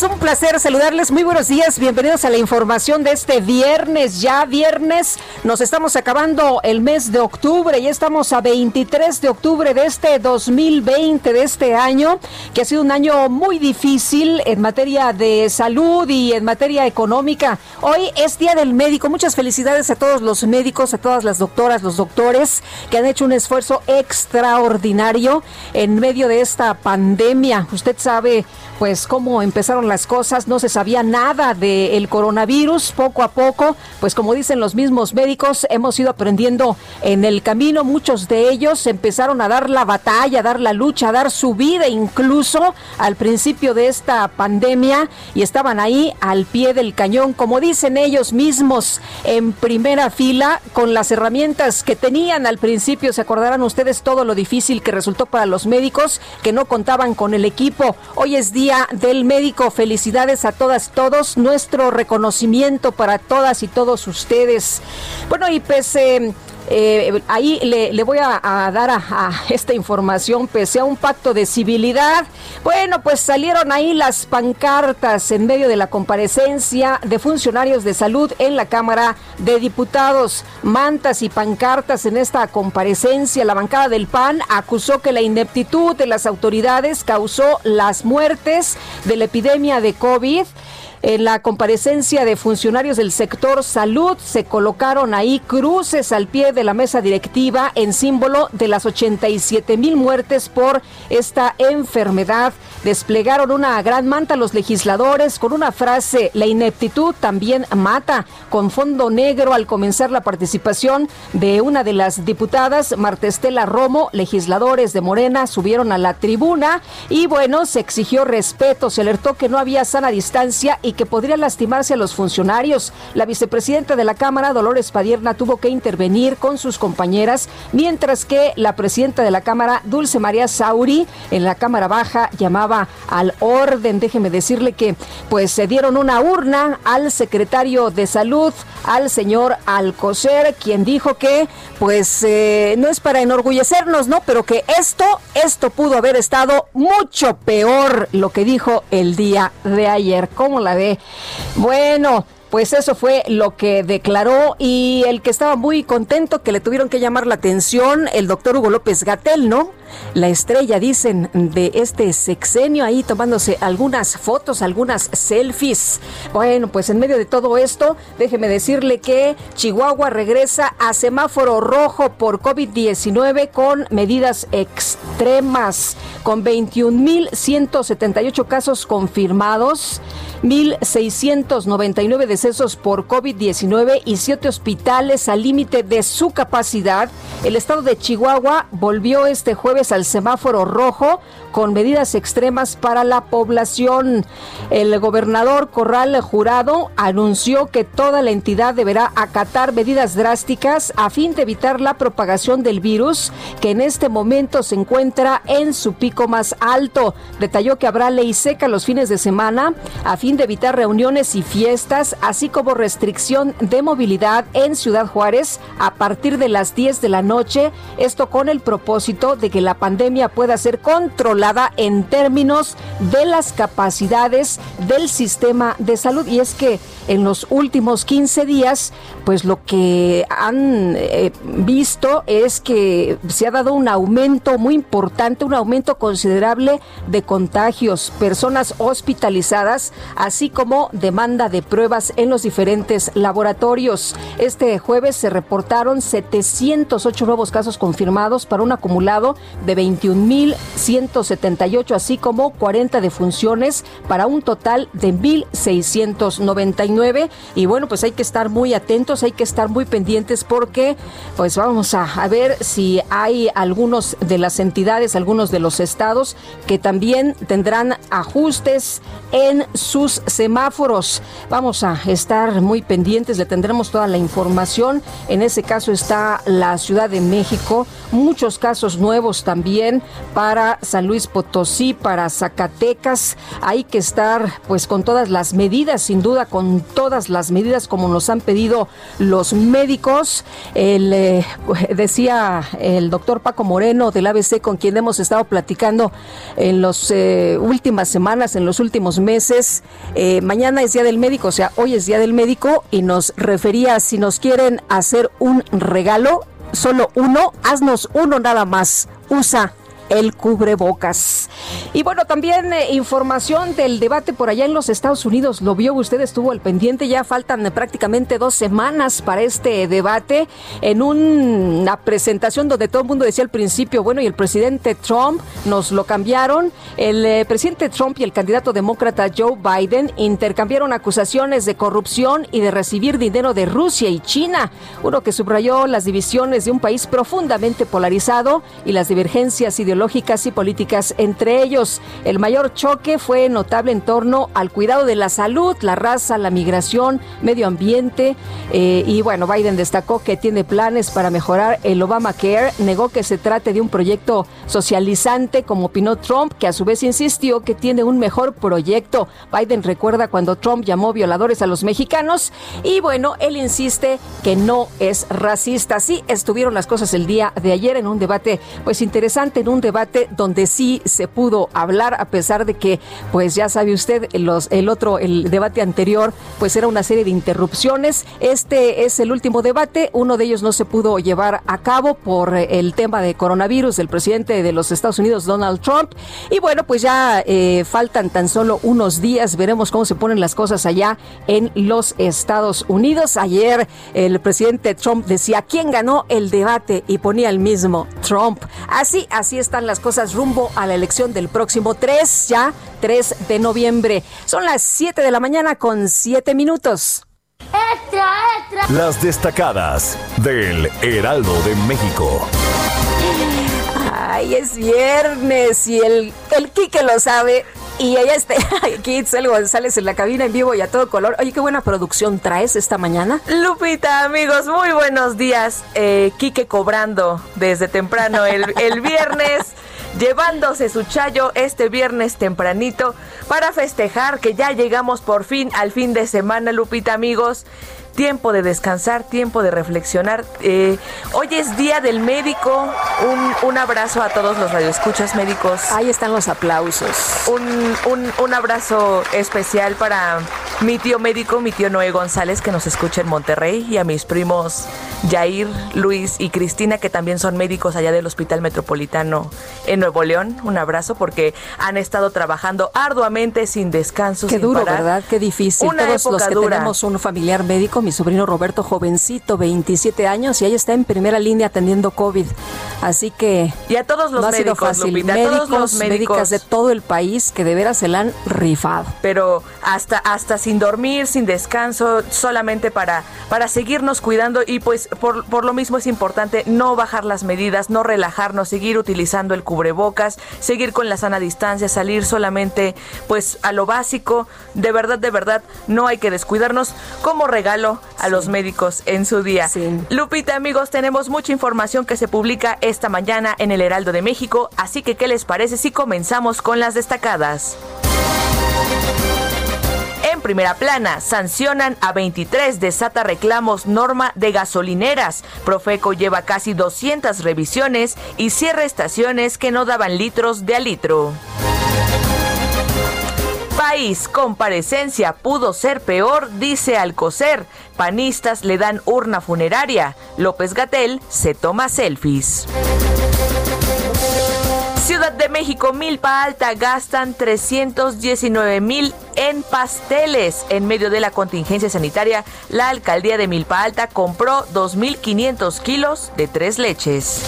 Hola a todos, un placer saludarles. Muy buenos días, bienvenidos a la información de este viernes. Ya viernes, nos estamos acabando el mes de octubre y estamos a 23 de octubre de este 2020, de este año, que ha sido un año muy difícil en materia de salud y en materia económica. Hoy es Día del Médico. Muchas felicidades a todos los médicos, a todas las doctoras, los doctores que han hecho un esfuerzo extraordinario en medio de esta pandemia. Usted sabe, pues, cómo empezaron las cosas, no se sabía nada del coronavirus, poco a poco, pues como dicen los mismos médicos, hemos ido aprendiendo en el camino, muchos de ellos empezaron a dar la batalla, a dar la lucha, a dar su vida incluso al principio de esta pandemia y estaban ahí al pie del cañón, como dicen ellos mismos, en primera fila con las herramientas que tenían. Al principio, se acordarán ustedes todo lo difícil que resultó para los médicos que no contaban con el equipo. Hoy es día del médico Felicidades a todas, todos. Nuestro reconocimiento para todas y todos ustedes. Bueno, y pese eh, ahí le, voy a, dar a, a, esta información, pese a un pacto de civilidad. Bueno, pues salieron ahí las pancartas en medio de la comparecencia de funcionarios de salud en la Cámara de Diputados. Mantas y pancartas en esta comparecencia. La bancada del PAN acusó que la ineptitud de las autoridades causó las muertes de la epidemia de COVID. En la comparecencia de funcionarios del sector salud se colocaron ahí cruces al pie de la mesa directiva en símbolo de las 87 mil muertes por esta enfermedad. Desplegaron una gran manta los legisladores con una frase, la ineptitud también mata, con fondo negro al comenzar la participación de una de las diputadas, Marta Estela Romo, legisladores de Morena subieron a la tribuna y bueno, se exigió respeto, se alertó que no había sana distancia y que podría lastimarse a los funcionarios. La vicepresidenta de la Cámara, Dolores Padierna, tuvo que intervenir con sus compañeras, mientras que la presidenta de la Cámara, Dulce María Sauri, en la Cámara Baja llamaba al orden. Déjeme decirle que pues se dieron una urna al secretario de Salud, al señor Alcocer, quien dijo que pues eh, no es para enorgullecernos, ¿no? Pero que esto, esto pudo haber estado mucho peor, lo que dijo el día de ayer. ¿Cómo la Bueno, pues eso fue lo que declaró y el que estaba muy contento que le tuvieron que llamar la atención, el doctor Hugo López Gatel, ¿no? La estrella, dicen, de este sexenio ahí tomándose algunas fotos, algunas selfies. Bueno, pues en medio de todo esto, déjeme decirle que Chihuahua regresa a semáforo rojo por COVID-19 con medidas extremas, con 21.178 casos confirmados. 1.699 decesos por COVID-19 y siete hospitales al límite de su capacidad. El estado de Chihuahua volvió este jueves al semáforo rojo con medidas extremas para la población. El gobernador Corral Jurado anunció que toda la entidad deberá acatar medidas drásticas a fin de evitar la propagación del virus que en este momento se encuentra en su pico más alto. Detalló que habrá ley seca los fines de semana a fin de evitar reuniones y fiestas, así como restricción de movilidad en Ciudad Juárez a partir de las 10 de la noche, esto con el propósito de que la la pandemia pueda ser controlada en términos de las capacidades del sistema de salud. Y es que en los últimos 15 días, pues lo que han eh, visto es que se ha dado un aumento muy importante, un aumento considerable de contagios, personas hospitalizadas, así como demanda de pruebas en los diferentes laboratorios. Este jueves se reportaron 708 nuevos casos confirmados para un acumulado de 21.178, así como 40 defunciones para un total de 1.699. Y bueno, pues hay que estar muy atentos, hay que estar muy pendientes porque pues vamos a, a ver si hay algunos de las entidades, algunos de los estados que también tendrán ajustes en sus semáforos. Vamos a estar muy pendientes, le tendremos toda la información. En ese caso está la Ciudad de México, muchos casos nuevos también para San Luis Potosí, para Zacatecas. Hay que estar pues con todas las medidas, sin duda con todas las medidas como nos han pedido los médicos. El, eh, decía el doctor Paco Moreno del ABC con quien hemos estado platicando en las eh, últimas semanas, en los últimos meses. Eh, mañana es Día del Médico, o sea, hoy es Día del Médico y nos refería si nos quieren hacer un regalo, solo uno, haznos uno nada más. Usa el cubrebocas. Y bueno, también eh, información del debate por allá en los Estados Unidos. Lo vio usted, estuvo al pendiente. Ya faltan eh, prácticamente dos semanas para este debate. En una presentación donde todo el mundo decía al principio, bueno, y el presidente Trump nos lo cambiaron. El eh, presidente Trump y el candidato demócrata Joe Biden intercambiaron acusaciones de corrupción y de recibir dinero de Rusia y China. Uno que subrayó las divisiones de un país profundamente polarizado y las divergencias ideológicas y políticas entre ellos. El mayor choque fue notable en torno al cuidado de la salud, la raza, la migración, medio ambiente. Eh, y bueno, Biden destacó que tiene planes para mejorar el Obamacare. Negó que se trate de un proyecto socializante como opinó Trump, que a su vez insistió que tiene un mejor proyecto. Biden recuerda cuando Trump llamó violadores a los mexicanos y bueno, él insiste que no es racista. Así estuvieron las cosas el día de ayer en un debate pues interesante, en un debate debate donde sí se pudo hablar, a pesar de que, pues ya sabe usted, los, el otro, el debate anterior, pues era una serie de interrupciones. Este es el último debate, uno de ellos no se pudo llevar a cabo por el tema de coronavirus del presidente de los Estados Unidos, Donald Trump. Y bueno, pues ya eh, faltan tan solo unos días, veremos cómo se ponen las cosas allá en los Estados Unidos. Ayer el presidente Trump decía, ¿quién ganó el debate? Y ponía el mismo Trump. Así, así está las cosas rumbo a la elección del próximo 3, ya 3 de noviembre. Son las 7 de la mañana con 7 minutos. Extra, extra. Las destacadas del Heraldo de México. Ay, es viernes y el, el Quique lo sabe. Y ella está aquí, Itzel González en la cabina en vivo y a todo color. Oye, qué buena producción traes esta mañana. Lupita, amigos, muy buenos días. Eh, Quique cobrando desde temprano el, el viernes. llevándose su chayo este viernes tempranito para festejar que ya llegamos por fin al fin de semana, Lupita, amigos tiempo de descansar, tiempo de reflexionar. Eh, hoy es Día del Médico. Un, abrazo a todos los radioescuchas médicos. Ahí están los aplausos. Un, un, abrazo especial para mi tío médico, mi tío Noé González, que nos escucha en Monterrey, y a mis primos Jair, Luis y Cristina, que también son médicos allá del Hospital Metropolitano en Nuevo León. Un abrazo porque han estado trabajando arduamente, sin descanso. Qué duro, ¿verdad? Qué difícil. Una Todos los que tenemos un familiar médico, mi sobrino Roberto, jovencito, 27 años, y ahí está en primera línea atendiendo COVID. Así que. Y a todos los médicos, médicos, todos los médicos de todo el país que de veras se la han rifado. Pero hasta, hasta sin dormir, sin descanso, solamente para, para seguirnos cuidando. Y pues por, por lo mismo es importante no bajar las medidas, no relajarnos, seguir utilizando el cubrebocas, seguir con la sana distancia, salir solamente pues a lo básico. De verdad, de verdad, no hay que descuidarnos. Como regalo a los médicos en su día. Lupita, amigos, tenemos mucha información que se publica esta mañana en el Heraldo de México, así que ¿qué les parece si comenzamos con las destacadas? primera plana. Sancionan a 23, desata reclamos norma de gasolineras. Profeco lleva casi 200 revisiones y cierra estaciones que no daban litros de a litro. País, comparecencia pudo ser peor, dice Alcocer. Panistas le dan urna funeraria. López Gatel se toma selfies. Ciudad de México, Milpa Alta, gastan 319 mil en pasteles. En medio de la contingencia sanitaria, la alcaldía de Milpa Alta compró 2.500 kilos de tres leches.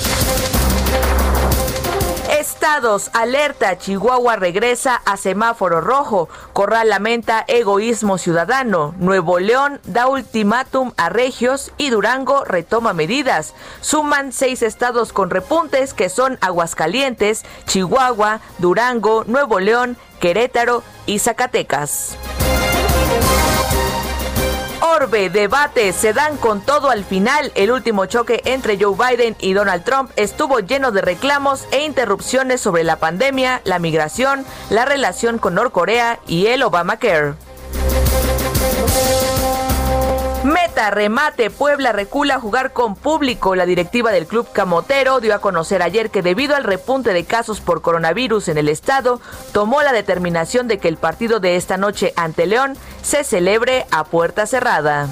Estados, alerta, Chihuahua regresa a semáforo rojo. Corral lamenta egoísmo ciudadano. Nuevo León da ultimátum a Regios y Durango retoma medidas. Suman seis estados con repuntes que son Aguascalientes, Chihuahua, Durango, Nuevo León, Querétaro y Zacatecas. Orbe, debate, se dan con todo al final. El último choque entre Joe Biden y Donald Trump estuvo lleno de reclamos e interrupciones sobre la pandemia, la migración, la relación con Norcorea y el Obamacare. Meta, remate, Puebla recula jugar con público. La directiva del club Camotero dio a conocer ayer que debido al repunte de casos por coronavirus en el estado, tomó la determinación de que el partido de esta noche ante León se celebre a puerta cerrada.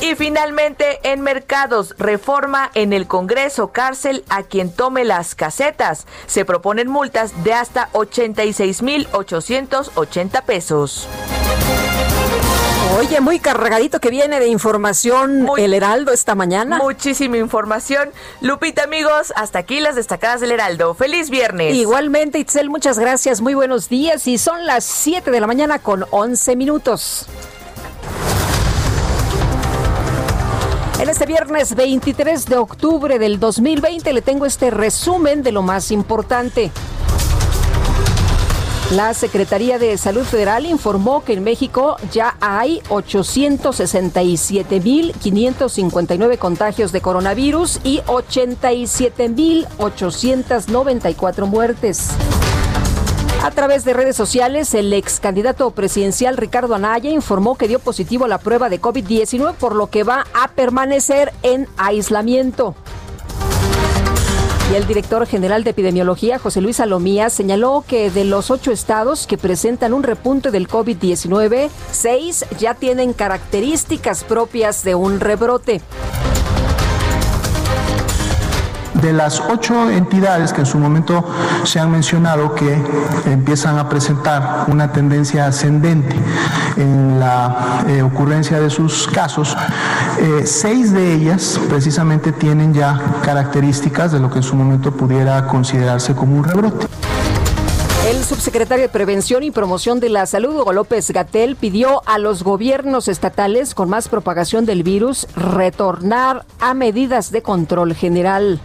Y finalmente, en mercados, reforma en el Congreso, cárcel a quien tome las casetas. Se proponen multas de hasta 86.880 pesos. Oye, muy cargadito que viene de información el Heraldo esta mañana. Muchísima información. Lupita, amigos, hasta aquí las destacadas del Heraldo. Feliz viernes. Igualmente, Itzel, muchas gracias. Muy buenos días. Y son las 7 de la mañana con 11 minutos. En este viernes 23 de octubre del 2020 le tengo este resumen de lo más importante. La Secretaría de Salud Federal informó que en México ya hay 867.559 contagios de coronavirus y 87.894 muertes. A través de redes sociales, el ex candidato presidencial Ricardo Anaya informó que dio positivo a la prueba de COVID-19, por lo que va a permanecer en aislamiento. Y el director general de epidemiología, José Luis Salomía, señaló que de los ocho estados que presentan un repunte del COVID-19, seis ya tienen características propias de un rebrote de las ocho entidades que en su momento se han mencionado que empiezan a presentar una tendencia ascendente en la eh, ocurrencia de sus casos, eh, seis de ellas precisamente tienen ya características de lo que en su momento pudiera considerarse como un rebrote. El subsecretario de Prevención y Promoción de la Salud, Hugo López Gatel, pidió a los gobiernos estatales con más propagación del virus retornar a medidas de control general.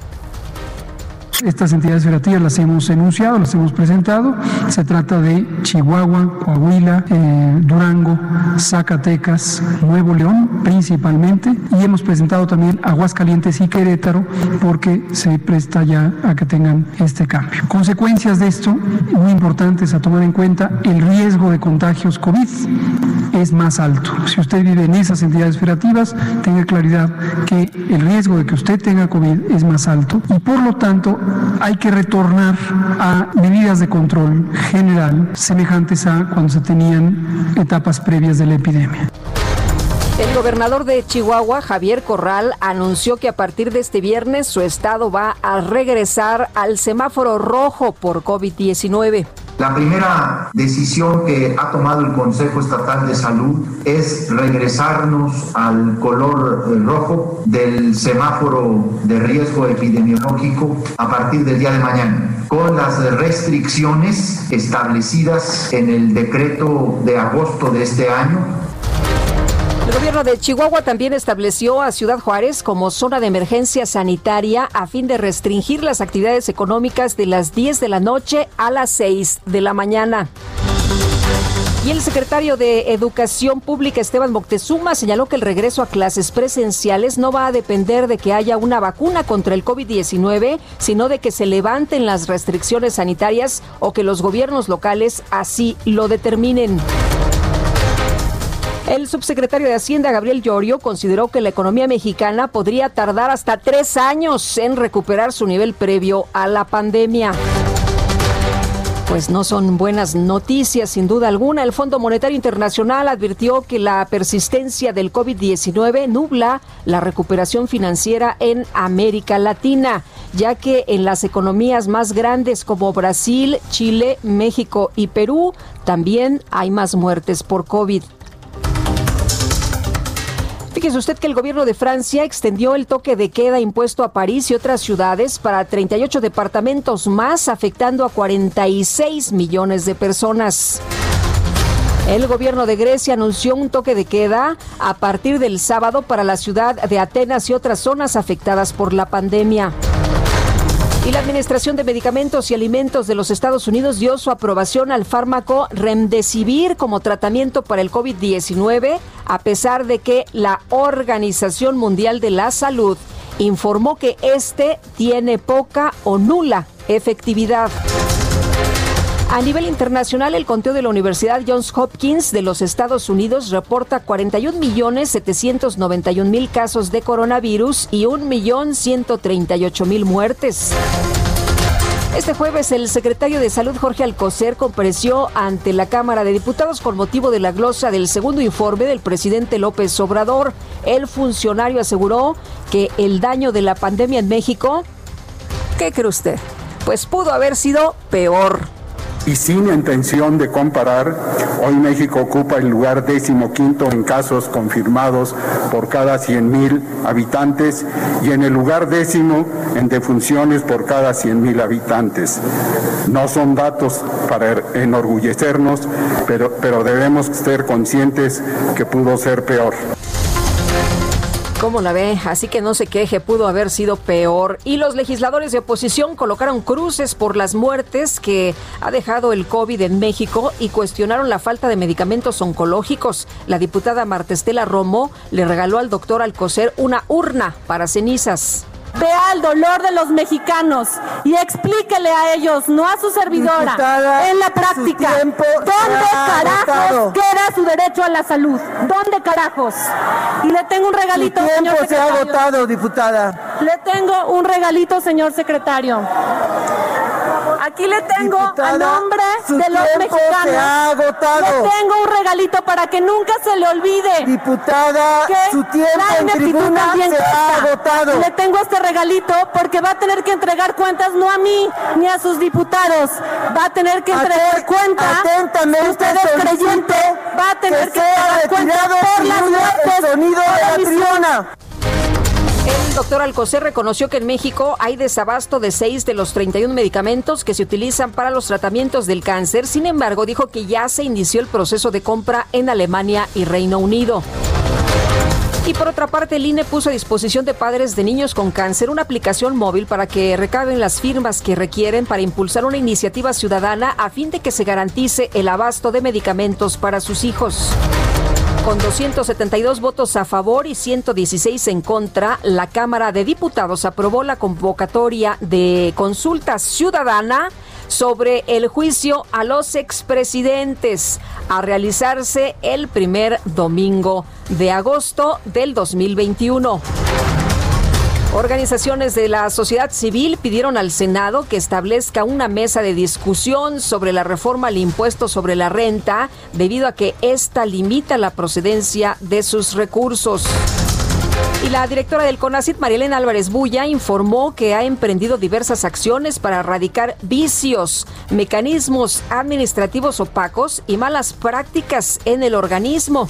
Estas entidades federativas las hemos enunciado, las hemos presentado. Se trata de Chihuahua, Coahuila, eh, Durango, Zacatecas, Nuevo León principalmente. Y hemos presentado también Aguascalientes y Querétaro porque se presta ya a que tengan este cambio. Consecuencias de esto, muy importantes a tomar en cuenta, el riesgo de contagios COVID es más alto. Si usted vive en esas entidades federativas, tenga claridad que el riesgo de que usted tenga COVID es más alto y por lo tanto hay que retornar a medidas de control general semejantes a cuando se tenían etapas previas de la epidemia. El gobernador de Chihuahua, Javier Corral, anunció que a partir de este viernes su estado va a regresar al semáforo rojo por COVID-19. La primera decisión que ha tomado el Consejo Estatal de Salud es regresarnos al color eh, rojo del semáforo de riesgo epidemiológico a partir del día de mañana, con las restricciones establecidas en el decreto de agosto de este año el gobierno de Chihuahua también estableció a Ciudad Juárez como zona de emergencia sanitaria a fin de restringir las actividades económicas de las 10 de la noche a las 6 de la mañana. Y el secretario de Educación Pública, Esteban Moctezuma, señaló que el regreso a clases presenciales no va a depender de que haya una vacuna contra el COVID-19, sino de que se levanten las restricciones sanitarias o que los gobiernos locales así lo determinen. El subsecretario de Hacienda, Gabriel Llorio, consideró que la economía mexicana podría tardar hasta tres años en recuperar su nivel previo a la pandemia pues no son buenas noticias, sin duda alguna. El Fondo Monetario Internacional advirtió que la persistencia del COVID-19 nubla la recuperación financiera en América Latina, ya que en las economías más grandes como Brasil, Chile, México y Perú también hay más muertes por COVID. Fíjese usted que el gobierno de Francia extendió el toque de queda impuesto a París y otras ciudades para 38 departamentos más, afectando a 46 millones de personas. El gobierno de Grecia anunció un toque de queda a partir del sábado para la ciudad de Atenas y otras zonas afectadas por la pandemia. Y la Administración de Medicamentos y Alimentos de los Estados Unidos dio su aprobación al fármaco Remdesivir como tratamiento para el COVID-19, a pesar de que la Organización Mundial de la Salud informó que este tiene poca o nula efectividad. A nivel internacional, el conteo de la Universidad Johns Hopkins de los Estados Unidos reporta 41.791.000 casos de coronavirus y 1.138.000 muertes. Este jueves el secretario de Salud Jorge Alcocer compareció ante la Cámara de Diputados con motivo de la glosa del segundo informe del presidente López Obrador. El funcionario aseguró que el daño de la pandemia en México, ¿qué cree usted? Pues pudo haber sido peor y sin intención de comparar, hoy México ocupa el lugar décimo quinto en casos confirmados por cada 100.000 habitantes y en el lugar décimo en defunciones por cada 100.000 habitantes. No son datos para enorgullecernos, pero, pero debemos ser conscientes que pudo ser peor. ¿Cómo la ve? Así que no se queje, pudo haber sido peor. Y los legisladores de oposición colocaron cruces por las muertes que ha dejado el COVID en México y cuestionaron la falta de medicamentos oncológicos. La diputada Martestela Romo le regaló al doctor Alcocer una urna para cenizas. Vea el dolor de los mexicanos y explíquele a ellos, no a su servidora, en la práctica, ¿dónde carajos queda su derecho a la salud? ¿Dónde carajos? Y le tengo un regalito, señor secretario. se ha agotado, diputada. Le tengo un regalito, señor secretario. Aquí le tengo a nombre de los mexicanos. Se ha agotado. Le tengo un regalito para que nunca se le olvide. Diputada, que su tiempo en tribuna se ha agotado. Le tengo este regalito porque va a tener que entregar cuentas no a mí ni a sus diputados. Va a tener que entregar cuentas. Atentamente usted es creyente. Va a tener que, entregar cuentas por las muertes. El sonido de la tribuna. El doctor Alcocer reconoció que en México hay desabasto de 6 de los 31 medicamentos que se utilizan para los tratamientos del cáncer. Sin embargo, dijo que ya se inició el proceso de compra en Alemania y Reino Unido. Y por otra parte, el INE puso a disposición de padres de niños con cáncer una aplicación móvil para que recaben las firmas que requieren para impulsar una iniciativa ciudadana a fin de que se garantice el abasto de medicamentos para sus hijos. Con 272 votos a favor y 116 en contra, la Cámara de Diputados aprobó la convocatoria de consulta ciudadana sobre el juicio a los expresidentes a realizarse el primer domingo de agosto del 2021. Organizaciones de la sociedad civil pidieron al Senado que establezca una mesa de discusión sobre la reforma al impuesto sobre la renta, debido a que esta limita la procedencia de sus recursos. Y la directora del CONACIT, Marielena Álvarez Bulla, informó que ha emprendido diversas acciones para erradicar vicios, mecanismos administrativos opacos y malas prácticas en el organismo.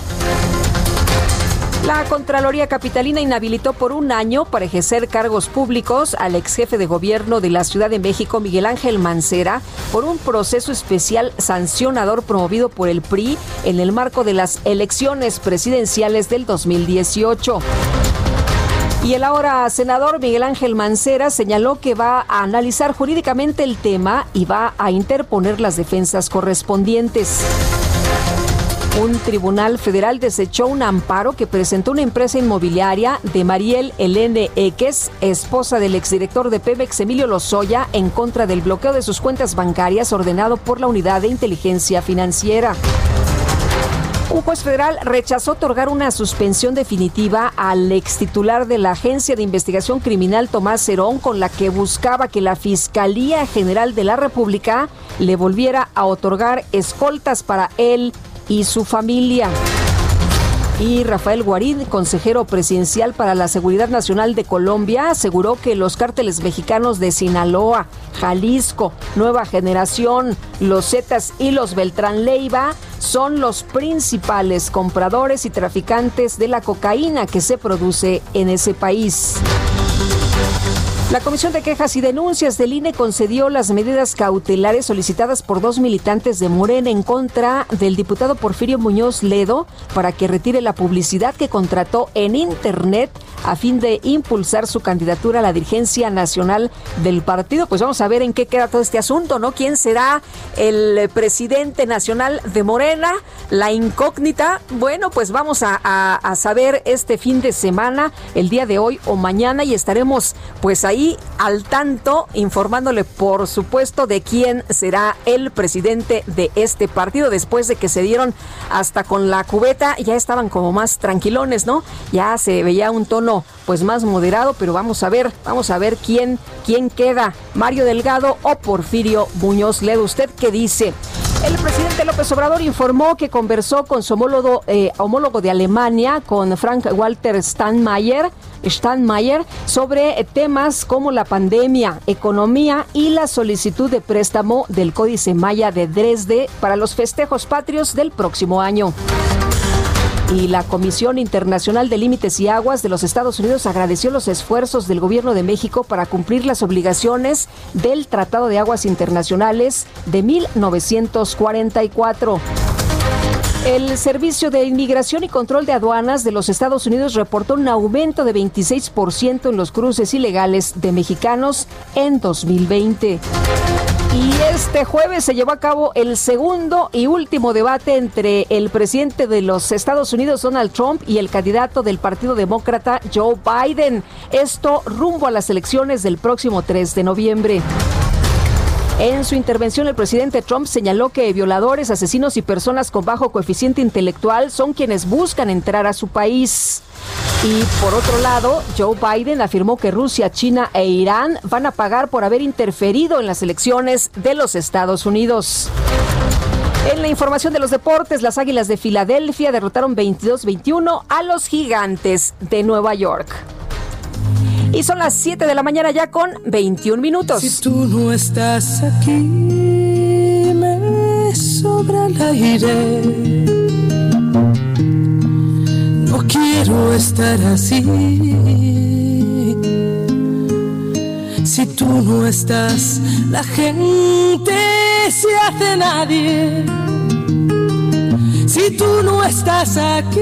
La Contraloría Capitalina inhabilitó por un año para ejercer cargos públicos al ex jefe de gobierno de la Ciudad de México, Miguel Ángel Mancera, por un proceso especial sancionador promovido por el PRI en el marco de las elecciones presidenciales del 2018. Y el ahora senador Miguel Ángel Mancera señaló que va a analizar jurídicamente el tema y va a interponer las defensas correspondientes. Un tribunal federal desechó un amparo que presentó una empresa inmobiliaria de Mariel Elene Eques, esposa del exdirector de Pemex Emilio Lozoya, en contra del bloqueo de sus cuentas bancarias ordenado por la Unidad de Inteligencia Financiera. Un juez federal rechazó otorgar una suspensión definitiva al ex titular de la Agencia de Investigación Criminal Tomás Cerón, con la que buscaba que la Fiscalía General de la República le volviera a otorgar escoltas para él y su familia. Y Rafael Guarín, consejero presidencial para la Seguridad Nacional de Colombia, aseguró que los cárteles mexicanos de Sinaloa, Jalisco, Nueva Generación, los Zetas y los Beltrán Leiva son los principales compradores y traficantes de la cocaína que se produce en ese país. La Comisión de Quejas y Denuncias del INE concedió las medidas cautelares solicitadas por dos militantes de Morena en contra del diputado Porfirio Muñoz Ledo para que retire la publicidad que contrató en Internet a fin de impulsar su candidatura a la dirigencia nacional del partido. Pues vamos a ver en qué queda todo este asunto, ¿no? ¿Quién será el presidente nacional de Morena? La incógnita. Bueno, pues vamos a, a saber este fin de semana, el día de hoy o mañana y estaremos pues ahí al tanto, informándole por supuesto de quién será el presidente de este partido después de que se dieron hasta con la cubeta, ya estaban como más tranquilones, ¿no? Ya se veía un tono pues más moderado, pero vamos a ver, vamos a ver quién quién queda, Mario Delgado o Porfirio Muñoz Ledo. ¿Usted qué dice? El presidente López Obrador informó que conversó con su homólogo, eh, homólogo de Alemania, con Frank Walter Steinmeier, Steinmeier, sobre temas como la pandemia, economía y la solicitud de préstamo del Códice Maya de Dresde para los festejos patrios del próximo año. Y la Comisión Internacional de Límites y Aguas de los Estados Unidos agradeció los esfuerzos del gobierno de México para cumplir las obligaciones del Tratado de Aguas Internacionales de 1944. El Servicio de Inmigración y Control de Aduanas de los Estados Unidos reportó un aumento de 26% en los cruces ilegales de mexicanos en 2020. Y este jueves se llevó a cabo el segundo y último debate entre el presidente de los Estados Unidos, Donald Trump, y el candidato del Partido Demócrata, Joe Biden. Esto rumbo a las elecciones del próximo 3 de noviembre. En su intervención, el presidente Trump señaló que violadores, asesinos y personas con bajo coeficiente intelectual son quienes buscan entrar a su país. Y por otro lado, Joe Biden afirmó que Rusia, China e Irán van a pagar por haber interferido en las elecciones de los Estados Unidos. En la información de los deportes, las Águilas de Filadelfia derrotaron 22-21 a los Gigantes de Nueva York. Y son las 7 de la mañana ya con 21 minutos. Si tú no estás aquí, me sobra el aire. No quiero estar así. Si tú no estás, la gente se hace nadie. Si tú no estás aquí,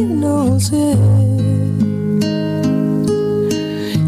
no sé.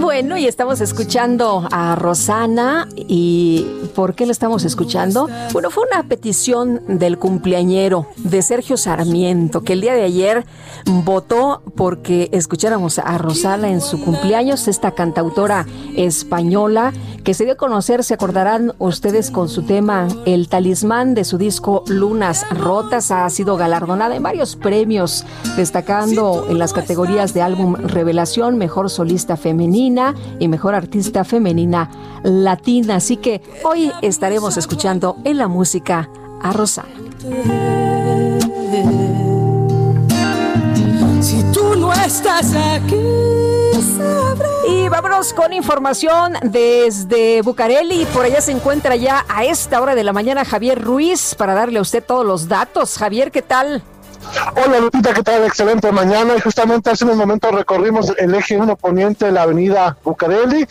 Bueno, y estamos escuchando a Rosana. ¿Y por qué la estamos escuchando? Bueno, fue una petición del cumpleañero de Sergio Sarmiento, que el día de ayer votó porque escucháramos a Rosana en su cumpleaños, esta cantautora española que se dio a conocer, se acordarán ustedes con su tema El talismán de su disco Lunas Rotas, ha sido galardonada en varios premios, destacando en las categorías de álbum Revelación, Mejor Solista Femenina y Mejor Artista Femenina Latina. Así que hoy estaremos escuchando en la música a Rosana. Si tú no estás aquí. Y vámonos con información desde Bucareli. Por allá se encuentra ya a esta hora de la mañana Javier Ruiz para darle a usted todos los datos. Javier, ¿qué tal? Hola Lupita, ¿qué tal? Excelente mañana. Y justamente hace unos momentos recorrimos el eje 1 poniente de la avenida Bucareli.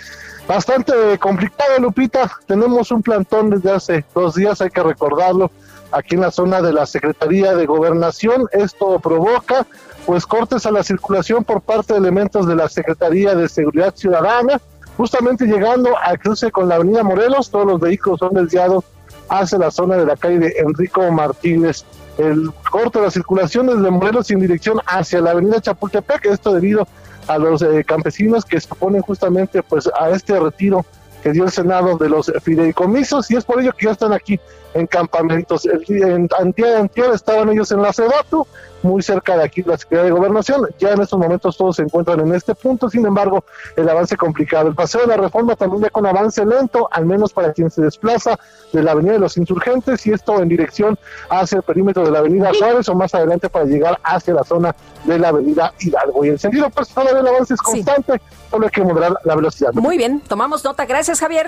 Bastante complicado, Lupita. Tenemos un plantón desde hace dos días, hay que recordarlo, aquí en la zona de la Secretaría de Gobernación. Esto provoca pues cortes a la circulación por parte de elementos de la Secretaría de Seguridad Ciudadana. Justamente llegando al cruce con la avenida Morelos, todos los vehículos son desviados hacia la zona de la calle de Enrico Martínez el corte de la circulación desde Morelos en dirección hacia la avenida Chapultepec, esto debido a los eh, campesinos que se oponen justamente pues a este retiro que dio el Senado de los fideicomisos y es por ello que ya están aquí en campamentos. El, en antier, estaban ellos en la Sedatu, muy cerca de aquí la Secretaría de Gobernación. Ya en estos momentos todos se encuentran en este punto, sin embargo, el avance complicado. El paseo de la reforma también ya con avance lento, al menos para quien se desplaza de la Avenida de los Insurgentes y esto en dirección hacia el perímetro de la Avenida Juárez o más adelante para llegar hacia la zona de la Avenida Hidalgo. Y en sentido personal el avance es constante, solo hay que moderar la velocidad. Muy bien, tomamos nota. Gracias, Javier.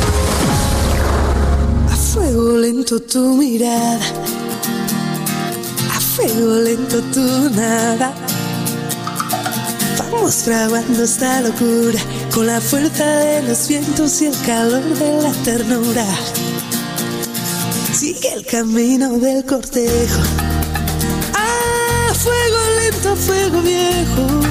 fuego lento tu mirada, a fuego lento tu nada. Vamos fraguando esta locura con la fuerza de los vientos y el calor de la ternura. Sigue el camino del cortejo. A fuego lento, fuego viejo.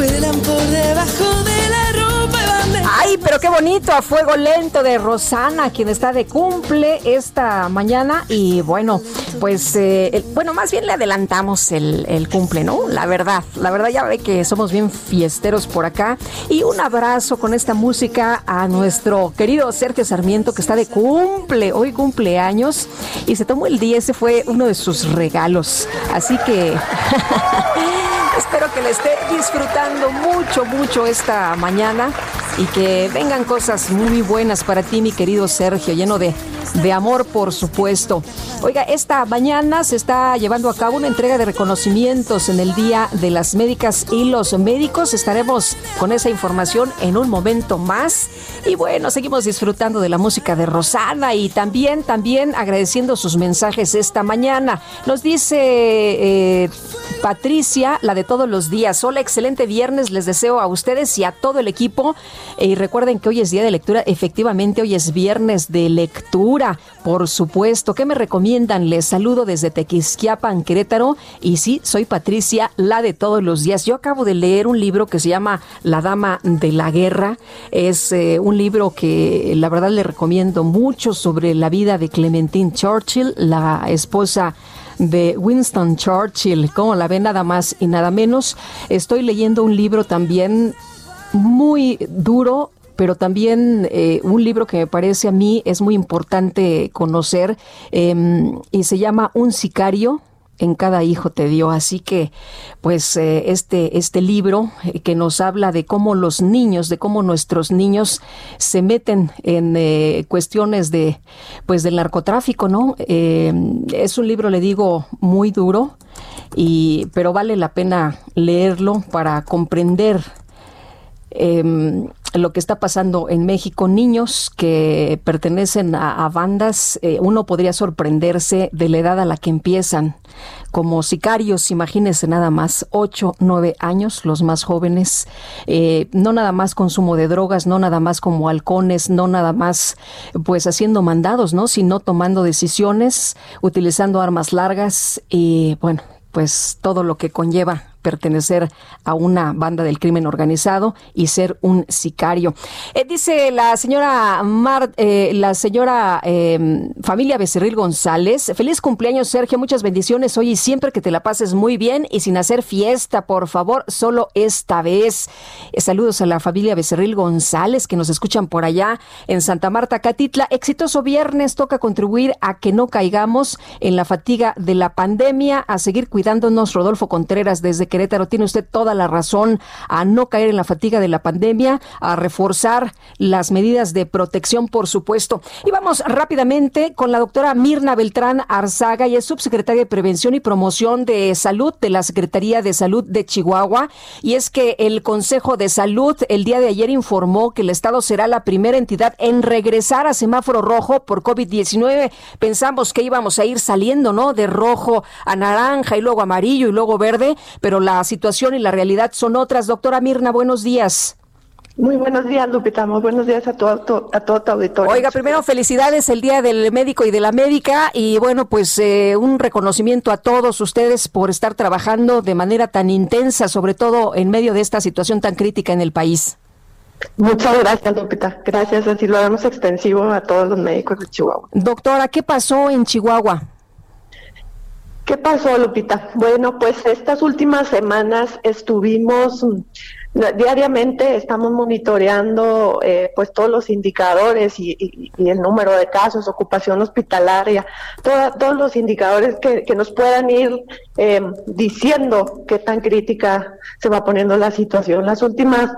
Cuelan por debajo de la Ay, pero qué bonito, a fuego lento de Rosana, quien está de cumple esta mañana. Y bueno, pues, eh, bueno, más bien le adelantamos el, el, cumple, ¿no? La verdad, la verdad ya ve que somos bien fiesteros por acá. Y un abrazo con esta música a nuestro querido Sergio Sarmiento, que está de cumple, hoy cumpleaños. Y se tomó el día, ese fue uno de sus regalos. Así que... Espero que le esté disfrutando mucho, mucho esta mañana y que vengan cosas muy buenas para ti, mi querido Sergio, lleno de, de amor, por supuesto. Oiga, esta mañana se está llevando a cabo una entrega de reconocimientos en el Día de las Médicas y los Médicos. Estaremos con esa información en un momento más. Y bueno, seguimos disfrutando de la música de Rosana y también, también agradeciendo sus mensajes esta mañana. Nos dice eh, Patricia, la de todos los días. Hola, excelente viernes. Les deseo a ustedes y a todo el equipo. Y recuerden que hoy es día de lectura. Efectivamente, hoy es viernes de lectura. Por supuesto. ¿Qué me recomiendan? Les saludo desde Tequisquiapan, Querétaro. Y sí, soy Patricia, la de todos los días. Yo acabo de leer un libro que se llama La Dama de la Guerra. Es eh, un libro que la verdad le recomiendo mucho sobre la vida de Clementine Churchill, la esposa de Winston Churchill, como la ve nada más y nada menos. Estoy leyendo un libro también muy duro pero también eh, un libro que me parece a mí es muy importante conocer em, y se llama Un sicario en cada hijo te dio. Así que, pues, eh, este, este libro eh, que nos habla de cómo los niños, de cómo nuestros niños se meten en eh, cuestiones de, pues, del narcotráfico, ¿no? es un libro, le digo, muy duro, y, pero vale la pena leerlo para comprender Em, lo que está pasando en México. Niños que pertenecen a, bandas, eh, uno podría sorprenderse de la edad a la que empiezan como sicarios, imagínense nada más, 8, 9 años, los más jóvenes, eh, no nada más consumo de drogas, no nada más como halcones, no nada más pues haciendo mandados, ¿no? Sino tomando decisiones, utilizando armas largas y bueno, pues todo lo que conlleva pertenecer a una banda del crimen organizado y ser un sicario. Eh, dice la señora Mar, eh, la señora em, familia Becerril González, feliz cumpleaños Sergio, muchas bendiciones hoy y siempre que te la pases muy bien y sin hacer fiesta, por favor, solo esta vez. Eh, saludos a la familia Becerril González que nos escuchan por allá en Santa Marta, Catitla. Exitoso viernes, toca contribuir a que no caigamos en la fatiga de la pandemia, a seguir cuidándonos. Rodolfo Contreras desde Querétaro, tiene usted toda la razón a no caer en la fatiga de la pandemia, a reforzar las medidas de protección, por supuesto. Y vamos rápidamente con la doctora Mirna Beltrán Arzaga, y es subsecretaria de Prevención y Promoción de Salud de la Secretaría de Salud de Chihuahua. Y es que el Consejo de Salud el día de ayer informó que el Estado será la primera entidad en regresar a semáforo rojo por COVID-19. Pensamos que íbamos a ir saliendo, ¿no? De rojo a naranja y luego amarillo y luego verde, pero la situación y la realidad son otras. Doctora Mirna, buenos días. Muy buenos días, Lupita. Muy buenos días a todo, a todo tu auditorio. Oiga, primero felicidades el Día del Médico y de la Médica y bueno, pues eh, un reconocimiento a todos ustedes por estar trabajando de manera tan intensa, sobre todo en medio de esta situación tan crítica en el país. Muchas gracias, Lupita. Gracias, así lo damos extensivo a todos los médicos de Chihuahua. Doctora, ¿qué pasó en Chihuahua? ¿Qué pasó, Lupita? Bueno, pues estas últimas semanas estuvimos Diariamente estamos monitoreando eh, pues todos los indicadores y, el número de casos, ocupación hospitalaria, todos los indicadores que, nos puedan ir em, diciendo qué tan crítica se va poniendo la situación. Las últimas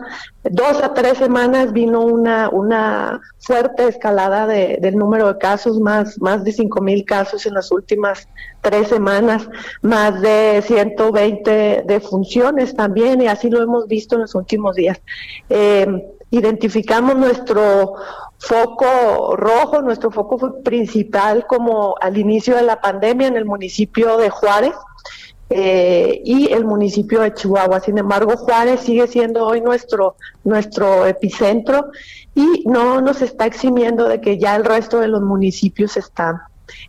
dos a tres semanas vino una, una fuerte escalada del número de casos, más, más de cinco mil casos en las últimas tres semanas, más de 120 de funciones también, y así lo hemos visto en los últimos días. Eh, identificamos nuestro foco rojo, nuestro foco principal como al inicio de la pandemia en el municipio de Juárez. Eh, y el municipio de Chihuahua. Sin embargo, Juárez sigue siendo hoy nuestro, nuestro epicentro y no nos está eximiendo de que ya el resto de los municipios están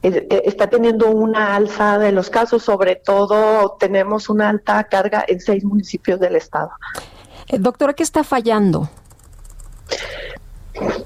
eh, está teniendo una alza de los casos, sobre todo tenemos una alta carga en seis municipios del estado. Eh, doctora, ¿qué está fallando?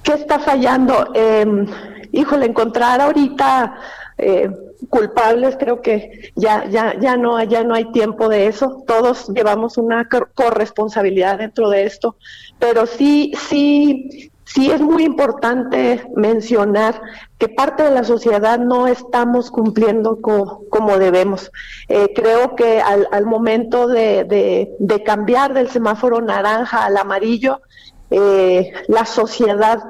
¿Qué está fallando? Eh, híjole, encontrar ahorita eh, culpables, creo que ya, ya, ya no, ya no hay tiempo de eso. Todos llevamos una corresponsabilidad dentro de esto, pero sí, sí, sí es muy importante mencionar que parte de la sociedad no estamos cumpliendo como debemos. Eh, creo que al, momento de, cambiar del semáforo naranja al amarillo, eh, la sociedad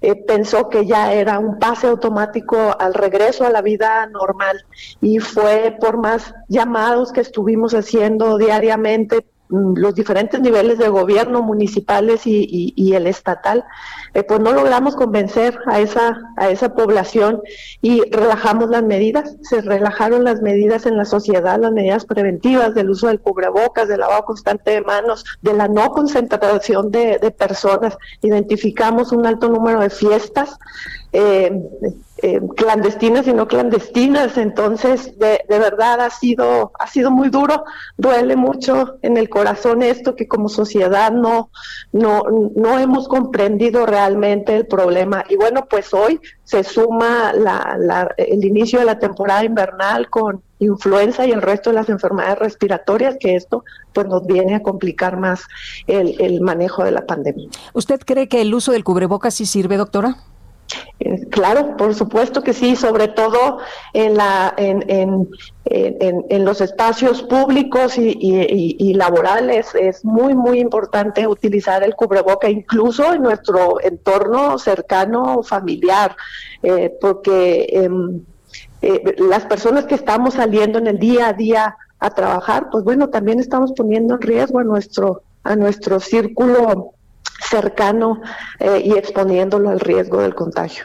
eh, pensó que ya era un pase automático al regreso a la vida normal y fue por más llamados que estuvimos haciendo diariamente los diferentes niveles de gobierno, municipales y, el estatal, eh, pues no logramos convencer a esa, a esa población y relajamos las medidas, se relajaron las medidas en la sociedad, las medidas preventivas del uso del cubrebocas, del lavado constante de manos, de la no concentración de personas, identificamos un alto número de fiestas, eh, eh, clandestinas y no clandestinas. Entonces, de, de, verdad ha sido, ha sido muy duro, duele mucho en el corazón esto que como sociedad no, no, no hemos comprendido realmente el problema. Y bueno, pues hoy se suma la, la, el inicio de la temporada invernal con influenza y el resto de las enfermedades respiratorias, que esto pues nos viene a complicar más el, el manejo de la pandemia. ¿Usted cree que el uso del cubrebocas sí sirve, doctora? Eh, claro, por supuesto que sí, sobre todo en, la, en, en, en, los espacios públicos y, laborales. Es muy, muy importante utilizar el cubreboca, incluso en nuestro entorno cercano familiar, eh, porque em, eh, las personas que estamos saliendo en el día a día a trabajar, pues bueno, también estamos poniendo en riesgo a nuestro, a nuestro círculo cercano eh, y exponiéndolo al riesgo del contagio.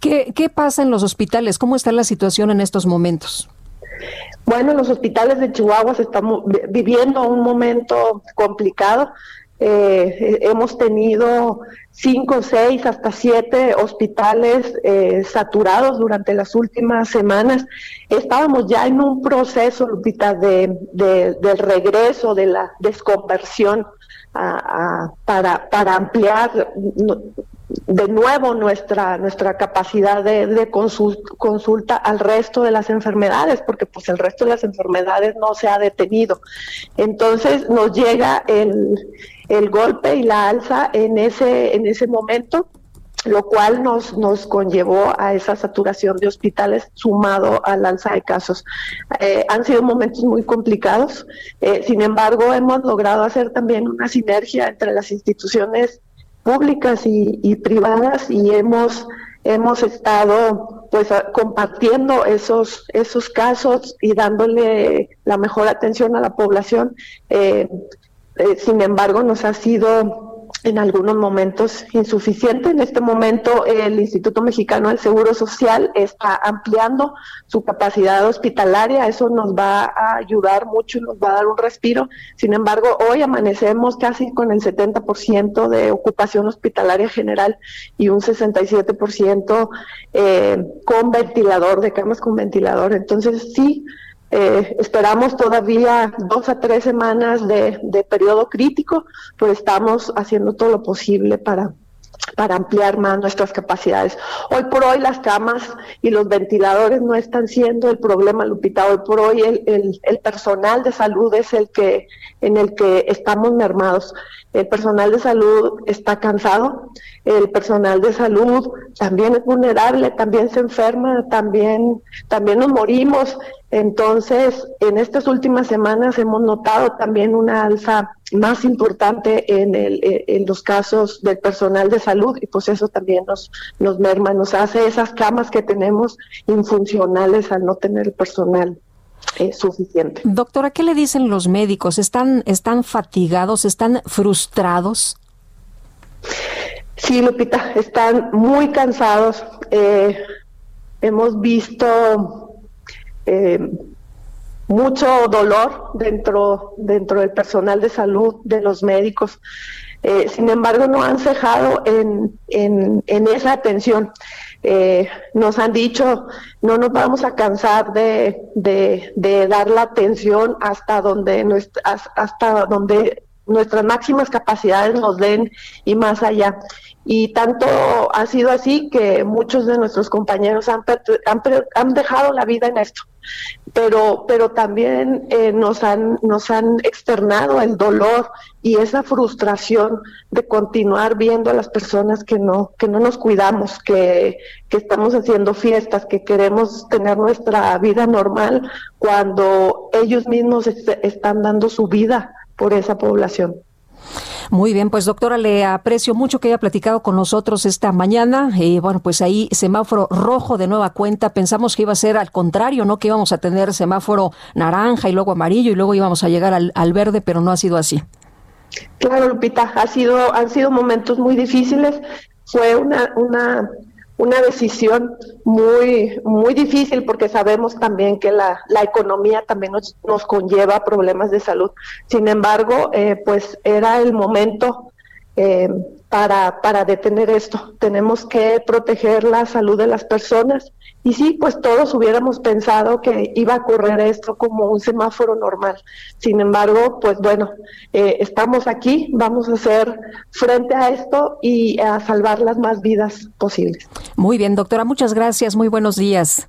¿Qué, ¿Qué pasa en los hospitales? ¿Cómo está la situación en estos momentos? Bueno, los hospitales de Chihuahua estamos viviendo un momento complicado. Eh, hemos tenido cinco, seis, hasta siete hospitales eh, saturados durante las últimas semanas. Estábamos ya en un proceso, Lupita, de, del regreso, de la desconversión para, para ampliar de nuevo nuestra, nuestra capacidad de, consulta, al resto de las enfermedades, porque pues el resto de las enfermedades no se ha detenido. Entonces nos llega el, el golpe y la alza en ese, en ese momento lo cual nos, nos conllevó a esa saturación de hospitales sumado al alza de casos. Eh, han sido momentos muy complicados, eh, sin embargo hemos logrado hacer también una sinergia entre las instituciones públicas y, privadas y hemos hemos estado pues compartiendo esos esos casos y dándole la mejor atención a la población eh, sin embargo nos ha sido en algunos momentos insuficiente. En este momento el Instituto Mexicano del Seguro Social está ampliando su capacidad hospitalaria, eso nos va a ayudar mucho y nos va a dar un respiro. Sin embargo, hoy amanecemos casi con el 70% de ocupación hospitalaria general y un 67% eh, con ventilador, de camas con ventilador. Entonces sí, eh, esperamos todavía dos a tres semanas de, de periodo crítico, pues estamos haciendo todo lo posible para, para ampliar más nuestras capacidades. Hoy por hoy las camas y los ventiladores no están siendo el problema, Lupita. Hoy por hoy el, el, el, personal de salud es el que en el que estamos mermados. El personal de salud está cansado, el personal de salud también es vulnerable, también se enferma, también, también nos morimos. Entonces, en estas últimas semanas hemos notado también una alza más importante en, el, en los casos del personal de salud y pues eso también nos, nos merma, nos hace esas camas que tenemos infuncionales al no tener el personal eh, suficiente. Doctora, ¿qué le dicen los médicos? ¿Están, están fatigados? ¿Están frustrados? Sí, Lupita, están muy cansados. Eh, hemos visto eh, mucho dolor dentro, dentro del personal de salud, de los médicos. Eh, sin embargo, no han cejado en, en, esa atención. Eh, nos han dicho, no nos vamos a cansar de, de, de dar la atención hasta donde, nuestra, hasta donde nuestras máximas capacidades nos den y más allá. Y tanto ha sido así que muchos de nuestros compañeros han, han, han dejado la vida en esto pero, pero también eh, nos, han, nos han externado el dolor y esa frustración de continuar viendo a las personas que no, que no nos cuidamos, que, que estamos haciendo fiestas, que queremos tener nuestra vida normal cuando ellos mismos están dando su vida por esa población. Muy bien, pues doctora, le aprecio mucho que haya platicado con nosotros esta mañana. Y bueno, pues ahí semáforo rojo de nueva cuenta. Pensamos que iba a ser al contrario, ¿no? Que íbamos a tener semáforo naranja y luego amarillo y luego íbamos a llegar al, al verde, pero no ha sido así. Claro, Lupita, ha sido, han sido momentos muy difíciles. Fue una, una una decisión muy, muy difícil porque sabemos también que la, la economía también nos, nos, conlleva problemas de salud. Sin embargo, eh, pues era el momento eh, para, para detener esto. Tenemos que proteger la salud de las personas y sí, pues todos hubiéramos pensado que iba a ocurrir esto como un semáforo normal. Sin embargo, pues bueno, eh, estamos aquí, vamos a hacer frente a esto y a salvar las más vidas posibles. Muy bien, doctora, muchas gracias, muy buenos días.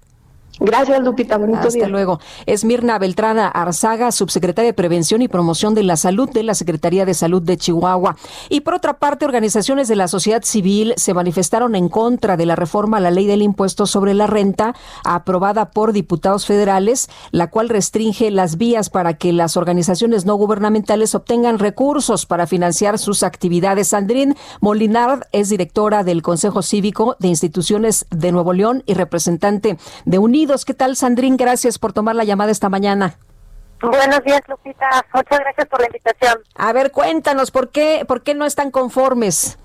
Gracias, Lupita. Bonito Hasta luego. Es Mirna Beltrana Arzaga, subsecretaria de Prevención y Promoción de la Salud de la Secretaría de Salud de Chihuahua. Y por otra parte, organizaciones de la sociedad civil se manifestaron en contra de la reforma a la ley del impuesto sobre la renta aprobada por diputados federales, la cual restringe las vías para que las organizaciones no gubernamentales obtengan recursos para financiar sus actividades. Sandrín Molinard es directora del Consejo Cívico de Instituciones de Nuevo León y representante de Unidos ¿Qué tal, Sandrín? Gracias por tomar la llamada esta mañana. Buenos días, Lupita. Muchas gracias por la invitación. A ver, cuéntanos, ¿por qué, por qué no están conformes?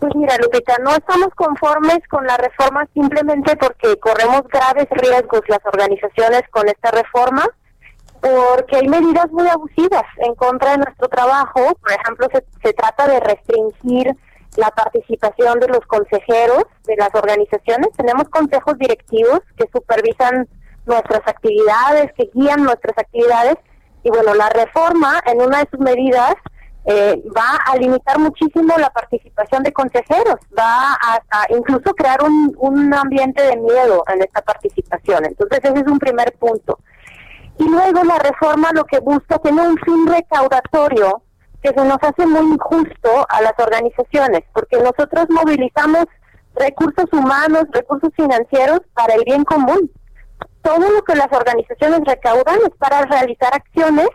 Pues mira, Lupita, no estamos conformes con la reforma simplemente porque corremos graves riesgos las organizaciones con esta reforma, porque hay medidas muy abusivas en contra de nuestro trabajo. Por ejemplo, se, se trata de restringir la participación de los consejeros de las organizaciones. Tenemos consejos directivos que supervisan nuestras actividades, que guían nuestras actividades. Y bueno, la reforma en una de sus medidas eh, va a limitar muchísimo la participación de consejeros, va a, incluso crear un, un ambiente de miedo en esta participación. Entonces ese es un primer punto. Y luego la reforma lo que busca tiene un fin recaudatorio que se nos hace muy injusto a las organizaciones, porque nosotros movilizamos recursos humanos, recursos financieros para el bien común. Todo lo que las organizaciones recaudan es para realizar acciones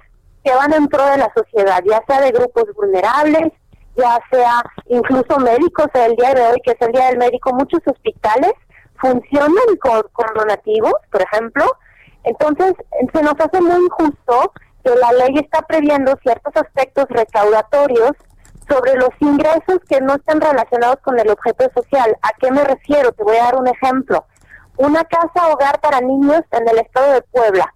que van en pro de la sociedad, ya sea de grupos vulnerables, ya sea incluso médicos. El día de hoy, que es el Día del Médico, muchos hospitales funcionan con, con donativos, por ejemplo. Entonces, se nos hace muy injusto que la ley está previendo ciertos aspectos recaudatorios sobre los ingresos que no están relacionados con el objeto social. ¿A qué me refiero? Te voy a dar un ejemplo. Una casa hogar para niños en el estado de Puebla,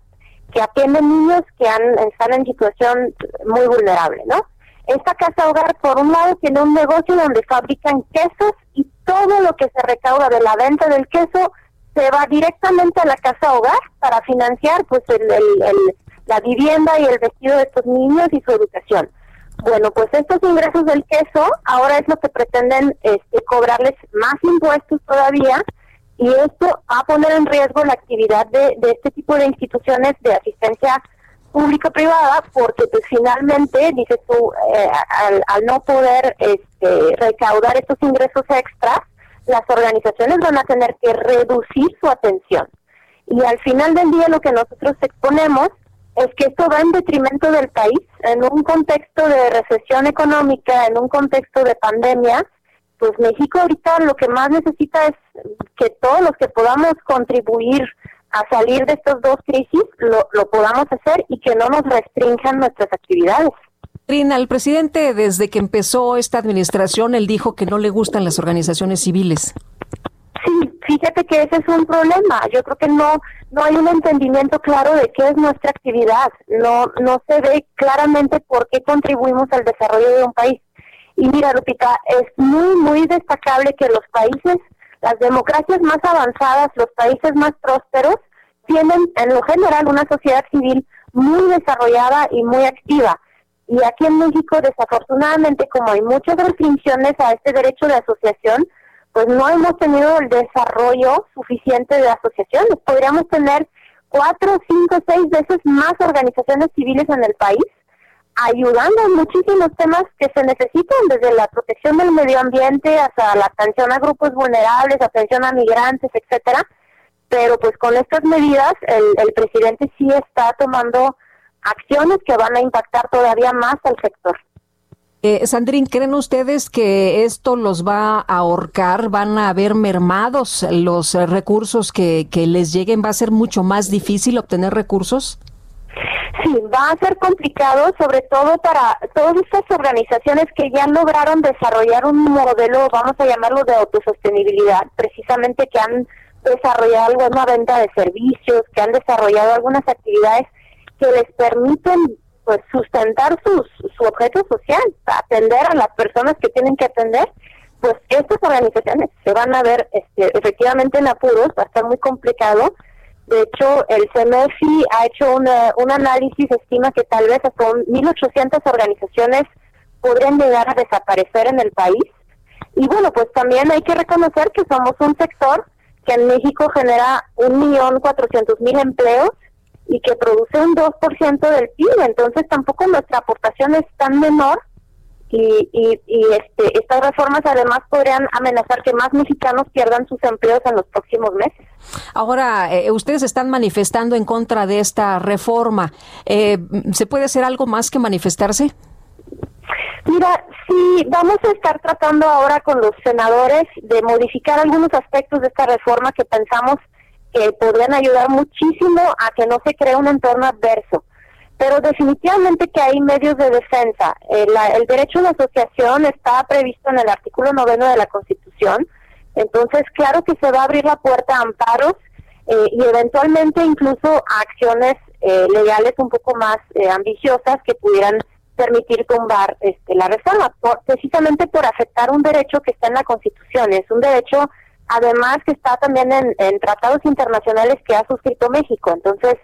que atiende niños que han, están en situación muy vulnerable, ¿no? Esta casa hogar, por un lado, tiene un negocio donde fabrican quesos y todo lo que se recauda de la venta del queso se va directamente a la casa hogar para financiar pues el, el, el la vivienda y el vestido de estos niños y su educación. Bueno, pues estos ingresos del queso ahora es lo que pretenden este, cobrarles más impuestos todavía y esto va a poner en riesgo la actividad de, este tipo de instituciones de asistencia público-privada porque pues finalmente, dices tú, eh, al, al, no poder este, recaudar estos ingresos extras, las organizaciones van a tener que reducir su atención. Y al final del día lo que nosotros exponemos es que esto va en detrimento del país, en un contexto de recesión económica, en un contexto de pandemia, pues México ahorita lo que más necesita es que todos los que podamos contribuir a salir de estas dos crisis lo, lo podamos hacer y que no nos restrinjan nuestras actividades. Trina, el presidente desde que empezó esta administración, él dijo que no le gustan las organizaciones civiles. Sí, fíjate que ese es un problema. Yo creo que no no hay un entendimiento claro de qué es nuestra actividad. No no se ve claramente por qué contribuimos al desarrollo de un país. Y mira, Lupita, es muy muy destacable que los países, las democracias más avanzadas, los países más prósperos tienen en lo general una sociedad civil muy desarrollada y muy activa. Y aquí en México, desafortunadamente, como hay muchas restricciones a este derecho de asociación, pues no hemos tenido el desarrollo suficiente de asociaciones. Podríamos tener cuatro, cinco, seis veces más organizaciones civiles en el país, ayudando en muchísimos temas que se necesitan, desde la protección del medio ambiente hasta la atención a grupos vulnerables, atención a migrantes, etcétera. Pero pues con estas medidas el, el presidente sí está tomando acciones que van a impactar todavía más al sector. Eh, Sandrín, ¿creen ustedes que esto los va a ahorcar? ¿Van a haber mermados los recursos que, que les lleguen? ¿Va a ser mucho más difícil obtener recursos? Sí, va a ser complicado, sobre todo para todas estas organizaciones que ya lograron desarrollar un modelo, vamos a llamarlo de autosostenibilidad, precisamente que han desarrollado alguna venta de servicios, que han desarrollado algunas actividades que les permiten pues sustentar sus, su objeto social, atender a las personas que tienen que atender, pues estas organizaciones se van a ver este, efectivamente en apuros, va a estar muy complicado. De hecho, el CMFI ha hecho una, un análisis, estima que tal vez hasta 1.800 organizaciones podrían llegar a desaparecer en el país. Y bueno, pues también hay que reconocer que somos un sector que en México genera 1.400.000 empleos y que produce un 2% del PIB, entonces tampoco nuestra aportación es tan menor y, y, y este, estas reformas además podrían amenazar que más mexicanos pierdan sus empleos en los próximos meses. Ahora, eh, ustedes están manifestando en contra de esta reforma. Eh, ¿Se puede hacer algo más que manifestarse? Mira, sí, vamos a estar tratando ahora con los senadores de modificar algunos aspectos de esta reforma que pensamos que podrían ayudar muchísimo a que no se cree un entorno adverso. Pero definitivamente que hay medios de defensa. El, el derecho de asociación está previsto en el artículo noveno de la Constitución. Entonces, claro que se va a abrir la puerta a amparos eh, y eventualmente incluso a acciones eh, legales un poco más eh, ambiciosas que pudieran permitir tumbar este, la reforma, precisamente por afectar un derecho que está en la Constitución. Es un derecho, además, que está también en, tratados internacionales que ha suscrito México. Entonces,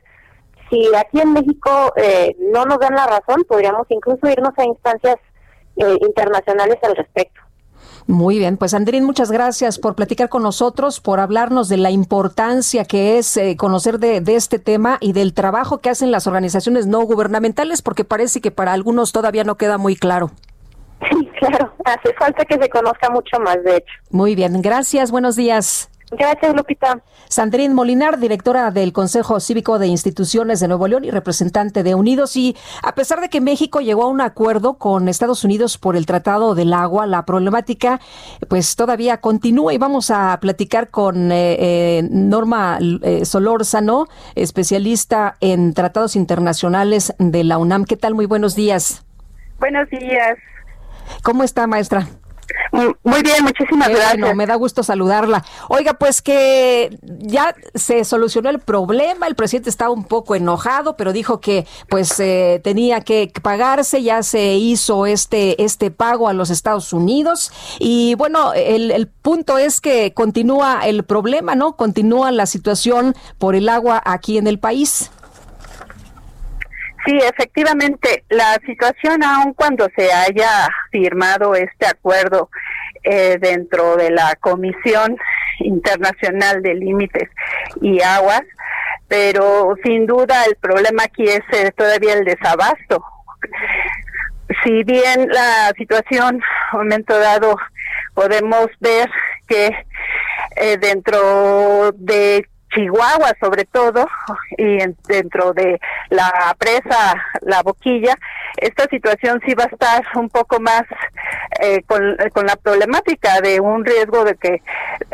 si aquí en México eh, no nos dan la razón, podríamos incluso irnos a instancias eh, internacionales al respecto. Muy bien, pues Andrín, muchas gracias por platicar con nosotros, por hablarnos de la importancia que es eh, conocer de, de, este tema y del trabajo que hacen las organizaciones no gubernamentales, porque parece que para algunos todavía no queda muy claro. Sí, claro, hace falta que se conozca mucho más, de hecho. Muy bien, gracias, buenos días. Gracias, Lupita. Sandrín Molinar, directora del Consejo Cívico de Instituciones de Nuevo León y representante de Unidos. Y a pesar de que México llegó a un acuerdo con Estados Unidos por el Tratado del Agua, la problemática pues todavía continúa y vamos a platicar con eh, eh, Norma eh, Solórzano, especialista en tratados internacionales de la UNAM. ¿Qué tal? Muy buenos días. Buenos días. ¿Cómo está, maestra? Muy bien, muchísimas gracias. Bueno, me da gusto saludarla. Oiga, pues que ya se solucionó el problema, el presidente estaba un poco enojado, pero dijo que pues eh, tenía que pagarse, ya se hizo este, este pago a los Estados Unidos y bueno, el, el punto es que continúa el problema, ¿no? Continúa la situación por el agua aquí en el país. Sí, efectivamente, la situación, aun cuando se haya firmado este acuerdo eh, dentro de la Comisión Internacional de Límites y Aguas, pero sin duda el problema aquí es eh, todavía el desabasto. Si bien la situación, momento dado, podemos ver que eh, dentro de Chihuahua sobre todo y en, dentro de la presa La Boquilla, esta situación sí va a estar un poco más eh, con, con, la problemática de un riesgo de que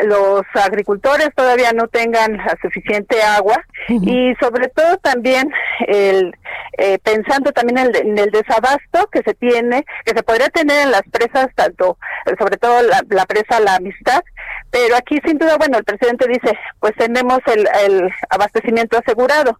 los agricultores todavía no tengan la suficiente agua. Y sobre todo también el eh, pensando también en el, desabasto que se tiene, que se podría tener en las presas, tanto sobre todo la, la presa La Amistad, pero aquí sin duda, bueno, el presidente dice, pues tenemos el, el abastecimiento asegurado,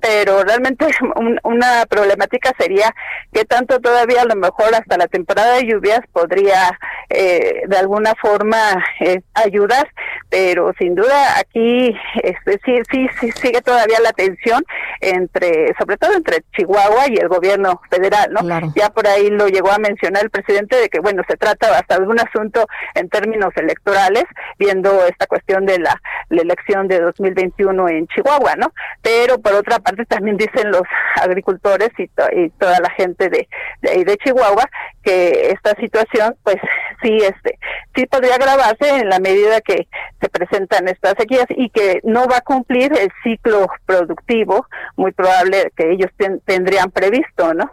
pero realmente un, una problemática sería que tanto todavía a lo mejor hasta la temporada de lluvias podría eh, de alguna forma eh, ayudar, pero sin duda aquí este, sí, sí, sí sigue todavía la tensión entre, sobre todo entre Chihuahua y el gobierno federal, ¿no? Claro. Ya por ahí lo llegó a mencionar el presidente de que, bueno, se trata hasta de un asunto en términos electorales, viendo esta cuestión de la, la elección de 2021 en Chihuahua, ¿no? Pero por otra parte también dicen los agricultores y, to y toda la gente de, de, de Chihuahua que esta situación, pues sí, este, sí podría agravarse en la medida que se presentan estas sequías y que no va a cumplir el ciclo productivo, muy probable que ellos ten, tendrían previsto, ¿no?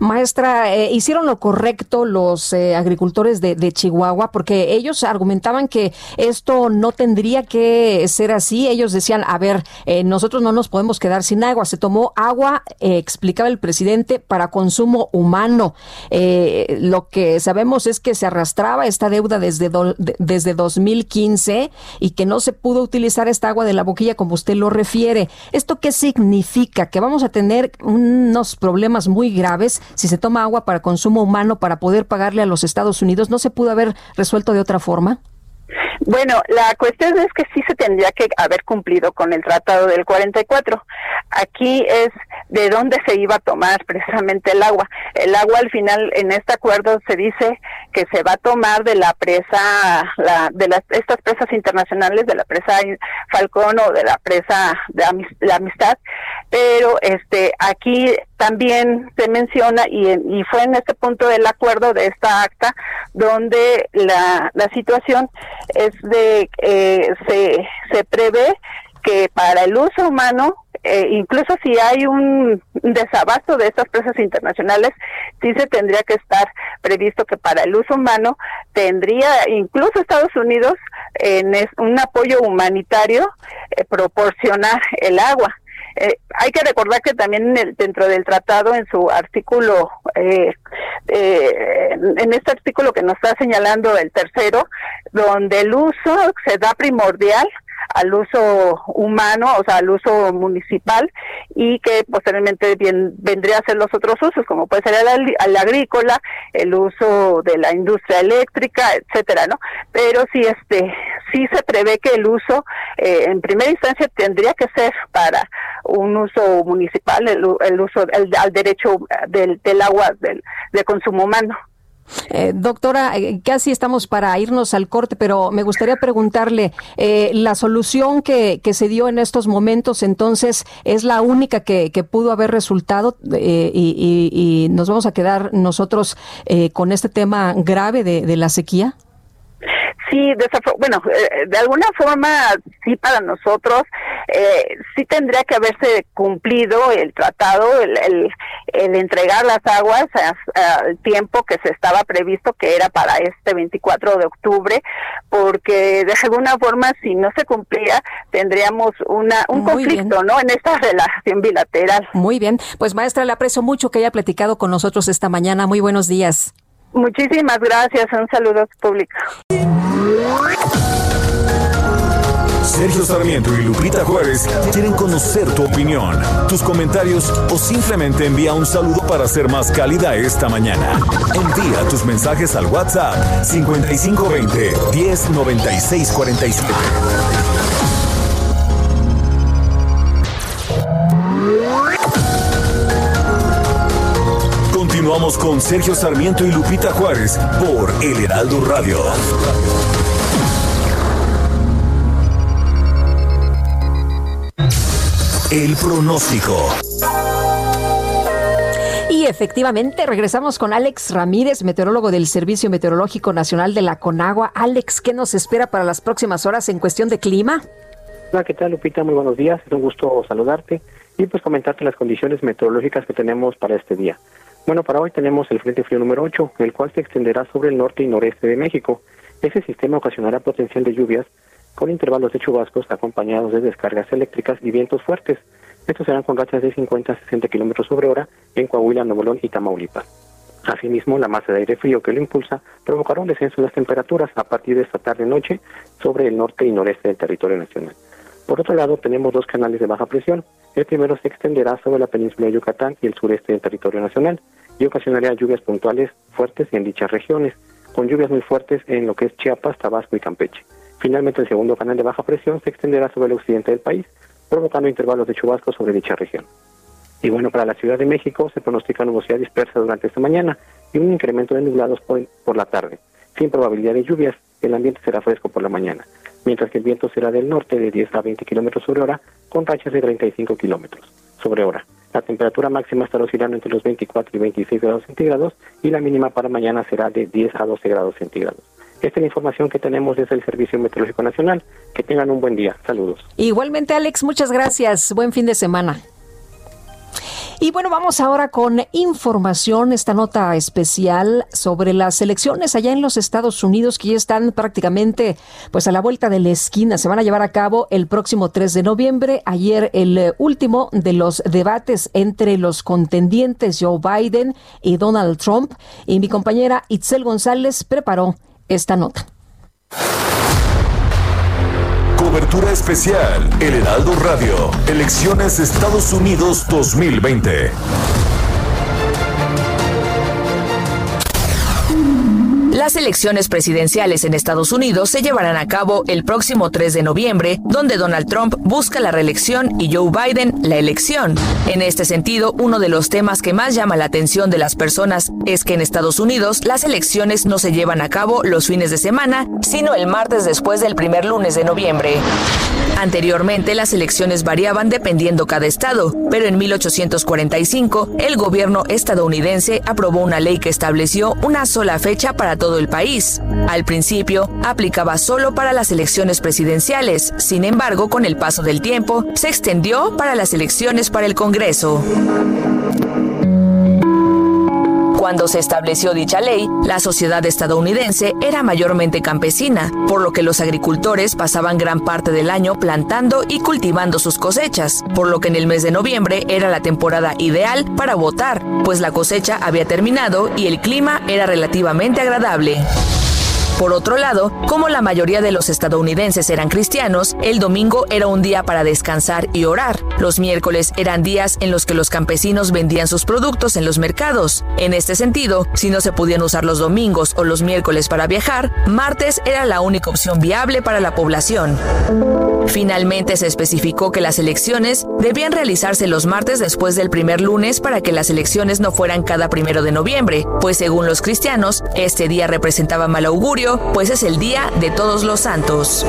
Maestra, eh, hicieron lo correcto los eh, agricultores de, Chihuahua porque ellos argumentaban que esto no tendría que ser así. Ellos decían, a ver, eh, nosotros no nos podemos quedar sin agua. Se tomó agua, explicaba el presidente, para consumo humano. lo que sabemos es que se arrastraba esta deuda desde, do, de, desde 2015 y que no se pudo utilizar esta agua de la boquilla como usted lo refiere. ¿Esto qué significa? Que vamos a tener unos problemas muy graves si se toma agua para consumo humano para poder pagarle a los Estados Unidos, ¿no se pudo haber resuelto de otra forma? Bueno, la cuestión es que sí se tendría que haber cumplido con el Tratado del 44. Aquí es de dónde se iba a tomar precisamente el agua. El agua al final en este acuerdo se dice que se va a tomar de la presa, la, de las estas presas internacionales, de la presa Falcón o de la presa de la Amistad, pero este aquí también se menciona y, y fue en este punto del acuerdo de esta acta donde la, la situación es de eh, se, se prevé que para el uso humano eh, incluso si hay un desabasto de estas presas internacionales, sí se tendría que estar previsto que para el uso humano tendría incluso Estados Unidos en un apoyo humanitario eh, proporcionar el agua. Eh, hay que recordar que también dentro del tratado, en su artículo, eh, eh, en este artículo que nos está señalando el tercero, donde el uso se da primordial al uso humano, o sea, al uso municipal y que posteriormente vendría a ser los otros usos, como puede ser el, agrícola, el uso de la industria eléctrica, etcétera, ¿no? Pero sí, este, sí se prevé que el uso, eh, en primera instancia, tendría que ser para un uso municipal, el, uso, el, al derecho del, del agua del, de consumo humano. Eh, doctora, eh, casi estamos para irnos al corte, pero me gustaría preguntarle, eh, ¿la solución que, que, se dio en estos momentos entonces es la única que, que pudo haber resultado y, y, nos vamos a quedar nosotros con este tema grave de la sequía? Sí, bueno, eh, de alguna forma, sí para nosotros, eh, sí tendría que haberse cumplido el tratado, el, el, entregar las aguas al tiempo que se estaba previsto, que era para este 24 de octubre, porque de alguna forma, si no se cumplía, tendríamos una un conflicto, ¿no? En esta relación bilateral. Muy bien, pues maestra, le aprecio mucho que haya platicado con nosotros esta mañana. Muy buenos días. Muchísimas gracias, un saludo público. Sergio Sarmiento y Lupita Juárez quieren conocer tu opinión, tus comentarios o simplemente envía un saludo para ser más cálida esta mañana. Envía tus mensajes al WhatsApp 5520 109647. Continuamos con Sergio Sarmiento y Lupita Juárez por El Heraldo Radio. El pronóstico. Y efectivamente, regresamos con Alex Ramírez, meteorólogo del Servicio Meteorológico Nacional de la Conagua. Alex, ¿qué nos espera para las próximas horas en cuestión de clima? Hola, ¿qué tal, Lupita? Muy buenos días. Es un gusto saludarte y pues comentarte las condiciones meteorológicas que tenemos para este día. Bueno, para hoy tenemos el Frente Frío número 8, el cual se extenderá sobre el norte y noreste de México. Ese sistema ocasionará potencial de lluvias con intervalos de chubascos acompañados de descargas eléctricas y vientos fuertes. Estos serán con rachas de 50 a 60 kilómetros sobre hora en Coahuila, Nuevo León y Tamaulipas. Asimismo, la masa de aire frío que lo impulsa provocará un descenso de las temperaturas a partir de esta tarde-noche sobre el norte y noreste del territorio nacional. Por otro lado, tenemos dos canales de baja presión. El primero se extenderá sobre la península de Yucatán y el sureste del territorio nacional y ocasionaría lluvias puntuales fuertes en dichas regiones, con lluvias muy fuertes en lo que es Chiapas, Tabasco y Campeche. Finalmente, el segundo canal de baja presión se extenderá sobre el occidente del país, provocando intervalos de chubascos sobre dicha región. Y bueno, para la Ciudad de México se pronostica nubosidad dispersa durante esta mañana y un incremento de nublados por, por la tarde, sin probabilidad de lluvias. El ambiente será fresco por la mañana, mientras que el viento será del norte de 10 a 20 kilómetros sobre hora, con rachas de 35 kilómetros sobre hora. La temperatura máxima estará oscilando entre los 24 y 26 grados centígrados y la mínima para mañana será de 10 a 12 grados centígrados. Esta es la información que tenemos desde el Servicio Meteorológico Nacional. Que tengan un buen día. Saludos. Igualmente, Alex, muchas gracias. Buen fin de semana. Y bueno, vamos ahora con información, esta nota especial sobre las elecciones allá en los Estados Unidos que ya están prácticamente pues a la vuelta de la esquina. Se van a llevar a cabo el próximo 3 de noviembre. Ayer el eh, último de los debates entre los contendientes Joe Biden y Donald Trump. Y mi compañera Itzel González preparó esta nota. Cobertura especial, El Heraldo Radio, Elecciones Estados Unidos 2020. Las elecciones presidenciales en Estados Unidos se llevarán a cabo el próximo 3 de noviembre, donde Donald Trump busca la reelección y Joe Biden la elección. En este sentido, uno de los temas que más llama la atención de las personas es que en Estados Unidos las elecciones no se llevan a cabo los fines de semana, sino el martes después del primer lunes de noviembre. Anteriormente las elecciones variaban dependiendo cada estado, pero en 1845 el gobierno estadounidense aprobó una ley que estableció una sola fecha para todo el país. Al principio, aplicaba solo para las elecciones presidenciales, sin embargo, con el paso del tiempo, se extendió para las elecciones para el Congreso. Cuando se estableció dicha ley, la sociedad estadounidense era mayormente campesina, por lo que los agricultores pasaban gran parte del año plantando y cultivando sus cosechas, por lo que en el mes de noviembre era la temporada ideal para votar, pues la cosecha había terminado y el clima era relativamente agradable. Por otro lado, como la mayoría de los estadounidenses eran cristianos, el domingo era un día para descansar y orar. Los miércoles eran días en los que los campesinos vendían sus productos en los mercados. En este sentido, si no se podían usar los domingos o los miércoles para viajar, martes era la única opción viable para la población. Finalmente se especificó que las elecciones debían realizarse los martes después del primer lunes para que las elecciones no fueran cada primero de noviembre, pues según los cristianos, este día representaba mal augurio pues es el Día de Todos los Santos.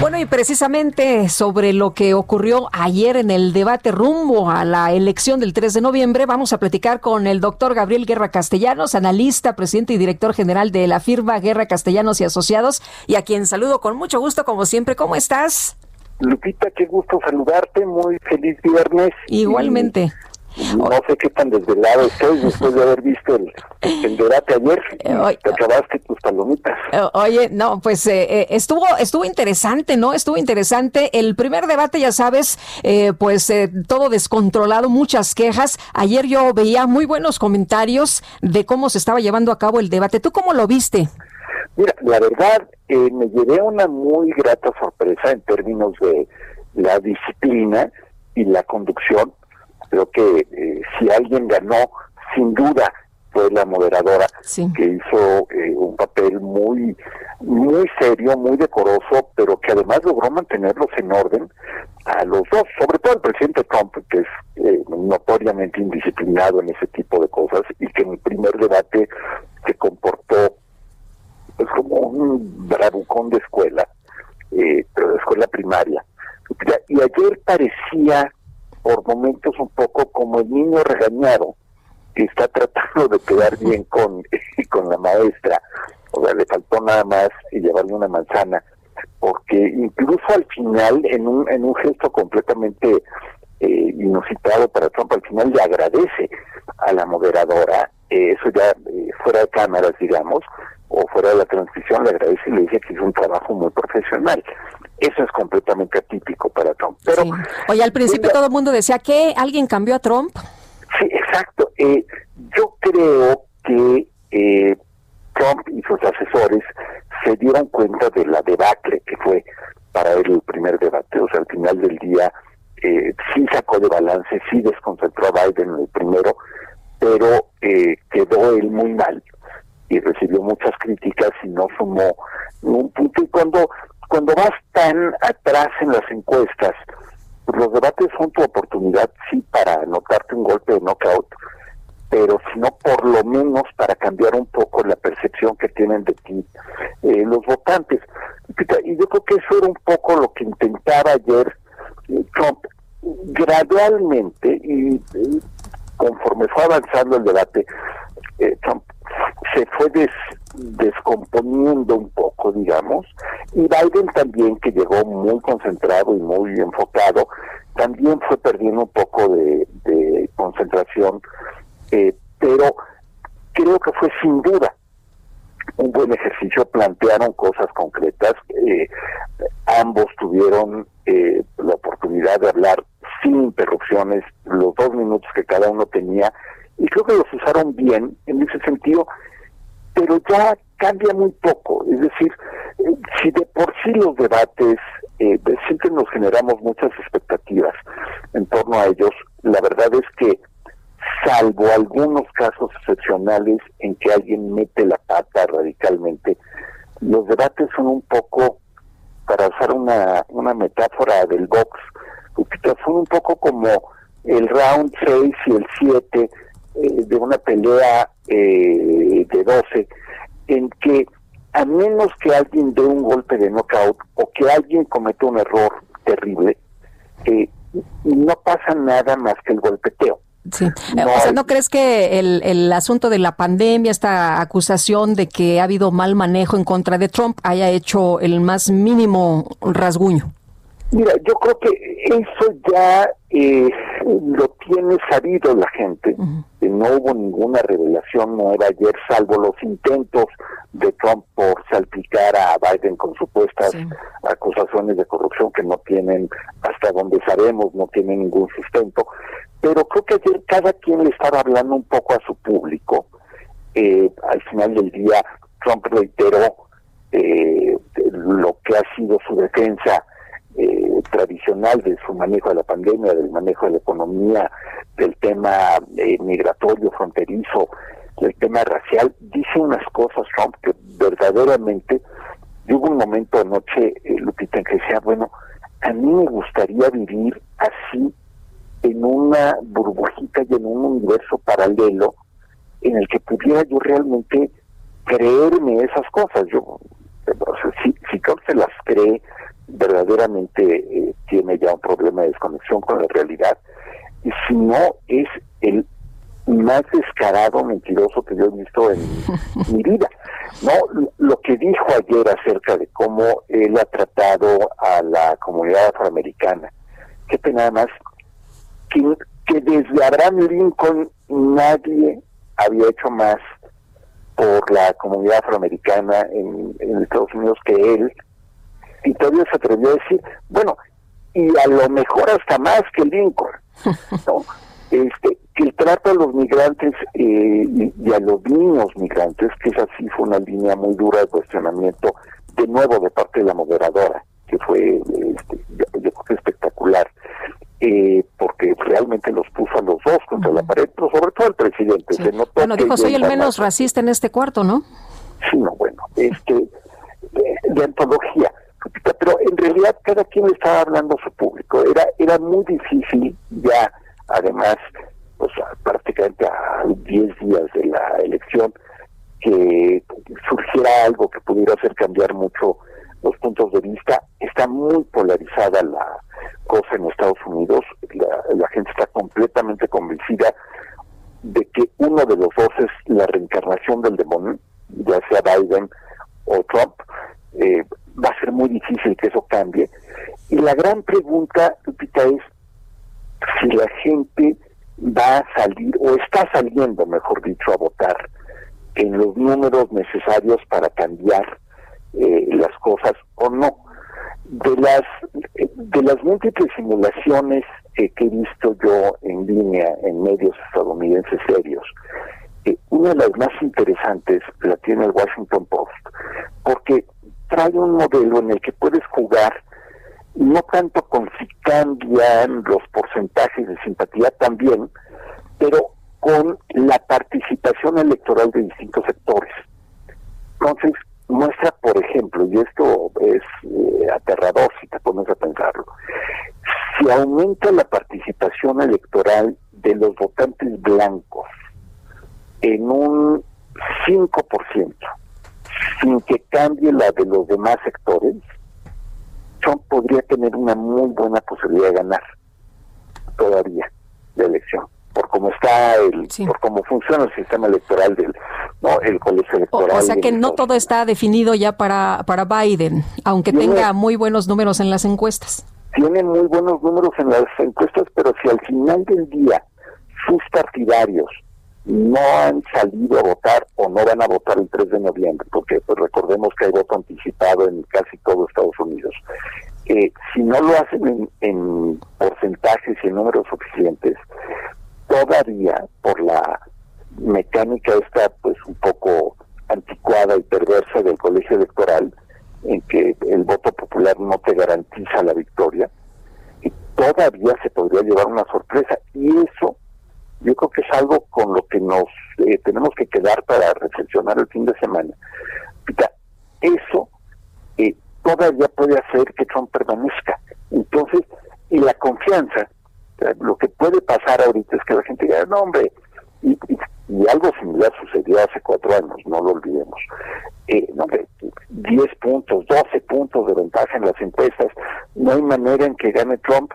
Bueno, y precisamente sobre lo que ocurrió ayer en el debate rumbo a la elección del 3 de noviembre, vamos a platicar con el doctor Gabriel Guerra Castellanos, analista, presidente y director general de la firma Guerra Castellanos y Asociados, y a quien saludo con mucho gusto, como siempre. ¿Cómo estás? Lupita, qué gusto saludarte, muy feliz viernes. Igualmente. No sé qué tan desvelado estoy después de haber visto el, debate ayer. Eh, te acabaste tus palomitas. Eh, oye, no, pues eh, estuvo estuvo interesante, ¿no? Estuvo interesante. El primer debate, ya sabes, pues todo descontrolado, muchas quejas. Ayer yo veía muy buenos comentarios de cómo se estaba llevando a cabo el debate. ¿Tú cómo lo viste? Mira, la verdad, me llevé una muy grata sorpresa en términos de la disciplina y la conducción Creo que eh, si alguien ganó, sin duda fue la moderadora que hizo eh, un papel muy muy serio, muy decoroso, pero que además logró mantenerlos en orden a los dos, sobre todo el presidente Trump, que es eh, notoriamente indisciplinado en ese tipo de cosas y que en el primer debate se comportó pues como un bravucón de escuela, pero de escuela primaria. Y ayer parecía por momentos un poco como el niño regañado que está tratando de quedar bien con, con la maestra. O sea, le faltó nada más y llevarle una manzana, porque incluso al final, en un, en un gesto completamente eh, inusitado para Trump, al final le agradece a la moderadora, eh, eso ya eh, fuera de cámaras, digamos, o fuera de la transmisión, le agradece y le dice que hizo un trabajo muy profesional. Eso es completamente atípico para Trump. Pero, Oye, al principio todo el mundo decía que alguien cambió a Trump. Sí, exacto. Eh, yo creo que eh, Trump y sus asesores se dieron cuenta de la debacle que fue para él el primer debate. O sea, al final del día eh, sí sacó de balance, sí desconcentró a Biden en el primero, pero eh, quedó él muy mal y recibió muchas críticas y no sumó un punto. Y cuando cuando vas tan atrás en las encuestas, los debates son tu oportunidad, sí, para anotarte un golpe de knockout, pero si no, por lo menos para cambiar un poco la percepción que tienen de ti eh, los votantes. Y yo creo que eso era un poco lo que intentaba ayer eh, Trump. Gradualmente, y conforme fue avanzando el debate, eh, Trump se fue des, descomponiendo un poco, digamos, y Biden también, que llegó muy concentrado y muy enfocado, también fue perdiendo un poco de, concentración, eh, pero creo que fue sin duda un buen ejercicio, plantearon cosas concretas, eh, ambos tuvieron eh, la oportunidad de hablar sin interrupciones, los dos minutos que cada uno tenía, y creo que los usaron bien en ese sentido, pero ya cambia muy poco. Es decir, eh, si de por sí los debates eh, siempre nos generamos muchas expectativas en torno a ellos, la verdad es que salvo algunos casos excepcionales en que alguien mete la pata radicalmente, los debates son un poco, para usar una, una metáfora del box, son un poco como el round 6 y el 7 eh, de una pelea eh, de 12, en que a menos que alguien dé un golpe de knockout o que alguien cometa un error terrible, eh, no pasa nada más que el golpeteo. Sí. Eh, o sea, ¿no crees que el, el asunto de la pandemia, esta acusación de que ha habido mal manejo en contra de Trump, haya hecho el más mínimo rasguño? Mira, yo creo que eso ya eh, lo tiene sabido la gente. No hubo ninguna revelación nueva ayer, salvo los intentos de Trump por salpicar a Biden con supuestas acusaciones de corrupción que no tienen, hasta donde sabemos, no tienen ningún sustento. Pero creo que ayer cada quien le estaba hablando un poco a su público. Eh, al final del día, Trump reiteró eh, lo que ha sido su defensa eh, tradicional de su manejo de la pandemia, del manejo de la economía, del tema eh, migratorio, fronterizo, del tema racial, dice unas cosas Trump que verdaderamente, hubo un momento anoche, eh, Lupita, en que decía, bueno, a mí me gustaría vivir así en una burbujita y en un universo paralelo en el que pudiera yo realmente creerme esas cosas. Yo, si, si Trump se las cree, verdaderamente eh, tiene ya un problema de desconexión con la realidad. Y si no, es el más descarado mentiroso que yo he visto en mi vida. No, lo que dijo ayer acerca de cómo él ha tratado a la comunidad afroamericana, qué pena más, que, que desde Abraham Lincoln nadie había hecho más por la comunidad afroamericana en, en Estados Unidos que él, y todavía se atrevió a decir, bueno, y a lo mejor hasta más que Lincoln, ¿no? Este, que el trato a los migrantes eh, y, a los niños migrantes, que esa sí fue una línea muy dura de cuestionamiento, de nuevo de parte de la moderadora, que fue este, yo, creo que espectacular, eh, porque realmente los puso a los dos contra la pared, pero sobre todo al presidente. Se bueno, dijo, soy el menos racista en este cuarto, ¿no? Sí, no, bueno, este, de, de antología pero en realidad cada quien estaba hablando a su público. Era, era muy difícil ya, además, pues prácticamente a 10 días de la elección, que surgiera algo que pudiera hacer cambiar mucho los puntos de vista. Está muy polarizada la cosa en Estados Unidos. La, la gente está completamente convencida de que uno de los dos es la reencarnación del demonio, ya sea Biden o Trump. Eh, va a ser muy difícil que eso cambie. Y la gran pregunta, Lupita, es si la gente va a salir, o está saliendo, mejor dicho, a votar en los números necesarios para cambiar eh, las cosas o no. De las, de las múltiples simulaciones que he visto yo en línea en medios estadounidenses serios, eh, una de las más interesantes la tiene el Washington Post, porque trae un modelo en el que puedes jugar no tanto con si cambian los porcentajes de simpatía también, pero con la participación electoral de distintos sectores. Entonces, muestra, por ejemplo, y esto es eh, aterrador si te pones a pensarlo, si aumenta la participación electoral de los votantes blancos en un 5%, sin que cambie la de los demás sectores, Trump podría tener una muy buena posibilidad de ganar todavía la elección por cómo está el por cómo funciona el sistema electoral del no el colegio electoral o, sea que no todo está definido ya para para Biden aunque tenga muy buenos números en las encuestas. Tiene muy buenos números en las encuestas pero si al final del día sus partidarios no han salido a votar o no van a votar el 3 de noviembre, porque pues, recordemos que hay voto anticipado en casi todo Estados Unidos. Eh, si no lo hacen en, porcentajes y en números suficientes, todavía por la mecánica esta pues un poco anticuada y perversa del colegio electoral, en que el voto popular no te garantiza la victoria, y todavía se podría llevar una sorpresa. Y eso yo creo que es algo con lo que nos eh, tenemos que quedar para reflexionar el fin de semana. Eso eh, todavía puede hacer que Trump permanezca. Entonces, y la confianza, lo que puede pasar ahorita es que la gente diga, no hombre, y, algo similar sucedió hace cuatro años, no lo olvidemos. Eh, no, hombre, 10 puntos, 12 puntos de ventaja en las encuestas, no hay manera en que gane Trump.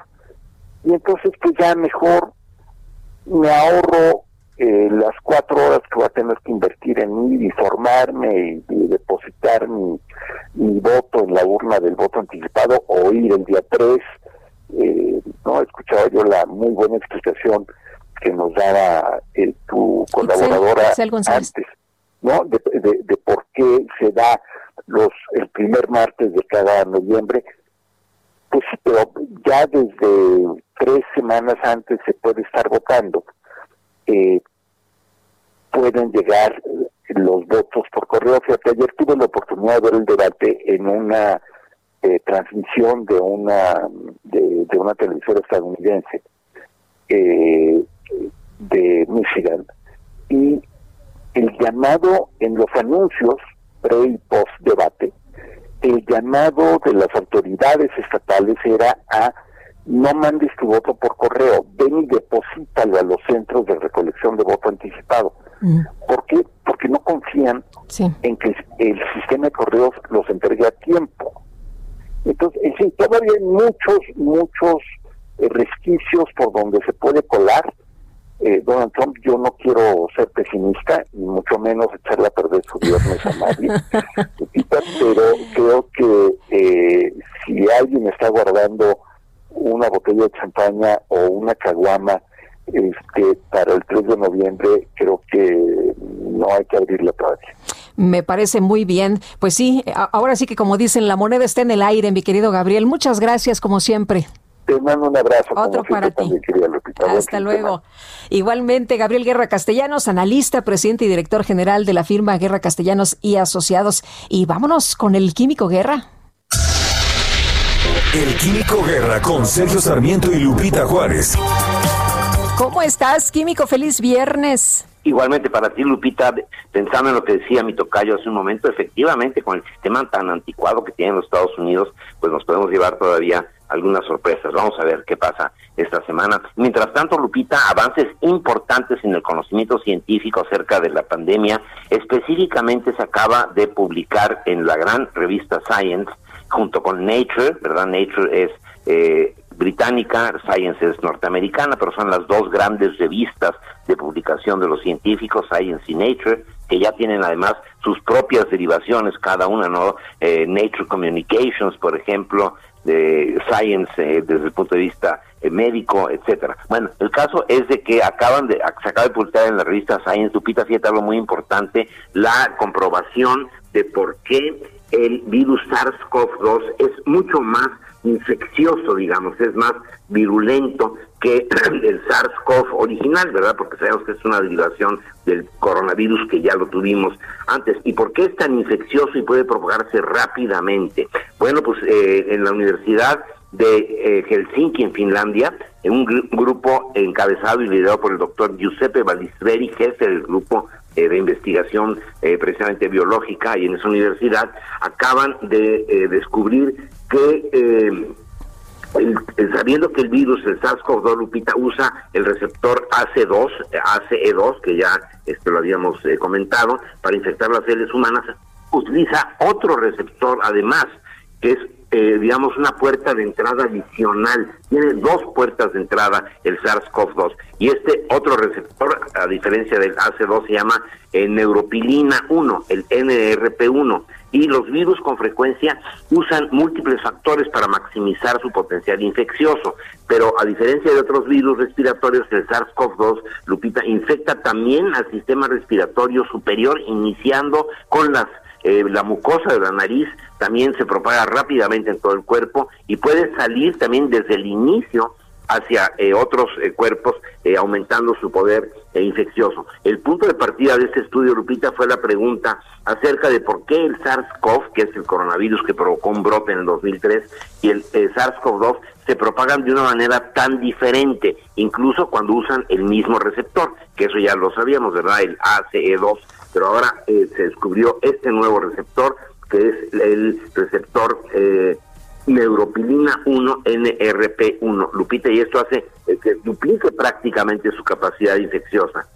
Y entonces, pues ya mejor me ahorro eh, las cuatro horas que voy a tener que invertir en ir y formarme y, depositar mi, mi, voto en la urna del voto anticipado o ir el día 3. Eh, no he escuchado yo la muy buena explicación que nos daba eh, tu colaboradora antes, ¿no? De, de, por qué se da los el primer martes de cada noviembre. Pues pero ya desde tres semanas antes se puede estar votando. Eh, pueden llegar los votos por correo. Fíjate, ayer tuve la oportunidad de ver el debate en una eh, transmisión de una de, una televisora estadounidense eh, de Michigan y el llamado en los anuncios pre y post debate, el llamado de las autoridades estatales era a no mandes tu voto por correo, ven y deposítalo a los centros de recolección de voto anticipado. Mm. ¿Por qué? Porque no confían en que el sistema de correos los entregue a tiempo. Entonces, en fin, todavía hay muchos, muchos eh, resquicios por donde se puede colar. Eh, Donald Trump, yo no quiero ser pesimista, y mucho menos echarle a perder su viernes a nadie, pero creo que eh, si alguien está guardando una botella de champaña o una caguama este, para el 3 de noviembre, creo que no hay que abrirla todavía. Me parece muy bien. Pues sí, ahora sí que como dicen, la moneda está en el aire, mi querido Gabriel. Muchas gracias, como siempre. Te mando un abrazo. Otro para ti. Hasta luego. Igualmente, Gabriel Guerra Castellanos, analista, presidente y director general de la firma Guerra Castellanos y Asociados. Y vámonos con el Químico Guerra. El Químico Guerra con Sergio Sarmiento y Lupita Juárez. ¿Cómo estás, Químico? Feliz viernes. Igualmente para ti, Lupita, pensando en lo que decía mi tocayo hace un momento, efectivamente, con el sistema tan anticuado que tienen los Estados Unidos, pues nos podemos llevar todavía algunas sorpresas. Vamos a ver qué pasa esta semana. Mientras tanto, Lupita, avances importantes en el conocimiento científico acerca de la pandemia. Específicamente se acaba de publicar en la gran revista Science junto con Nature, ¿verdad? Nature es eh, británica, Science es norteamericana, pero son las dos grandes revistas de publicación de los científicos, Science y Nature, que ya tienen además sus propias derivaciones, cada una, ¿no? Eh, Nature Communications, por ejemplo, de Science eh, desde el punto de vista médico, etcétera. Bueno, el caso es de que acaban de, se acaba de publicar en la revista Science, Lupita, fíjate algo muy importante, la comprobación de por qué el virus SARS-CoV-2 es mucho más infeccioso, digamos, es más virulento que el SARS-CoV original, ¿verdad? Porque sabemos que es una derivación del coronavirus que ya lo tuvimos antes. ¿Y por qué es tan infeccioso y puede propagarse rápidamente? Bueno, pues eh, en la Universidad de eh, Helsinki, en Finlandia, en un grupo encabezado y liderado por el doctor Giuseppe Valisveri, jefe del grupo eh, de investigación eh, precisamente biológica y en esa universidad acaban de descubrir que sabiendo que el virus, el SARS-CoV-2, Lupita, usa el receptor AC2, ACE2, que ya este, lo habíamos comentado, para infectar las células humanas, utiliza otro receptor además, que es eh, digamos, una puerta de entrada adicional. Tiene dos puertas de entrada el SARS-CoV-2. Y este otro receptor, a diferencia del AC2, se llama eh, neuropilina 1, el NRP1. Y los virus con frecuencia usan múltiples factores para maximizar su potencial infeccioso. Pero a diferencia de otros virus respiratorios, el SARS-CoV-2, Lupita, infecta también al sistema respiratorio superior, iniciando con las eh, la mucosa de la nariz también se propaga rápidamente en todo el cuerpo y puede salir también desde el inicio hacia eh, otros eh, cuerpos, aumentando su poder infeccioso. El punto de partida de este estudio, Lupita, fue la pregunta acerca de por qué el SARS-CoV, que es el coronavirus que provocó un brote en el 2003, y el SARS-CoV-2 se propagan de una manera tan diferente, incluso cuando usan el mismo receptor, que eso ya lo sabíamos, ¿verdad? El ACE2 pero ahora eh, se descubrió este nuevo receptor, que es el receptor eh, neuropilina 1 NRP1, Lupita, y esto hace eh, que duplique prácticamente su capacidad infecciosa.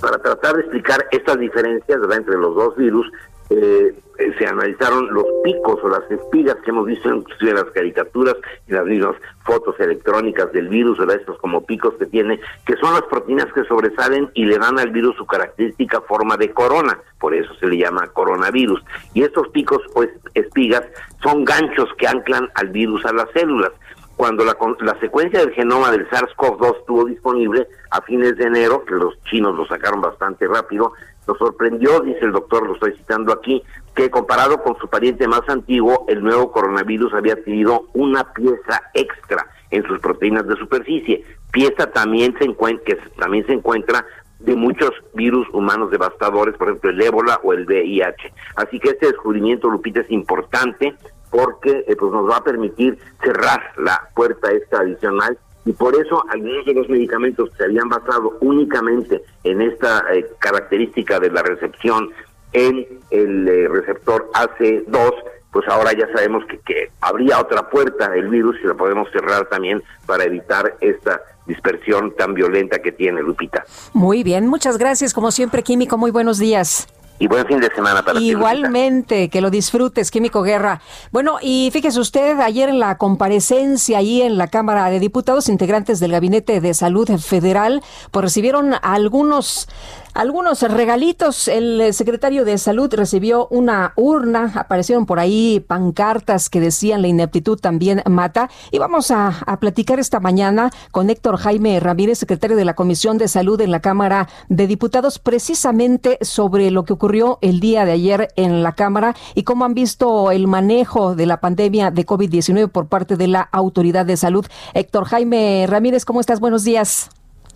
para tratar de explicar estas diferencias entre los dos virus, eh, se analizaron los picos o las espigas que hemos visto inclusive en las caricaturas y las mismas fotos electrónicas del virus, ¿verdad? estos como picos que tiene, que son las proteínas que sobresalen y le dan al virus su característica forma de corona, por eso se le llama coronavirus. Y estos picos o espigas son ganchos que anclan al virus a las células cuando la, la, secuencia del genoma del SARS-CoV-2 estuvo disponible a fines de enero, que los chinos lo sacaron bastante rápido, nos sorprendió, dice el doctor, lo estoy citando aquí, que comparado con su pariente más antiguo, el nuevo coronavirus había tenido una pieza extra en sus proteínas de superficie. Pieza también se encuentra, que también se encuentra de muchos virus humanos devastadores, por ejemplo el ébola o el VIH. Así que este descubrimiento, Lupita, es importante porque eh, pues nos va a permitir cerrar la puerta esta adicional y por eso algunos de los medicamentos que se habían basado únicamente en esta eh, característica de la recepción en el eh, receptor AC2, pues ahora ya sabemos que, que habría otra puerta del virus y la podemos cerrar también para evitar esta dispersión tan violenta que tiene Lupita. Muy bien, muchas gracias como siempre Químico, muy buenos días y buen fin de semana para Igualmente, que lo disfrutes, Químico Guerra. Bueno, y fíjese usted, ayer en la comparecencia ahí en la Cámara de Diputados, integrantes del Gabinete de Salud Federal, pues recibieron algunos algunos regalitos. El eh, secretario de Salud recibió una urna, aparecieron por ahí pancartas que decían la ineptitud también mata. Y vamos a, platicar esta mañana con Héctor Jaime Ramírez, secretario de la Comisión de Salud en la Cámara de Diputados, precisamente sobre lo que ocurrió el día de ayer en la Cámara y cómo han visto el manejo de la pandemia de COVID-19 por parte de la Autoridad de Salud. Héctor Jaime Ramírez, ¿cómo estás? Buenos días.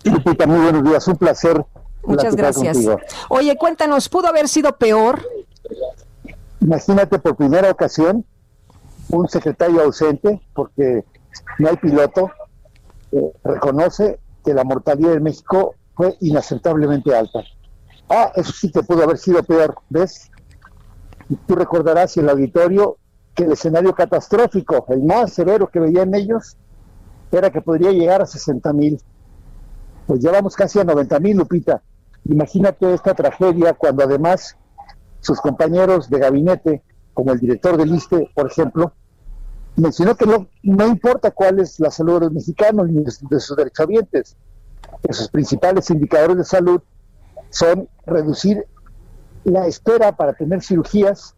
muy buenos días. Un placer Muchas gracias. Oye, cuéntanos, ¿pudo haber sido peor? Imagínate por primera ocasión un secretario ausente, porque no hay piloto, eh, reconoce que la mortalidad en México fue inaceptablemente alta. Ah, eso sí que pudo haber sido peor, ¿ves? Tú recordarás en el auditorio que el escenario catastrófico, el más severo que veían ellos, era que podría llegar a 60 mil. Pues ya vamos casi a 90 mil, Lupita. Imagínate esta tragedia cuando además sus compañeros de gabinete, como el director del ISTE, por ejemplo, mencionó que no, no importa cuál es la salud de los mexicanos ni de sus derechohabientes, que sus principales indicadores de salud son reducir la espera para tener cirugías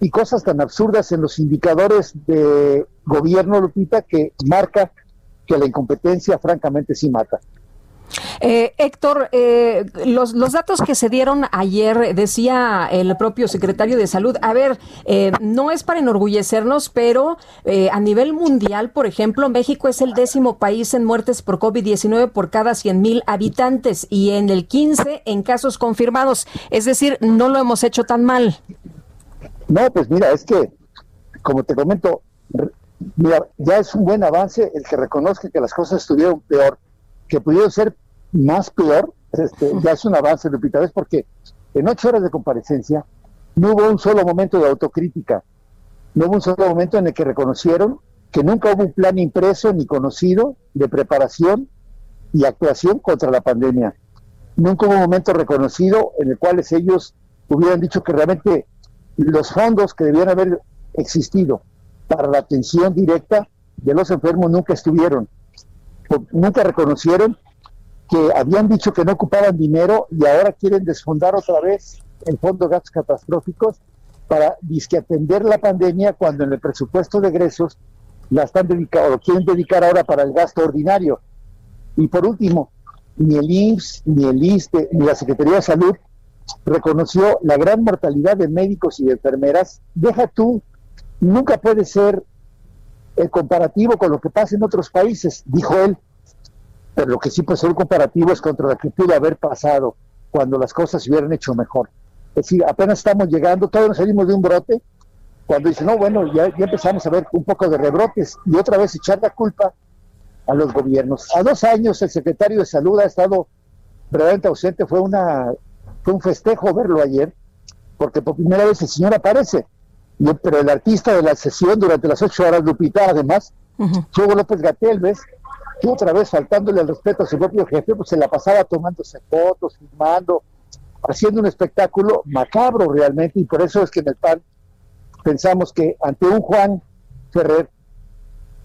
y cosas tan absurdas en los indicadores de gobierno, Lupita, que marca que la incompetencia francamente sí mata. Eh, Héctor, eh, los, los datos que se dieron ayer, decía el propio secretario de Salud, a ver, eh, no es para enorgullecernos, pero a nivel mundial, por ejemplo, México es el décimo país en muertes por COVID-19 por cada 100 mil habitantes y en el 15 en casos confirmados. Es decir, no lo hemos hecho tan mal. No, pues mira, es que, como te comento, mira, ya es un buen avance el que reconozca que las cosas estuvieron peor, que pudieron ser más peor, este, ya es un avance, Lupita, ¿ves? Porque en ocho horas de comparecencia no hubo un solo momento de autocrítica, no hubo un solo momento en el que reconocieron que nunca hubo un plan impreso ni conocido de preparación y actuación contra la pandemia. Nunca hubo un momento reconocido en el cual ellos hubieran dicho que realmente los fondos que debían haber existido para la atención directa de los enfermos nunca estuvieron. Nunca reconocieron que habían dicho que no ocupaban dinero y ahora quieren desfondar otra vez el Fondo de Gastos Catastróficos para disque atender la pandemia cuando en el presupuesto de egresos la están dedicando, lo quieren dedicar ahora para el gasto ordinario. Y por último, ni el IMSS, ni el ISTE, ni la Secretaría de Salud reconoció la gran mortalidad de médicos y de enfermeras. Deja tú, nunca puede ser el comparativo con lo que pasa en otros países, dijo él pero lo que sí puede ser un comparativo es contra lo que pudo haber pasado cuando las cosas se hubieran hecho mejor. Es decir, apenas estamos llegando, todavía nos salimos de un brote, cuando dice, no, bueno, ya, ya empezamos a ver un poco de rebrotes y otra vez echar la culpa a los gobiernos. A dos años el secretario de Salud ha estado verdaderamente ausente, fue, una, fue un festejo verlo ayer, porque por primera vez el señor aparece, pero el artista de la sesión durante las ocho horas, Lupita, además, Hugo López Gatel, ¿ves? otra vez faltándole el respeto a su propio jefe, pues se la pasaba tomándose fotos, filmando. haciendo un espectáculo macabro realmente y por eso es que en el PAN pensamos que ante un Juan Ferrer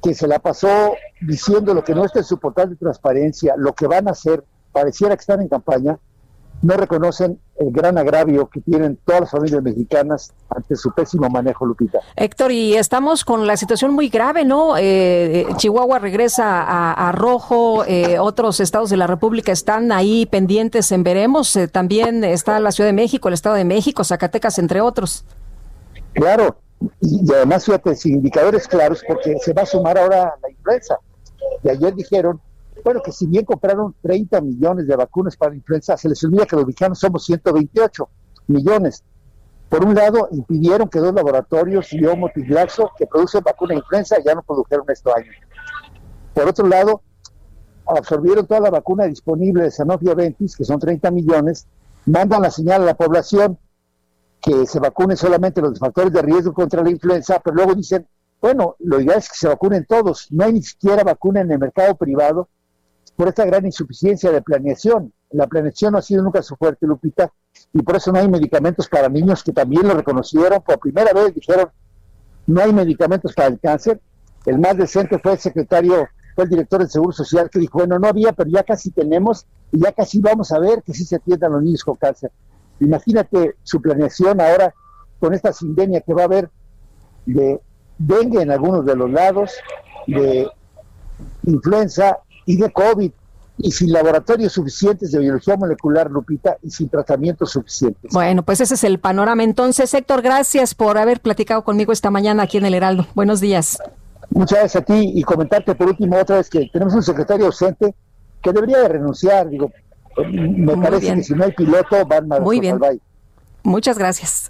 que se la pasó diciendo lo que no está en su portal de transparencia, lo que van a hacer, pareciera que están en campaña, no reconocen el gran agravio que tienen todas las familias mexicanas ante su pésimo manejo, Lupita. Héctor, y estamos con la situación muy grave, ¿no? Eh, Chihuahua regresa a, rojo, eh, otros estados de la República están ahí pendientes en veremos, eh, también está la Ciudad de México, el Estado de México, Zacatecas, entre otros. Claro, y, además fíjate, sin indicadores claros, porque se va a sumar ahora la influenza. Y ayer dijeron bueno, que si bien compraron 30 millones de vacunas para la influenza, se les olvida que los mexicanos somos 128 millones. Por un lado, impidieron que dos laboratorios, Biomo y Glaxo, que producen vacuna de influenza, ya no produjeron esto año. Por otro lado, absorbieron toda la vacuna disponible de Sanofi Aventis, que son 30 millones, mandan la señal a la población que se vacunen solamente los factores de riesgo contra la influenza, pero luego dicen, bueno, lo ideal es que se vacunen todos, no hay ni siquiera vacuna en el mercado privado por esta gran insuficiencia de planeación. La planeación no ha sido nunca su fuerte, Lupita, y por eso no hay medicamentos para niños que también lo reconocieron. Por primera vez dijeron, no hay medicamentos para el cáncer. El más decente fue el secretario, fue el director del Seguro Social que dijo, bueno, no había, pero ya casi tenemos y ya casi vamos a ver que sí se atiendan los niños con cáncer. Imagínate su planeación ahora con esta sindemia que va a haber de dengue en algunos de los lados, de influenza y de COVID, y sin laboratorios suficientes de biología molecular, Lupita, y sin tratamientos suficientes. Bueno, pues ese es el panorama. Entonces, Héctor, gracias por haber platicado conmigo esta mañana aquí en el Heraldo. Buenos días. Muchas gracias a ti y comentarte por último otra vez que tenemos un secretario ausente que debería de renunciar. Digo, me parece que si no hay piloto van a Muy bien. Muchas gracias.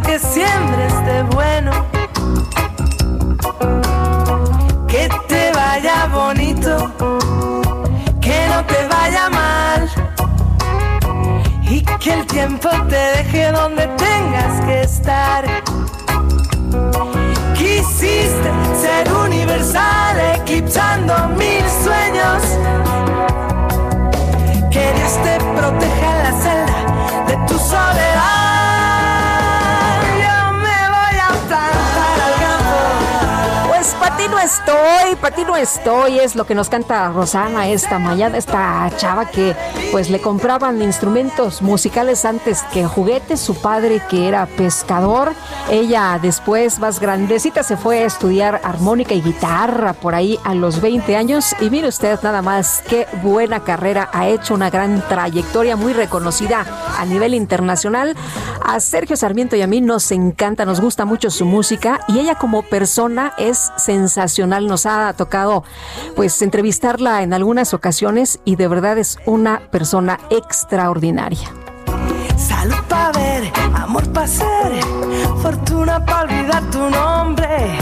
Que siempre esté bueno. Que te vaya bonito, que no te vaya mal. Y que el tiempo te deje donde tengas que estar. Quisiste ser universal, eclipsando mil sueños que Dios te proteja ti no estoy, para ti no estoy, es lo que nos canta Rosana esta mañana, esta chava que pues le compraban instrumentos musicales antes que juguetes, su padre que era pescador, ella después más grandecita se fue a estudiar armónica y guitarra por ahí a los 20 años y mire usted nada más qué buena carrera ha hecho, una gran trayectoria muy reconocida a nivel internacional. A Sergio Sarmiento y a mí nos encanta, nos gusta mucho su música y ella como persona es sensacional sensacional. Nos ha tocado pues entrevistarla en algunas ocasiones y de verdad es una persona extraordinaria. Salud amor para ser, fortuna para olvidar tu nombre.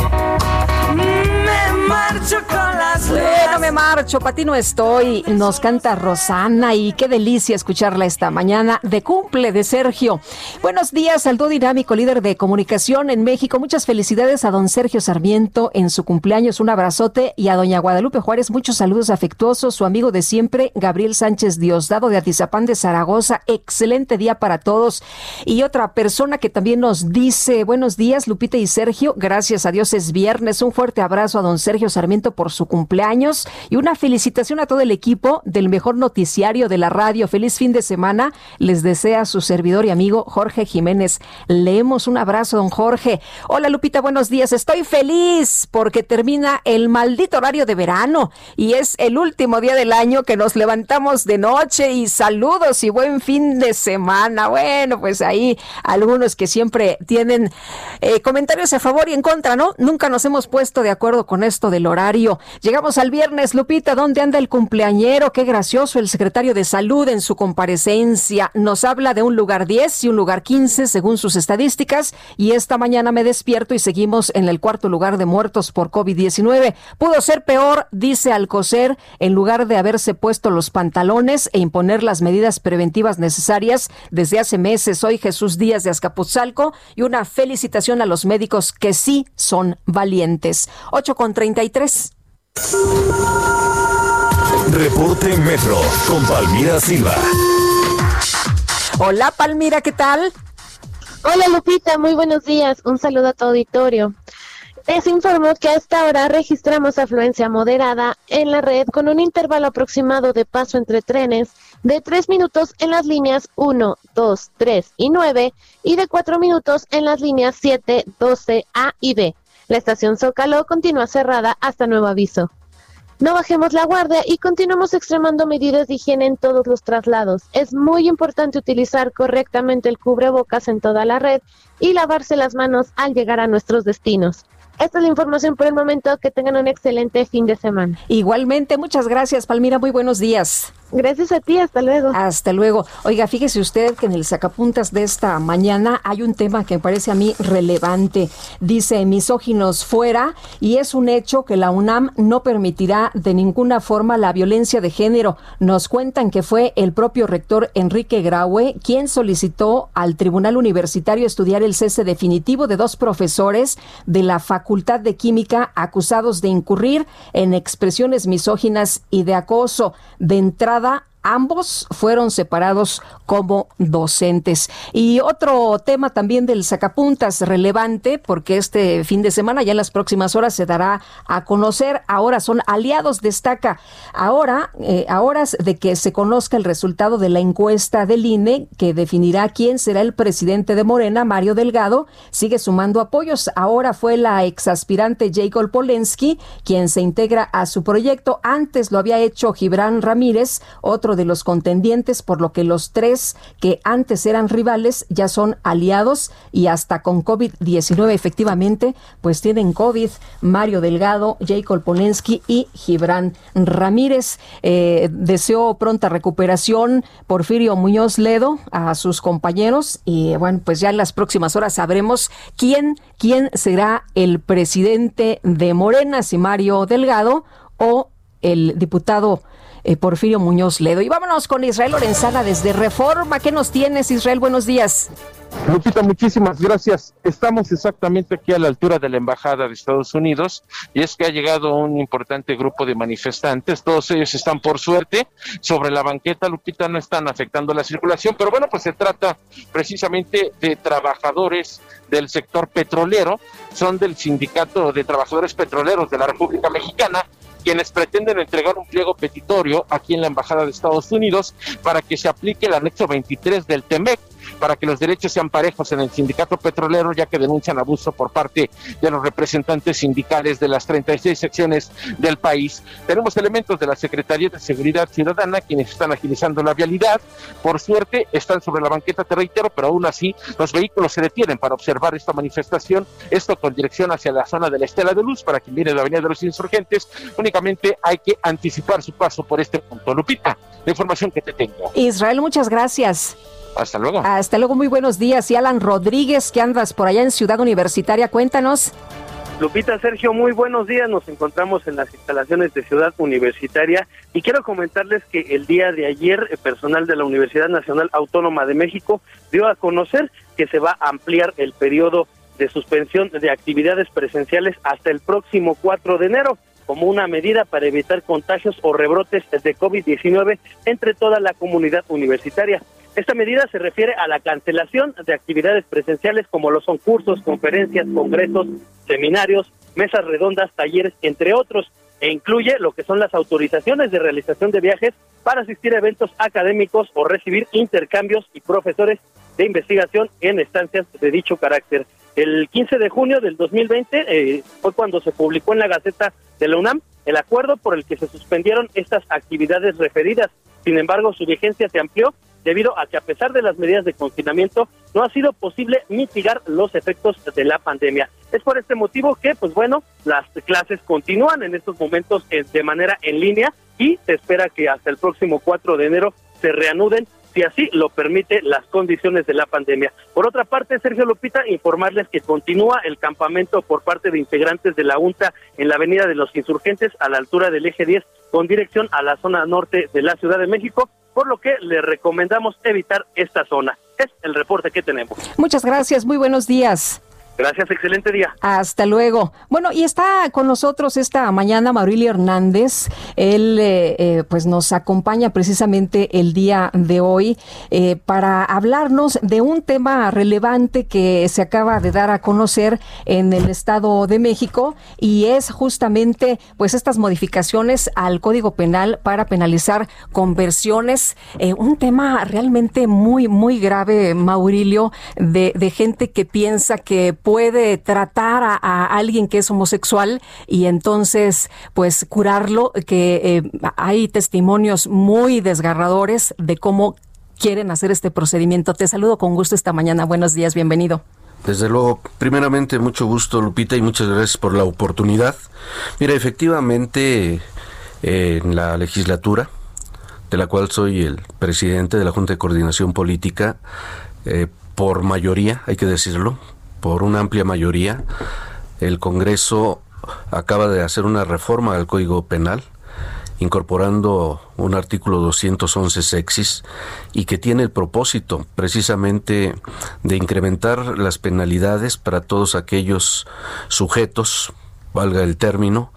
Me marcho con las Bueno, me marcho, para ti no estoy. Nos canta Rosana y qué delicia escucharla esta mañana de cumple de Sergio. Buenos días al dinámico líder de comunicación en México. Muchas felicidades a don Sergio Sarmiento en su cumpleaños. Un abrazote y a doña Guadalupe Juárez muchos saludos afectuosos. Su amigo de siempre, Gabriel Sánchez Diosdado de Atizapán de Zaragoza. Excelente día para todos. Y otra persona que también nos dice buenos días, Lupita y Sergio. Gracias a Dios es viernes. Un fuerte abrazo a don Sergio Sarmiento por su cumpleaños y una felicitación a todo el equipo del mejor noticiario de la radio. Feliz fin de semana. Les desea su servidor y amigo Jorge Jiménez. Leemos un abrazo, don Jorge. Hola Lupita, buenos días. Estoy feliz porque termina el maldito horario de verano y es el último día del año que nos levantamos de noche y saludos y buen fin de semana. Bueno, pues ahí algunos que siempre tienen eh, comentarios a favor y en contra, ¿no? Nunca nos hemos puesto de acuerdo con esto del horario. Llegamos al viernes, Lupita, ¿dónde anda el cumpleañero? Qué gracioso el secretario de Salud en su comparecencia. Nos habla de un lugar 10 y un lugar 15 según sus estadísticas y esta mañana me despierto y seguimos en el cuarto lugar de muertos por COVID-19. Pudo ser peor, dice Alcocer, en lugar de haberse puesto los pantalones e imponer las medidas preventivas necesarias desde hace meses. Soy Jesús Díaz de Azcapotzalco y una felicitación a los médicos que sí son valientes. 8 con 33. Reporte Metro con Palmira Silva. Hola Palmira, ¿qué tal? Hola Lupita, muy buenos días. Un saludo a tu auditorio. Les informo que a esta hora registramos afluencia moderada en la red con un intervalo aproximado de paso entre trenes de 3 minutos en las líneas 1, 2, 3 y 9 y de 4 minutos en las líneas 7, 12, A y B. La estación Zócalo continúa cerrada hasta nuevo aviso. No bajemos la guardia y continuamos extremando medidas de higiene en todos los traslados. Es muy importante utilizar correctamente el cubrebocas en toda la red y lavarse las manos al llegar a nuestros destinos. Esta es la información por el momento. Que tengan un excelente fin de semana. Igualmente, muchas gracias, Palmira. Muy buenos días. Gracias a ti, hasta luego. Hasta luego. Oiga, fíjese usted que en el sacapuntas de esta mañana hay un tema que me parece a mí relevante. Dice misóginos fuera y es un hecho que la UNAM no permitirá de ninguna forma la violencia de género. Nos cuentan que fue el propio rector Enrique Graue quien solicitó al Tribunal Universitario estudiar el cese definitivo de dos profesores de la Facultad de Química acusados de incurrir en expresiones misóginas y de acoso. De entrada cada ambos fueron separados como docentes. Y otro tema también del sacapuntas relevante, porque este fin de semana, ya en las próximas horas, se dará a conocer. Ahora son aliados, destaca. Ahora, eh, a horas de que se conozca el resultado de la encuesta del INE, que definirá quién será el presidente de Morena, Mario Delgado, sigue sumando apoyos. Ahora fue la exaspirante Jacob Polensky quien se integra a su proyecto. Antes lo había hecho Gibran Ramírez, otro de los contendientes, por lo que los tres que antes eran rivales ya son aliados y hasta con COVID-19 efectivamente, pues tienen COVID, Mario Delgado, Jacob Polensky y Gibran Ramírez. Eh, deseo pronta recuperación Porfirio Muñoz Ledo a sus compañeros y bueno, pues ya en las próximas horas sabremos quién, quién será el presidente de Morena, si Mario Delgado o el diputado eh, Porfirio Muñoz Ledo. Y vámonos con Israel Lorenzana desde Reforma. ¿Qué nos tienes, Israel? Buenos días. Lupita, muchísimas gracias. Estamos exactamente aquí a la altura de la Embajada de Estados Unidos y es que ha llegado un importante grupo de manifestantes. Todos ellos están por suerte sobre la banqueta. Lupita no están afectando la circulación, pero bueno, pues se trata precisamente de trabajadores del sector petrolero. Son del Sindicato de Trabajadores Petroleros de la República Mexicana quienes pretenden entregar un pliego petitorio aquí en la Embajada de Estados Unidos para que se aplique el anexo 23 del TEMEC para que los derechos sean parejos en el sindicato petrolero, ya que denuncian abuso por parte de los representantes sindicales de las 36 secciones del país. Tenemos elementos de la Secretaría de Seguridad Ciudadana quienes están agilizando la vialidad. Por suerte, están sobre la banqueta, te reitero, pero aún así los vehículos se detienen para observar esta manifestación. Esto con dirección hacia la zona de la Estela de Luz, para quien viene de la Avenida de los Insurgentes. Únicamente hay que anticipar su paso por este punto. Lupita, la información que te tengo. Israel, muchas gracias. Hasta luego. Hasta luego, muy buenos días. Y Alan Rodríguez, que andas por allá en Ciudad Universitaria, cuéntanos. Lupita, Sergio, muy buenos días. Nos encontramos en las instalaciones de Ciudad Universitaria y quiero comentarles que el día de ayer el personal de la Universidad Nacional Autónoma de México dio a conocer que se va a ampliar el periodo de suspensión de actividades presenciales hasta el próximo 4 de enero como una medida para evitar contagios o rebrotes de COVID-19 entre toda la comunidad universitaria. Esta medida se refiere a la cancelación de actividades presenciales como lo son cursos, conferencias, congresos, seminarios, mesas redondas, talleres, entre otros, e incluye lo que son las autorizaciones de realización de viajes para asistir a eventos académicos o recibir intercambios y profesores de investigación en estancias de dicho carácter. El 15 de junio del 2020 eh, fue cuando se publicó en la Gaceta de la UNAM el acuerdo por el que se suspendieron estas actividades referidas. Sin embargo, su vigencia se amplió debido a que a pesar de las medidas de confinamiento no ha sido posible mitigar los efectos de la pandemia. Es por este motivo que, pues bueno, las clases continúan en estos momentos eh, de manera en línea y se espera que hasta el próximo 4 de enero se reanuden si así lo permite las condiciones de la pandemia. Por otra parte, Sergio Lupita, informarles que continúa el campamento por parte de integrantes de la UNTA en la Avenida de los Insurgentes a la altura del eje 10 con dirección a la zona norte de la Ciudad de México, por lo que le recomendamos evitar esta zona. Es el reporte que tenemos. Muchas gracias, muy buenos días. Gracias, excelente día. Hasta luego. Bueno, y está con nosotros esta mañana Maurilio Hernández. Él eh, eh, pues nos acompaña precisamente el día de hoy eh, para hablarnos de un tema relevante que se acaba de dar a conocer en el Estado de México y es justamente pues estas modificaciones al Código Penal para penalizar conversiones. un tema realmente muy, muy grave, Maurilio, de, de gente que piensa que puede tratar a, alguien que es homosexual y entonces pues curarlo, que eh, hay testimonios muy desgarradores de cómo quieren hacer este procedimiento. Te saludo con gusto esta mañana. Buenos días, bienvenido. Desde luego, primeramente mucho gusto Lupita y muchas gracias por la oportunidad. Mira, efectivamente en la legislatura, de la cual soy el presidente de la Junta de Coordinación Política, eh, por mayoría, hay que decirlo, por una amplia mayoría. El Congreso acaba de hacer una reforma al Código Penal incorporando un artículo 211 sexis y que tiene el propósito precisamente de incrementar las penalidades para todos aquellos sujetos, valga el término,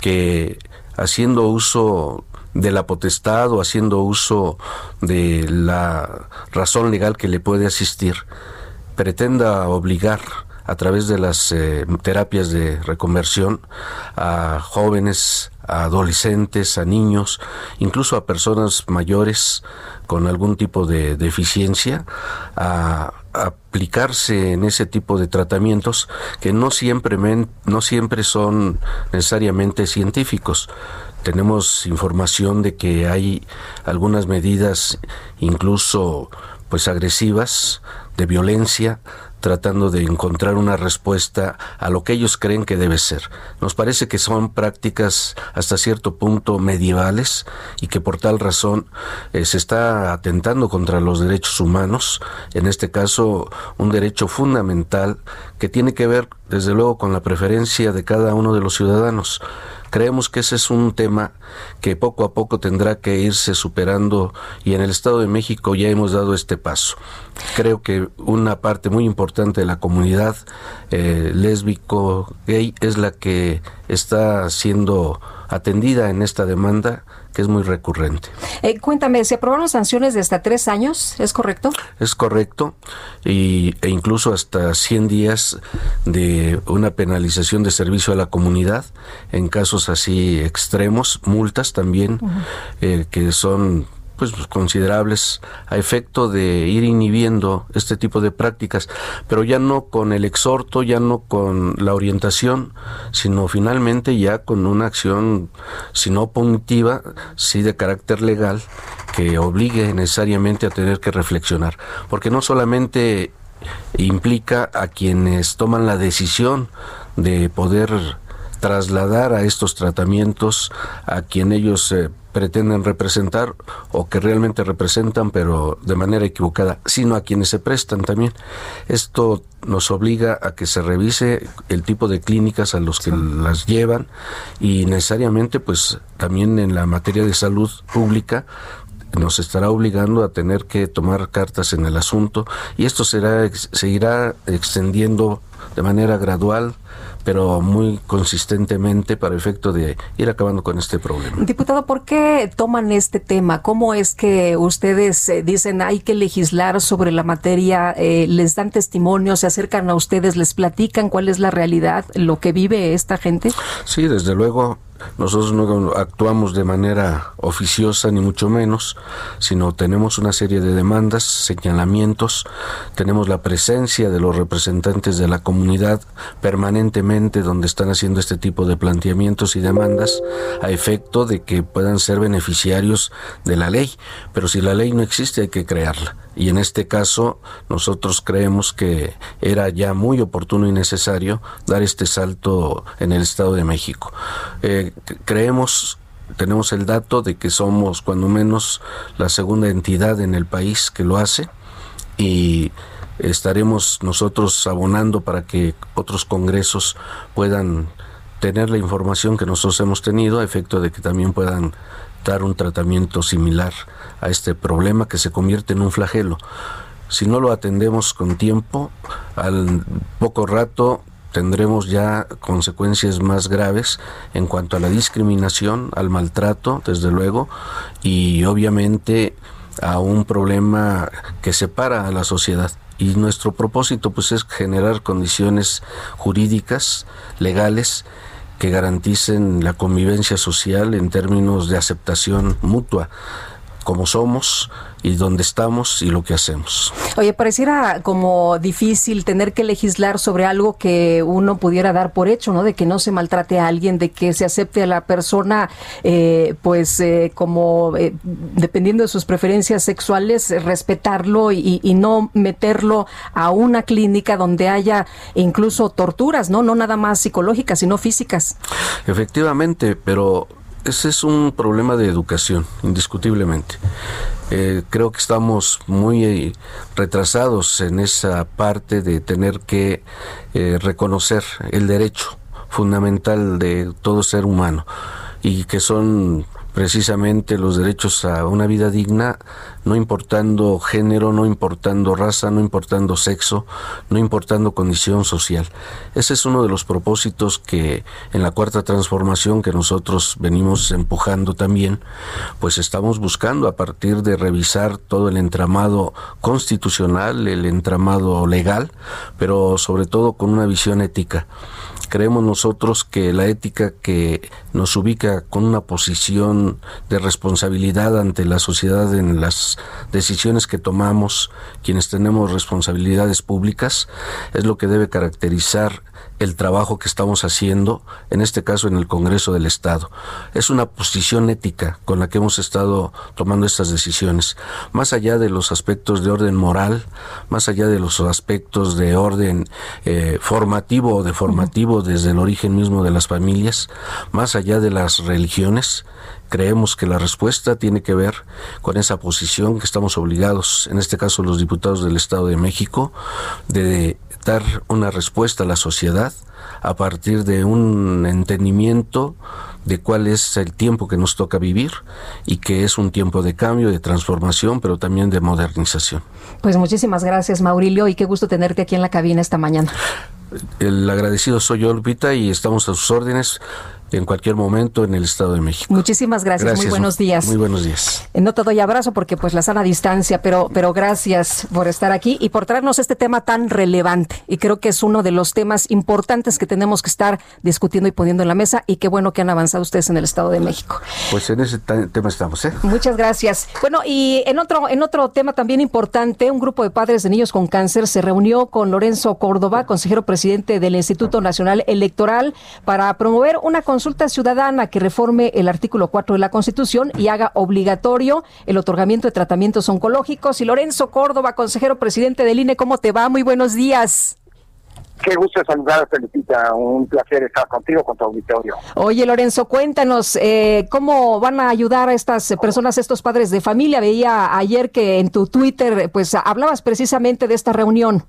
que haciendo uso de la potestad o haciendo uso de la razón legal que le puede asistir, pretenda obligar a través de las eh, terapias de reconversión a jóvenes, a adolescentes, a niños, incluso a personas mayores con algún tipo de deficiencia, a, aplicarse en ese tipo de tratamientos que no siempre, no siempre son necesariamente científicos. Tenemos información de que hay algunas medidas incluso pues agresivas de violencia, tratando de encontrar una respuesta a lo que ellos creen que debe ser. Nos parece que son prácticas hasta cierto punto medievales y que por tal razón eh, se está atentando contra los derechos humanos, en este caso un derecho fundamental que tiene que ver desde luego con la preferencia de cada uno de los ciudadanos. Creemos que ese es un tema que poco a poco tendrá que irse superando y en el Estado de México ya hemos dado este paso. Creo que una parte muy importante de la comunidad eh, lésbico gay es la que está siendo atendida en esta demanda que es muy recurrente. Eh, cuéntame, ¿se aprobaron sanciones de hasta tres años? ¿Es correcto? Es correcto, y, e incluso hasta 100 días de una penalización de servicio a la comunidad en casos así extremos, multas también, eh, que son pues considerables a efecto de ir inhibiendo este tipo de prácticas, pero ya no con el exhorto, ya no con la orientación, sino finalmente ya con una acción, si no punitiva, sí de carácter legal, que obligue necesariamente a tener que reflexionar, porque no solamente implica a quienes toman la decisión de poder trasladar a estos tratamientos a quien ellos eh, pretenden representar o que realmente representan pero de manera equivocada, sino a quienes se prestan también. Esto nos obliga a que se revise el tipo de clínicas a los que las llevan y necesariamente pues también en la materia de salud pública nos estará obligando a tener que tomar cartas en el asunto y esto será seguirá extendiendo de manera gradual pero muy consistentemente para efecto de ir acabando con este problema. Diputado, ¿por qué toman este tema? ¿Cómo es que ustedes eh, dicen hay que legislar sobre la materia? Eh, ¿Les dan testimonio? ¿Se acercan a ustedes? ¿Les platican cuál es la realidad, lo que vive esta gente? Sí, desde luego nosotros no actuamos de manera oficiosa ni mucho menos, sino tenemos una serie de demandas, señalamientos, tenemos la presencia de los representantes de la comunidad permanentemente donde están haciendo este tipo de planteamientos y demandas a efecto de que puedan ser beneficiarios de la ley. Pero si la ley no existe hay que crearla y en este caso nosotros creemos que era ya muy oportuno y necesario dar este salto en el Estado de México. Eh, creemos tenemos el dato de que somos cuando menos la segunda entidad en el país que lo hace y estaremos nosotros abonando para que otros congresos puedan tener la información que nosotros hemos tenido a efecto de que también puedan un tratamiento similar a este problema que se convierte en un flagelo. Si no lo atendemos con tiempo, al poco rato tendremos ya consecuencias más graves en cuanto a la discriminación, al maltrato, desde luego, y obviamente a un problema que separa a la sociedad. Y nuestro propósito pues es generar condiciones jurídicas, legales, que garanticen la convivencia social en términos de aceptación mutua como somos y dónde estamos y lo que hacemos. Oye, pareciera como difícil tener que legislar sobre algo que uno pudiera dar por hecho, ¿no? De que no se maltrate a alguien, de que se acepte a la persona, eh, pues eh, como eh, dependiendo de sus preferencias sexuales, respetarlo y, y, no meterlo a una clínica donde haya incluso torturas, ¿no? No nada más psicológicas, sino físicas. Efectivamente, pero ese es un problema de educación, indiscutiblemente. Eh, creo que estamos muy eh, retrasados en esa parte de tener que eh, reconocer el derecho fundamental de todo ser humano y que son precisamente los derechos a una vida digna, no importando género, no importando raza, no importando sexo, no importando condición social. Ese es uno de los propósitos que en la cuarta transformación que nosotros venimos empujando también, pues estamos buscando a partir de revisar todo el entramado constitucional, el entramado legal, pero sobre todo con una visión ética creemos nosotros que la ética que nos ubica con una posición de responsabilidad ante la sociedad en las decisiones que tomamos, quienes tenemos responsabilidades públicas, es lo que debe caracterizar el trabajo que estamos haciendo, en este caso en el Congreso del Estado. Es una posición ética con la que hemos estado tomando estas decisiones, más allá de los aspectos de orden moral, más allá de los aspectos de orden eh, formativo o deformativo desde el origen mismo de las familias, más allá de las religiones, creemos que la respuesta tiene que ver con esa posición que estamos obligados, en este caso los diputados del Estado de México, de dar una respuesta a la sociedad a partir de un entendimiento de cuál es el tiempo que nos toca vivir y que es un tiempo de cambio, de transformación, pero también de modernización. Pues muchísimas gracias, Maurilio, y qué gusto tenerte aquí en la cabina esta mañana. El agradecido soy yo, Lupita, y estamos a sus órdenes en cualquier momento en el Estado de México. Muchísimas gracias, muy buenos días. Muy buenos días. Eh, no te doy abrazo porque pues la sana distancia, pero, pero gracias por estar aquí y por traernos este tema tan relevante. Y creo que es uno de los temas importantes que tenemos que estar discutiendo y poniendo en la mesa y qué bueno que han avanzado ustedes en el Estado de México. Pues en ese tema estamos, ¿eh? Muchas gracias. Bueno, y en otro, en otro tema también importante, un grupo de padres de niños con cáncer se reunió con Lorenzo Córdoba, consejero presidente del Instituto Nacional Electoral, para promover una consulta ciudadana que reforme el artículo 4 de la Constitución y haga obligatorio el otorgamiento de tratamientos oncológicos. Y Lorenzo Córdoba, consejero presidente del INE, ¿cómo te va? Muy buenos días. Qué gusto saludar, Felicita. Un placer estar contigo, con tu auditorio. Oye, Lorenzo, cuéntanos, eh, ¿cómo van a ayudar a estas personas, estos padres de familia? Veía ayer que en tu Twitter, pues, hablabas precisamente de esta reunión.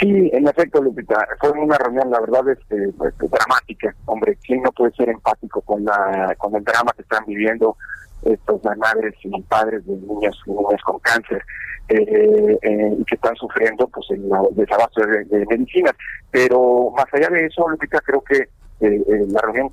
Sí, en efecto, Lupita, fue una reunión, la verdad, este, pues, dramática. Hombre, ¿quién no puede ser empático con la con el drama que están viviendo estos madres y padres de niños y niñas con cáncer eh, eh, y que están sufriendo pues el desabasto de, medicinas. Pero más allá de eso, Lupita, creo que la reunión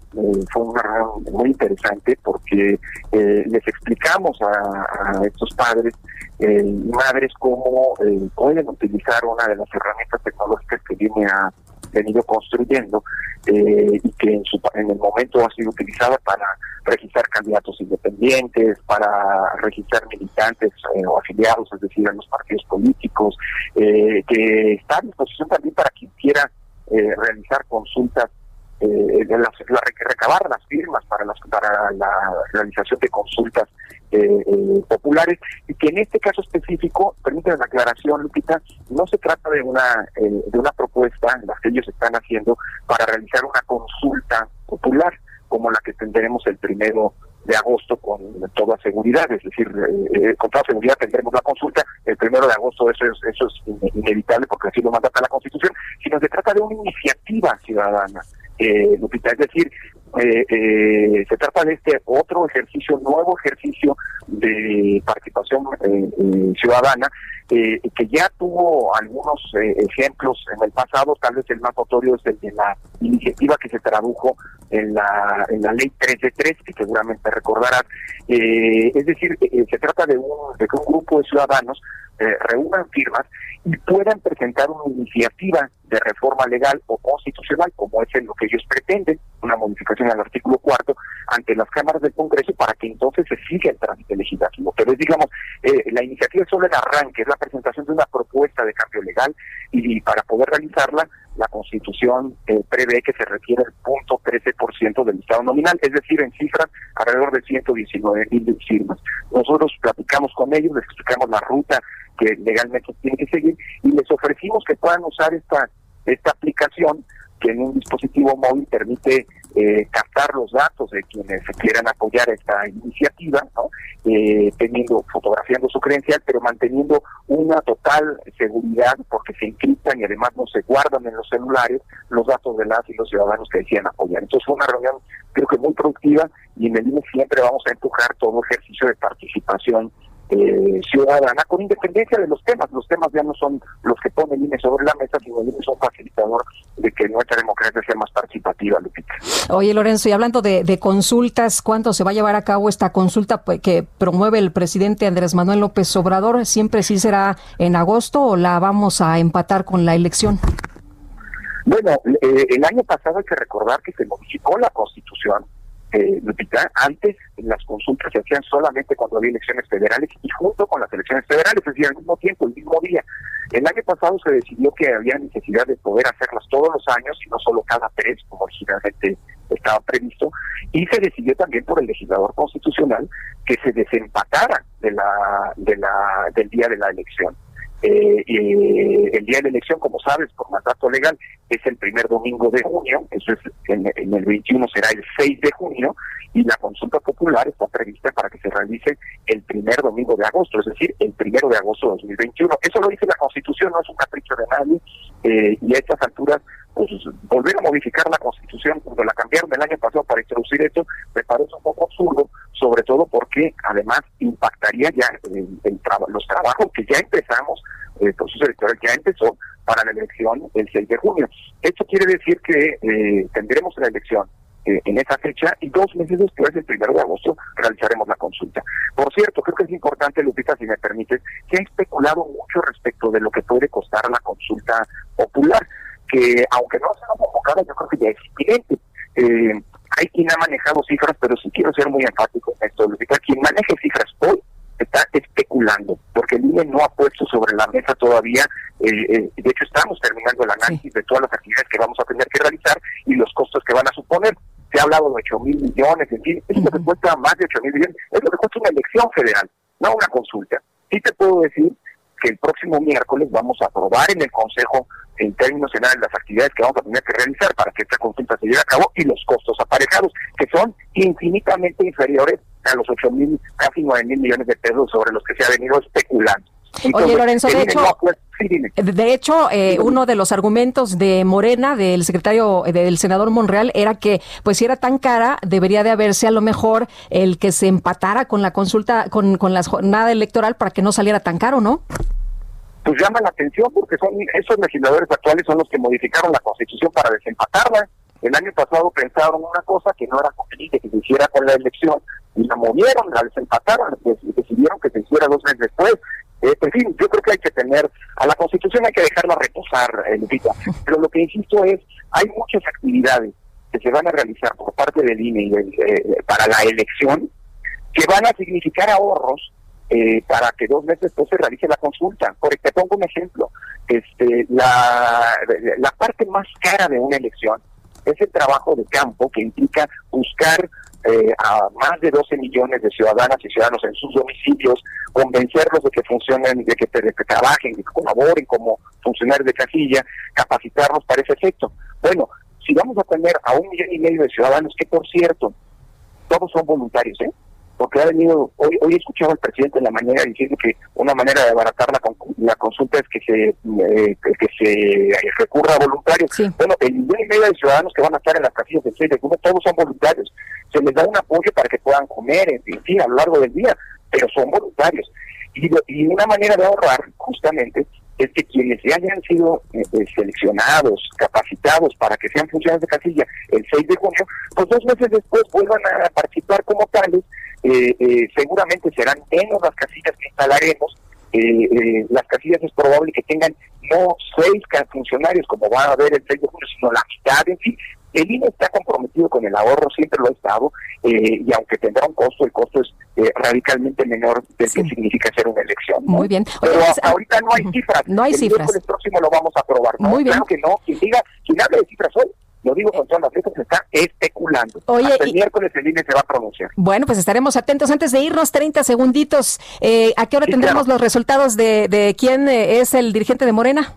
fue una reunión muy interesante porque les explicamos a, a estos padres y madres cómo pueden utilizar una de las herramientas tecnológicas que viene a venido construyendo eh, y que en, su, en el momento ha sido utilizada para registrar candidatos independientes, para registrar militantes eh, o afiliados, es decir, en los partidos políticos, eh, que está a disposición también para quien quiera realizar consultas eh, de las, recabar las firmas para las para la realización de consultas eh, eh, populares y que en este caso específico permite la aclaración Lupita no se trata de una de una propuesta en la que ellos están haciendo para realizar una consulta popular como la que tendremos el primero de agosto con toda seguridad, es decir, con toda seguridad tendremos la consulta el primero de agosto, eso es, eso es inevitable porque así lo manda la Constitución, sino se trata de una iniciativa ciudadana eh, Lupita. Es decir, eh, eh, se trata de este otro ejercicio, nuevo ejercicio de participación eh, ciudadana, que ya tuvo algunos ejemplos en el pasado, tal vez el más notorio es el de la iniciativa que se tradujo en la, en la ley 3 de 3, que seguramente recordarás. es decir, se trata de, un, de un grupo de ciudadanos reúnan firmas y puedan presentar una iniciativa de reforma legal o constitucional, como es en lo que ellos pretenden, una modificación al artículo cuarto, ante las cámaras del Congreso para que entonces se siga el trámite legislativo. Pero es, digamos, eh, la iniciativa es solo el arranque, es la presentación de una propuesta de cambio legal y, para poder realizarla, la Constitución eh, prevé que se requiere el punto 13% del Estado nominal, es decir, en cifras alrededor de 119 mil firmas. Nosotros platicamos con ellos, les explicamos la ruta que legalmente tienen que seguir y les ofrecimos que puedan usar esta esta aplicación que en un dispositivo móvil permite eh, captar los datos de quienes quieran apoyar esta iniciativa, eh, teniendo, fotografiando su credencial, pero manteniendo una total seguridad porque se encriptan y además no se guardan en los celulares los datos de las y los ciudadanos que decían apoyar. Entonces fue una reunión creo que muy productiva y en el INE siempre vamos a empujar todo ejercicio de participación eh, ciudadana con independencia de los temas. Los temas ya no son los que pone el INE sobre la mesa, sino el INE es un facilitador de que nuestra democracia sea más participativa, Lupita. Oye, Lorenzo, y hablando de, consultas, ¿cuándo se va a llevar a cabo esta consulta pues, que promueve el presidente Andrés Manuel López Obrador? ¿Siempre sí será en agosto o la vamos a empatar con la elección? Bueno, eh, el año pasado hay que recordar que se modificó la constitución eh, antes las consultas se hacían solamente cuando había elecciones federales y junto con las elecciones federales, es decir, al mismo tiempo, el mismo día. El año pasado se decidió que había necesidad de poder hacerlas todos los años y no solo cada tres, como originalmente estaba previsto, y se decidió también por el legislador constitucional que se desempatara de la, de la, del día de la elección. Eh, el día de la elección, como sabes, por mandato legal, es el primer domingo de junio, eso es en, el 21 será el 6 de junio, y la consulta popular está prevista para que se realice el primer domingo de agosto, es decir, el primero de agosto de 2021. Eso lo dice la Constitución, no es un capricho de nadie, eh, y a estas alturas pues, volver a modificar la constitución cuando la cambiaron el año pasado para introducir esto me parece un poco absurdo, sobre todo porque además impactaría ya los trabajos que ya empezamos, el proceso electoral ya empezó para la elección el 6 de junio. Esto quiere decir que eh, tendremos la elección eh, en esa fecha y dos meses después, el primero de agosto, realizaremos la consulta. Por cierto, creo que es importante, Lupita, si me permites, que ha especulado mucho respecto de lo que puede costar la consulta popular que aunque no sea convocada, yo creo que ya es evidente. Eh, hay quien ha manejado cifras, pero sí quiero ser muy enfático en esto. Quien maneje cifras hoy está especulando, porque el INE no ha puesto sobre la mesa todavía, eh, eh, de hecho estamos terminando el análisis de todas las actividades que vamos a tener que realizar y los costos que van a suponer. Se ha hablado de 8 mil millones, en fin, es lo que cuesta más de 8 mil millones, es lo que cuesta una elección federal, no una consulta. Sí te puedo decir que el próximo miércoles vamos a aprobar en el Consejo en términos generales las actividades que vamos a tener que realizar para que esta consulta se lleve a cabo y los costos aparejados, que son infinitamente inferiores a los 8 mil, casi 9 mil millones de pesos sobre los que se ha venido especulando. Oye, Lorenzo, de hecho, De hecho, eh, uno de los argumentos de Morena, del secretario, eh, del senador Monreal, era que, pues si era tan cara, debería de haberse a lo mejor el que se empatara con la consulta, con, con la jornada electoral para que no saliera tan caro, ¿no? Pues llama la atención porque son esos legisladores actuales son los que modificaron la constitución para desempatarla. El año pasado pensaron una cosa que no era conveniente que se hiciera con la elección y la movieron, la desempataron, pues, y decidieron que se hiciera dos meses después. Eh, en fin, yo creo que hay que tener, a la Constitución hay que dejarla reposar, eh, Lupita. Pero lo que insisto es, hay muchas actividades que se van a realizar por parte del INE y eh, para la elección que van a significar ahorros eh, para que dos meses después se realice la consulta. Por te pongo un ejemplo. Este, la, la parte más cara de una elección es el trabajo de campo que implica buscar eh, a más de 12 millones de ciudadanas y ciudadanos en sus domicilios, convencerlos de que funcionen, de que, de que trabajen, de que colaboren como funcionarios de casilla, capacitarlos para ese efecto. Bueno, si vamos a tener a un millón y medio de ciudadanos, que por cierto, todos son voluntarios, ¿eh? Porque ha venido, hoy hoy he escuchado al presidente en la mañana diciendo que una manera de abaratar la, la consulta es que se eh, que se recurra a voluntarios. Bueno, el millón y medio de ciudadanos que van a estar en las casillas del 6 de junio, todos son voluntarios. Se les da un apoyo para que puedan comer, en fin, a lo largo del día, pero son voluntarios. Y, y una manera de ahorrar, justamente, es que quienes ya hayan sido eh, eh, seleccionados, capacitados para que sean funcionarios de casilla el 6 de junio, pues dos meses después vuelvan a participar como tales eh, eh, seguramente serán menos las casillas que instalaremos. Eh, las casillas es probable que tengan no seis funcionarios como va a haber el 6 de junio, sino la mitad. En fin, el INE está comprometido con el ahorro, siempre lo ha estado, y aunque tendrá un costo, el costo es radicalmente menor del que significa hacer una elección. Muy bien. Pero pues, ahorita no hay cifras. No hay el cifras. El próximo lo vamos a aprobar. ¿no? Muy bien. Claro que no. Quien diga, quien hable de cifras hoy, lo digo con todas las letras, se está especulando. Oye, Hasta el miércoles el INE se va a pronunciar. Bueno, pues estaremos atentos. Antes de irnos, 30 segunditos, eh, ¿a qué hora tendremos los resultados de, de quién eh, es el dirigente de Morena?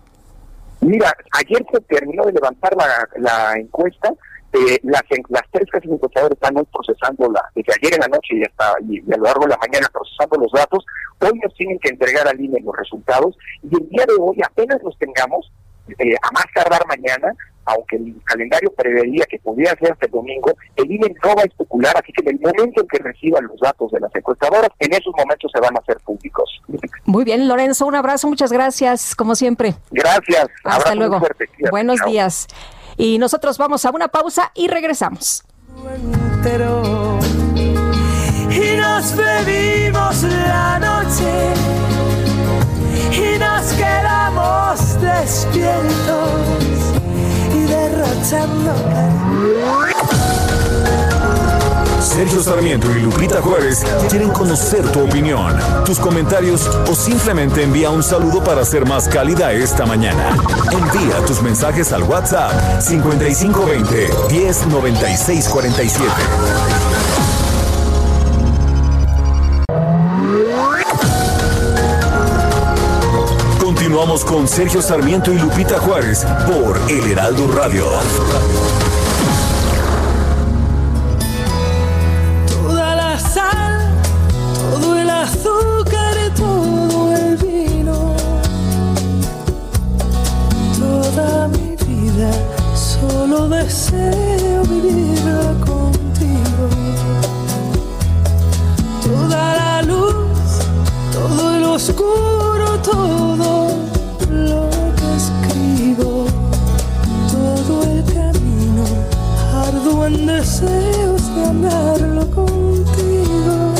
Mira, ayer se terminó de levantar la, la encuesta. Eh, las, las tres casas encuestadoras están hoy procesando, la, desde ayer en la noche y hasta y, a lo largo de la mañana procesando los datos. Hoy nos tienen que entregar al INE los resultados y el día de hoy, apenas los tengamos, eh, a más tardar mañana, aunque el calendario preveía que pudiera ser hasta el domingo, el INE no va a especular, así que en el momento en que reciban los datos de las encuestadoras, en esos momentos se van a hacer públicos. Muy bien, Lorenzo, un abrazo, muchas gracias, como siempre. Gracias. Hasta luego. Buenos días. Y nosotros vamos a una pausa y regresamos. Y nos bebimos la noche y nos quedamos despiertos Sergio Sarmiento y Lupita Juárez quieren conocer tu opinión, tus comentarios o simplemente envía un saludo para ser más cálida esta mañana. Envía tus mensajes al WhatsApp 5520 109647. Continuamos con Sergio Sarmiento y Lupita Juárez por El Heraldo Radio. Toda la sal, todo el azúcar y todo el vino. Toda mi vida solo deseo vivirla contigo. Toda la luz, todo el oscuro, todo en deseos de andarlo contigo.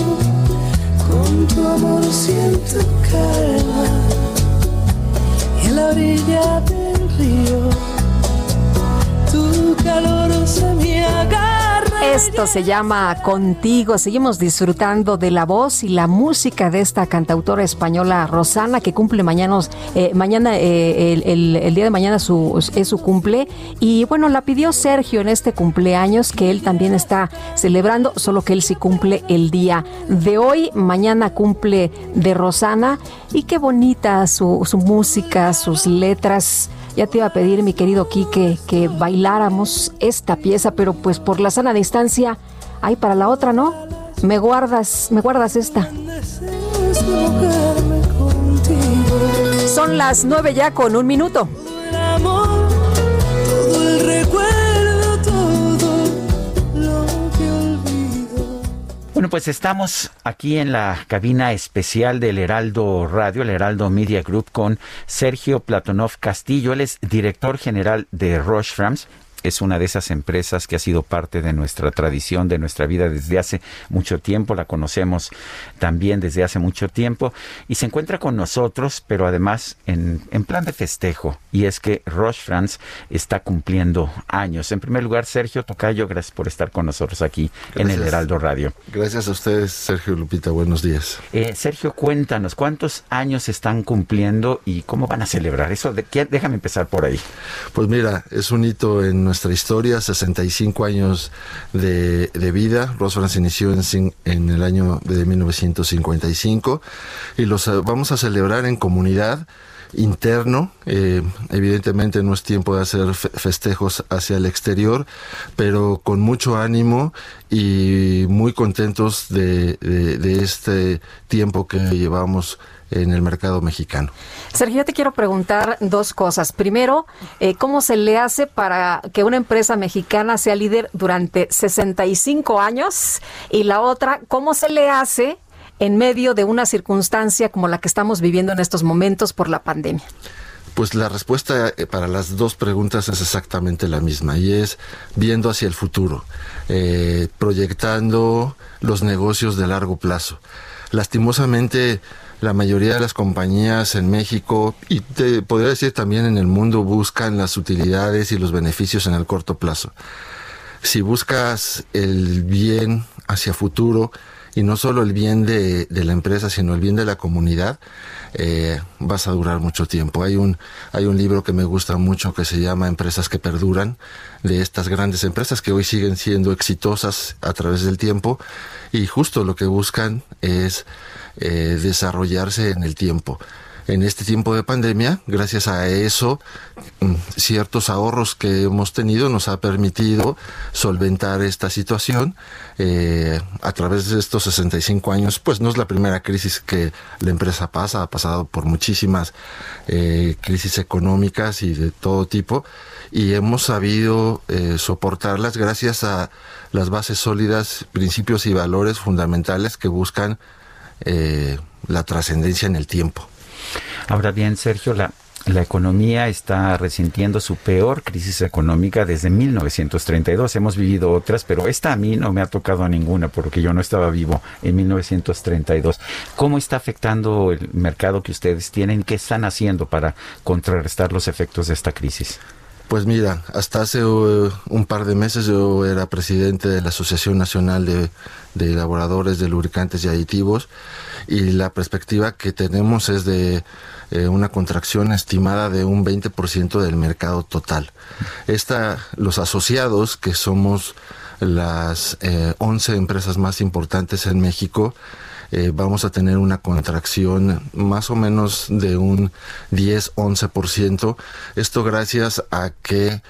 Con tu amor siento calma y en la orilla del río, tu calor se me agarra. Esto se llama Contigo. Seguimos disfrutando de la voz y la música de esta cantautora española Rosana que cumple mañana, eh, mañana eh, el, día de mañana es su cumple. Y bueno, la pidió Sergio en este cumpleaños que él también está celebrando, solo que él sí cumple el día de hoy. Mañana cumple de Rosana. Y qué bonita su música, sus letras. Ya te iba a pedir, mi querido Quique, que bailáramos esta pieza, pero pues por la sana distancia, hay para la otra, ¿no? Me guardas, me guardas esta. Son las nueve ya con un minuto. Bueno, pues estamos aquí en la cabina especial del Heraldo Radio, el Heraldo Media Group, con Sergio Platonov Castillo. Él es director general de Roche es una de esas empresas que ha sido parte de nuestra tradición, de nuestra vida desde hace mucho tiempo, la conocemos también desde hace mucho tiempo y se encuentra con nosotros, pero además en, plan de festejo, y es que Roche France está cumpliendo años. En primer lugar, Sergio Tocayo, gracias por estar con nosotros aquí en el Heraldo Radio. Gracias a ustedes, Sergio Lupita, buenos días. Eh, Sergio, cuéntanos, ¿cuántos años están cumpliendo y cómo van a celebrar eso? De, déjame empezar por ahí. Pues mira, es un hito en nuestra historia, 65 años de, vida. Rosfrans inició en, en, el año de 1955 y los eh, vamos a celebrar en comunidad interno. Eh, evidentemente no es tiempo de hacer festejos hacia el exterior, pero con mucho ánimo y muy contentos de este tiempo que llevamos en el mercado mexicano. Sergio, yo te quiero preguntar dos cosas. Primero, eh, ¿cómo se le hace para que una empresa mexicana sea líder durante 65 años? Y la otra, ¿cómo se le hace en medio de una circunstancia como la que estamos viviendo en estos momentos por la pandemia? Pues la respuesta eh, para las dos preguntas es exactamente la misma y es viendo hacia el futuro, eh, proyectando los negocios de largo plazo. Lastimosamente, la mayoría de las compañías en México y te podría decir también en el mundo buscan las utilidades y los beneficios en el corto plazo. Si buscas el bien hacia futuro y no solo el bien de, la empresa, sino el bien de la comunidad, eh, vas a durar mucho tiempo. Hay un, hay un libro que me gusta mucho que se llama Empresas que Perduran, de estas grandes empresas que hoy siguen siendo exitosas a través del tiempo y justo lo que buscan es eh, desarrollarse en el tiempo. En este tiempo de pandemia, gracias a eso, mm, ciertos ahorros que hemos tenido nos ha permitido solventar esta situación eh, a través de estos 65 años. Pues no es la primera crisis que la empresa pasa, ha pasado por muchísimas eh, crisis económicas y de todo tipo y hemos sabido soportarlas gracias a las bases sólidas, principios y valores fundamentales que buscan eh, la trascendencia en el tiempo. Ahora bien, Sergio, la, economía está resintiendo su peor crisis económica desde 1932. Hemos vivido otras, pero esta a mí no me ha tocado a ninguna porque yo no estaba vivo en 1932. ¿Cómo está afectando el mercado que ustedes tienen? ¿Qué están haciendo para contrarrestar los efectos de esta crisis? Pues mira, hasta hace uh, un par de meses yo era presidente de la Asociación Nacional de, Elaboradores de Lubricantes y Aditivos y la perspectiva que tenemos es de eh, una contracción estimada de un 20% del mercado total. Esta, los asociados, que somos las eh, 11 empresas más importantes en México, eh, vamos a tener una contracción más o menos de un 10-11%. Esto gracias a que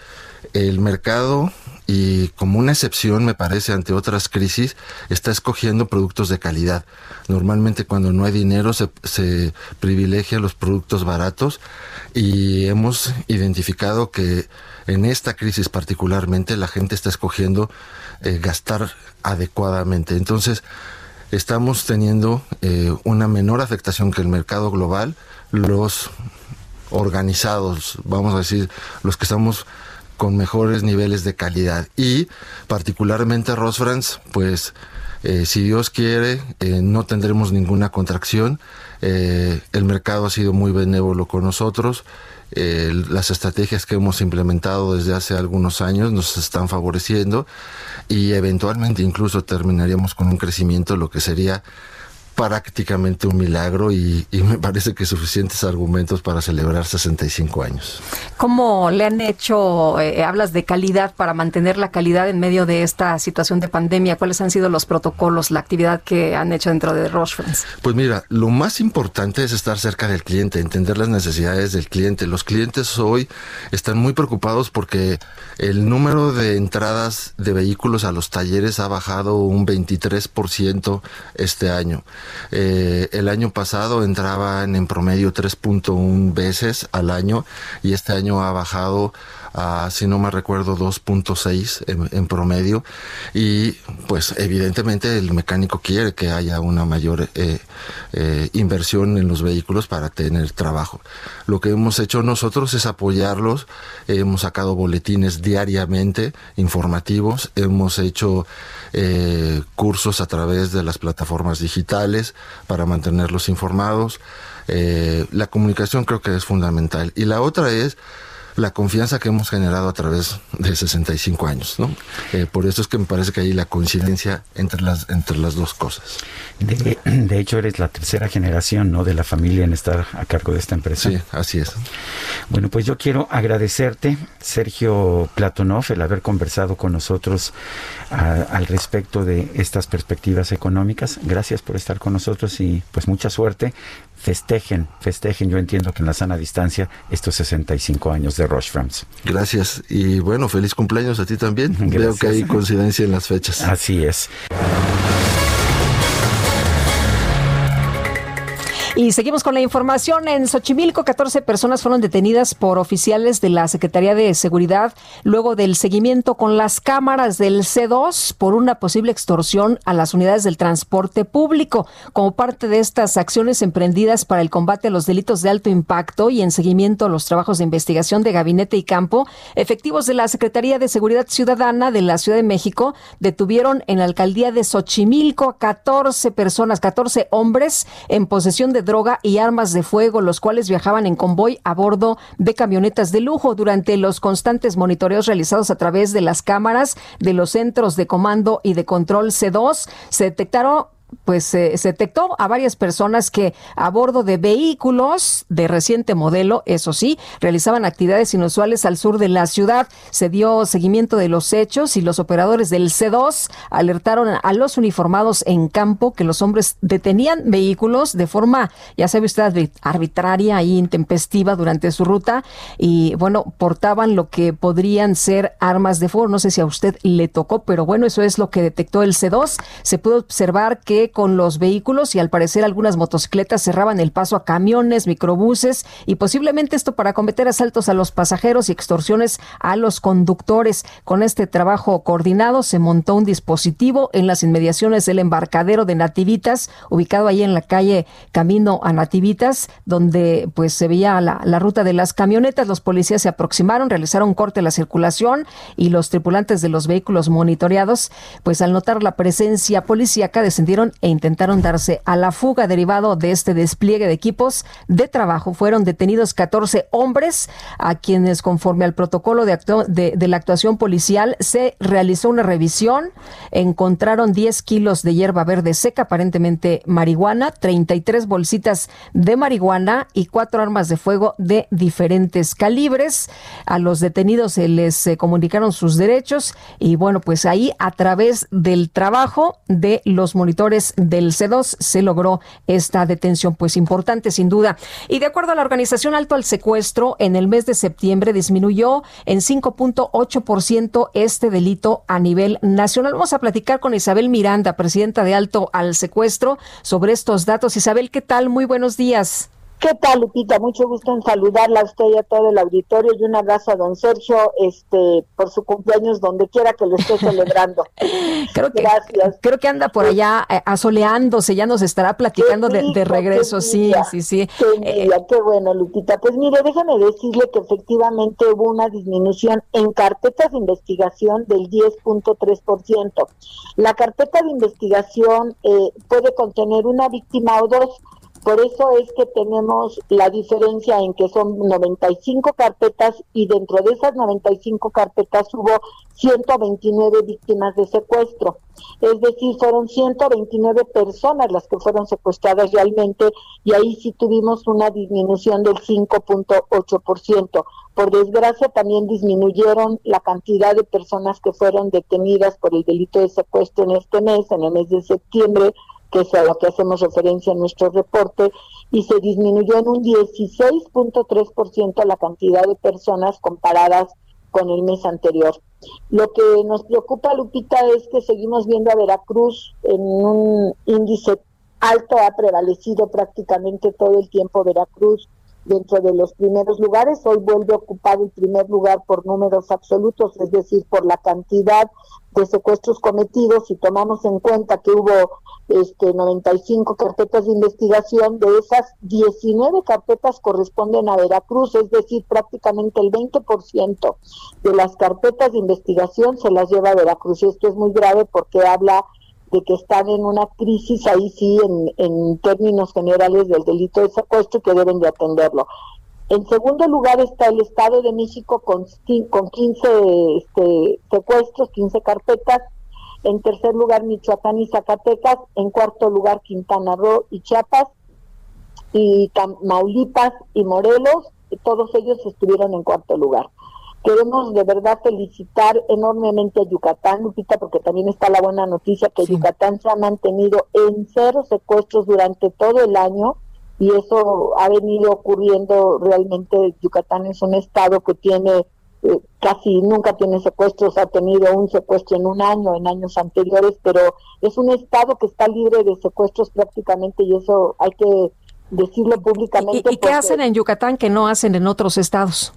el mercado y como una excepción me parece ante otras crisis está escogiendo productos de calidad. Normalmente cuando no hay dinero se, privilegia los productos baratos y hemos identificado que en esta crisis particularmente la gente está escogiendo eh, gastar adecuadamente. Entonces, estamos teniendo eh, una menor afectación que el mercado global, los organizados, vamos a decir, los que estamos con mejores niveles de calidad y particularmente Rosfrans, pues eh, si Dios quiere, eh, no tendremos ninguna contracción. el mercado ha sido muy benévolo con nosotros. las estrategias que hemos implementado desde hace algunos años nos están favoreciendo y eventualmente incluso terminaríamos con un crecimiento, lo que sería prácticamente un milagro y, me parece que suficientes argumentos para celebrar 65 años. ¿Cómo le han hecho, eh, hablas de calidad, para mantener la calidad en medio de esta situación de pandemia? ¿Cuáles han sido los protocolos, la actividad que han hecho dentro de Roche Pues mira, lo más importante es estar cerca del cliente, entender las necesidades del cliente. Los clientes hoy están muy preocupados porque el número de entradas de vehículos a los talleres ha bajado un 23% este año. Eh, el año pasado entraban en promedio 3.1 veces al año y este año ha bajado a, si no me recuerdo, 2.6 en, promedio. Y pues evidentemente el mecánico quiere que haya una mayor eh, eh, inversión en los vehículos para tener trabajo. Lo que hemos hecho nosotros es apoyarlos. Hemos sacado boletines diariamente informativos. Hemos hecho eh, cursos a través de las plataformas digitales para mantenerlos informados. Eh, la comunicación creo que es fundamental. Y la otra es la confianza que hemos generado a través de 65 años, ¿no? Eh, por eso es que me parece que hay la coincidencia entre las entre las dos cosas. De, de, hecho, eres la tercera generación, ¿no? De la familia en estar a cargo de esta empresa. Sí, así es. Bueno, pues yo quiero agradecerte, Sergio Platonov, el haber conversado con nosotros a, al respecto de estas perspectivas económicas. Gracias por estar con nosotros y pues mucha suerte festejen, festejen, yo entiendo que en la sana distancia, estos 65 años de Rush Frames. Gracias y bueno, feliz cumpleaños a ti también. Gracias. Veo que hay coincidencia en las fechas. Así es. Y seguimos con la información. En Xochimilco, 14 personas fueron detenidas por oficiales de la Secretaría de Seguridad luego del seguimiento con las cámaras del C2 por una posible extorsión a las unidades del transporte público. Como parte de estas acciones emprendidas para el combate a los delitos de alto impacto y en seguimiento a los trabajos de investigación de gabinete y campo, efectivos de la Secretaría de Seguridad Ciudadana de la Ciudad de México detuvieron en la alcaldía de Xochimilco a 14 personas, 14 hombres en posesión de droga y armas de fuego, los cuales viajaban en convoy a bordo de camionetas de lujo durante los constantes monitoreos realizados a través de las cámaras de los centros de comando y de control C2. Se detectaron pues se detectó a varias personas que a bordo de vehículos de reciente modelo, eso sí, realizaban actividades inusuales al sur de la ciudad. Se dio seguimiento de los hechos y los operadores del C2 alertaron a los uniformados en campo que los hombres detenían vehículos de forma, ya sabe usted, arbitraria e intempestiva durante su ruta y bueno, portaban lo que podrían ser armas de fuego. No sé si a usted le tocó, pero bueno, eso es lo que detectó el C2. Se pudo observar que con los vehículos y al parecer algunas motocicletas cerraban el paso a camiones, microbuses y posiblemente esto para cometer asaltos a los pasajeros y extorsiones a los conductores. Con este trabajo coordinado se montó un dispositivo en las inmediaciones del embarcadero de Nativitas, ubicado ahí en la calle Camino a Nativitas, donde pues se veía la, la ruta de las camionetas. Los policías se aproximaron, realizaron corte de la circulación y los tripulantes de los vehículos monitoreados, pues al notar la presencia policíaca descendieron e intentaron darse a la fuga derivado de este despliegue de equipos de trabajo. Fueron detenidos 14 hombres a quienes conforme al protocolo de, de la actuación policial se realizó una revisión. Encontraron 10 kilos de hierba verde seca, aparentemente marihuana, 33 bolsitas de marihuana y cuatro armas de fuego de diferentes calibres. A los detenidos se les eh, comunicaron sus derechos y bueno, pues ahí a través del trabajo de los monitores del C2 se logró esta detención, pues importante sin duda. Y de acuerdo a la organización Alto al Secuestro, en el mes de septiembre disminuyó en 5.8% este delito a nivel nacional. Vamos a platicar con Isabel Miranda, presidenta de Alto al Secuestro, sobre estos datos. Isabel, ¿qué tal? Muy buenos días. ¿Qué tal, Lupita? Mucho gusto en saludarla a usted y a todo el auditorio y un abrazo a don Sergio este, por su cumpleaños donde quiera que lo esté celebrando. creo que, Gracias. Creo que anda por allá eh, asoleándose, ya nos estará platicando de, de, regreso, sí, sí, sí. Qué, eh, qué bueno, Lupita. Pues mire, déjame decirle que efectivamente hubo una disminución en carpetas de investigación del 10.3%. La carpeta de investigación eh, puede contener una víctima o dos por eso es que tenemos la diferencia en que son 95 carpetas y dentro de esas 95 carpetas hubo 129 víctimas de secuestro. Es decir, fueron 129 personas las que fueron secuestradas realmente y ahí sí tuvimos una disminución del 5.8%. Por desgracia también disminuyeron la cantidad de personas que fueron detenidas por el delito de secuestro en este mes, en el mes de septiembre, que es a lo que hacemos referencia en nuestro reporte, y se disminuyó en un 16.3% la cantidad de personas comparadas con el mes anterior. Lo que nos preocupa, Lupita, es que seguimos viendo a Veracruz en un índice alto ha prevalecido prácticamente todo el tiempo Veracruz dentro de los primeros lugares. Hoy vuelve a ocupar el primer lugar por números absolutos, es decir, por la cantidad de secuestros cometidos. Si tomamos en cuenta que hubo este 95 carpetas de investigación, de esas 19 carpetas corresponden a Veracruz, es decir, prácticamente el 20% de las carpetas de investigación se las lleva a Veracruz. Y esto es muy grave porque habla de que están en una crisis ahí sí en, en términos generales del delito de secuestro que deben de atenderlo. En segundo lugar está el Estado de México con, con 15 este, secuestros, 15 carpetas. En tercer lugar Michoacán y Zacatecas. En cuarto lugar Quintana Roo y Chiapas. Y Tamaulipas y Morelos. Todos ellos estuvieron en cuarto lugar. Queremos de verdad felicitar enormemente a Yucatán, Lupita, porque también está la buena noticia que Yucatán se ha mantenido en cero secuestros durante todo el año y eso ha venido ocurriendo realmente. Yucatán es un estado que tiene eh, casi nunca tiene secuestros, ha tenido un secuestro en un año, en años anteriores, pero es un estado que está libre de secuestros prácticamente y eso hay que decirlo públicamente. ¿Y, qué hacen en Yucatán que no hacen en otros estados?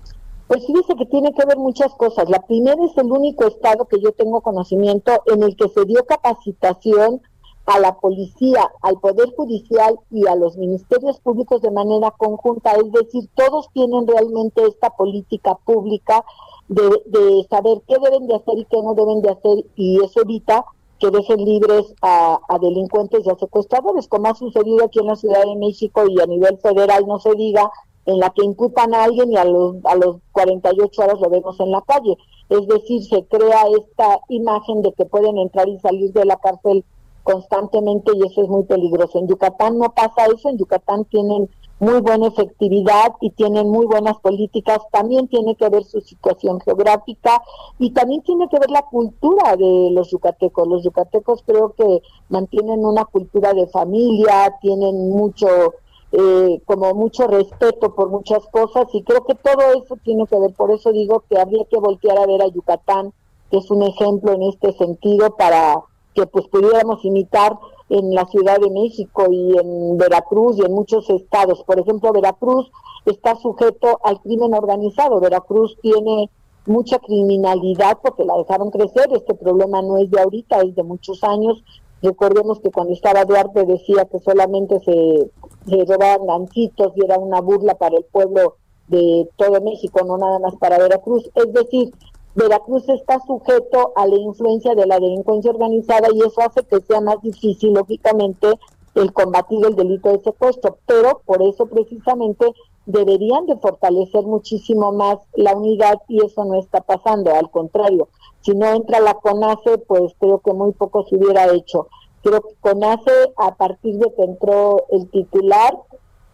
Pues dice que tiene que ver muchas cosas. La primera es el único estado que yo tengo conocimiento en el que se dio capacitación a la policía, al Poder Judicial y a los ministerios públicos de manera conjunta. Es decir, todos tienen realmente esta política pública de, saber qué deben de hacer y qué no deben de hacer y eso evita que dejen libres a, a, delincuentes y a secuestradores, como ha sucedido aquí en la Ciudad de México y a nivel federal, no se diga, en la que imputan a alguien y a los, a los 48 horas lo vemos en la calle. Es decir, se crea esta imagen de que pueden entrar y salir de la cárcel constantemente y eso es muy peligroso. En Yucatán no pasa eso, en Yucatán tienen muy buena efectividad y tienen muy buenas políticas, también tiene que ver su situación geográfica y también tiene que ver la cultura de los yucatecos. Los yucatecos creo que mantienen una cultura de familia, tienen mucho eh, como mucho respeto por muchas cosas y creo que todo eso tiene que ver, por eso digo que habría que voltear a ver a Yucatán, que es un ejemplo en este sentido para que pues pudiéramos imitar en la Ciudad de México y en Veracruz y en muchos estados. Por ejemplo, Veracruz está sujeto al crimen organizado. Veracruz tiene mucha criminalidad porque la dejaron crecer. Este problema no es de ahorita, es de muchos años. Recordemos que cuando estaba Duarte decía que solamente se, se robaban ganchitos y era una burla para el pueblo de todo México, no nada más para Veracruz. Es decir, Veracruz está sujeto a la influencia de la delincuencia organizada y eso hace que sea más difícil, lógicamente, el combatir el delito de secuestro, pero por eso precisamente deberían de fortalecer muchísimo más la unidad y eso no está pasando, al contrario, si no entra la CONACE, pues creo que muy poco se hubiera hecho. Creo que CONACE, a partir de que entró el titular,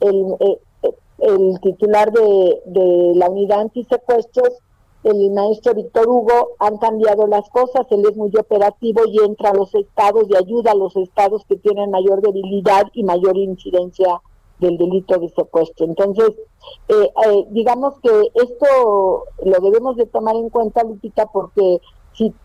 el, eh, el titular de, de la unidad antisecuestros, el maestro Víctor Hugo, han cambiado las cosas, él es muy operativo y entra a los estados y ayuda a los estados que tienen mayor debilidad y mayor incidencia del delito de secuestro. Entonces, eh, eh, digamos que esto lo debemos de tomar en cuenta, Lupita, porque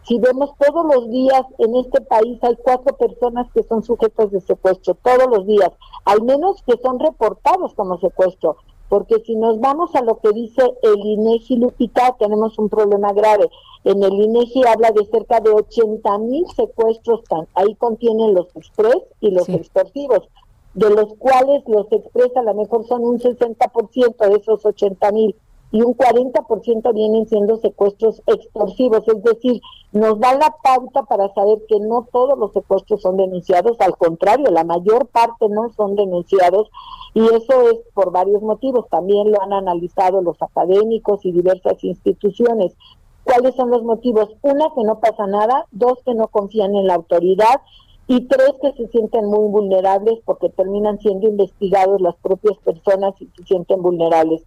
si, vemos todos los días en este país hay cuatro personas que son sujetos de secuestro, todos los días, al menos que son reportados como secuestro, porque si nos vamos a lo que dice el INEGI Lupita, tenemos un problema grave. En el INEGI habla de cerca de 80 mil secuestros, ahí contienen los express y los extorsivos de los cuales los expresa a lo mejor son un 60% de esos 80 mil y un 40% vienen siendo secuestros extorsivos, es decir, nos da la pauta para saber que no todos los secuestros son denunciados, al contrario, la mayor parte no son denunciados y eso es por varios motivos, también lo han analizado los académicos y diversas instituciones. ¿Cuáles son los motivos? Una, que no pasa nada, dos, que no confían en la autoridad y tres que se sienten muy vulnerables porque terminan siendo investigados las propias personas y se sienten vulnerables.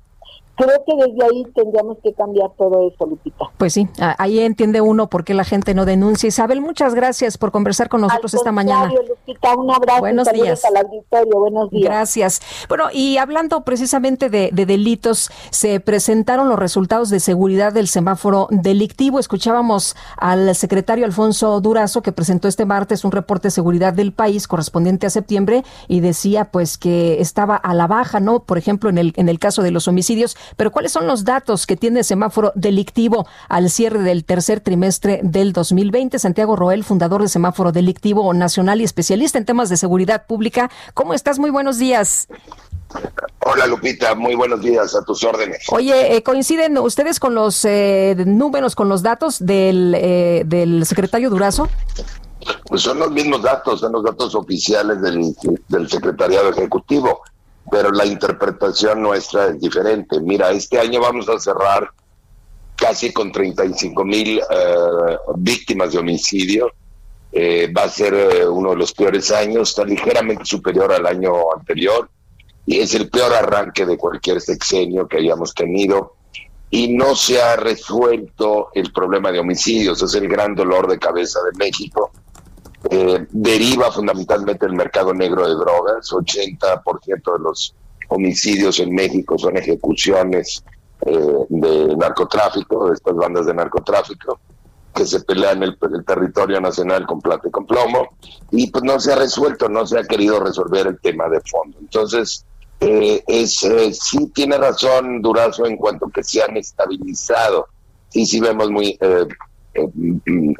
Creo que desde ahí tendríamos que cambiar todo eso, Lupita. Pues sí, ahí entiende uno por qué la gente no denuncia. Isabel, muchas gracias por conversar con nosotros esta mañana. Lupita, un abrazo. Buenos días. al auditorio. Buenos días. Gracias. Bueno, y hablando precisamente de, de, delitos, se presentaron los resultados de seguridad del semáforo delictivo. Escuchábamos al secretario Alfonso Durazo que presentó este martes un reporte de seguridad del país correspondiente a septiembre y decía pues que estaba a la baja, ¿no? Por ejemplo, en el, en el caso de los homicidios pero ¿cuáles son los datos que tiene el semáforo delictivo al cierre del tercer trimestre del 2020? Santiago Roel, fundador de Semáforo Delictivo Nacional y especialista en temas de seguridad pública. ¿Cómo estás? Muy buenos días. Hola Lupita, muy buenos días, a tus órdenes. Oye, eh, ¿coinciden ustedes con los eh, números, con los datos del, eh, del secretario Durazo? Pues son los mismos datos, son los datos oficiales del, del secretariado ejecutivo pero la interpretación nuestra es diferente. Mira, este año vamos a cerrar casi con 35 mil eh, víctimas de homicidio. Eh, va a ser eh, uno de los peores años, está ligeramente superior al año anterior y es el peor arranque de cualquier sexenio que hayamos tenido y no se ha resuelto el problema de homicidios, es el gran dolor de cabeza de México eh, deriva fundamentalmente del mercado negro de drogas. 80% de los homicidios en México son ejecuciones eh, de narcotráfico, de estas bandas de narcotráfico que se pelean en el, territorio nacional con plata y con plomo, y pues no se ha resuelto, no se ha querido resolver el tema de fondo. Entonces, eh, es, sí tiene razón Durazo en cuanto que se han estabilizado, sí, sí vemos muy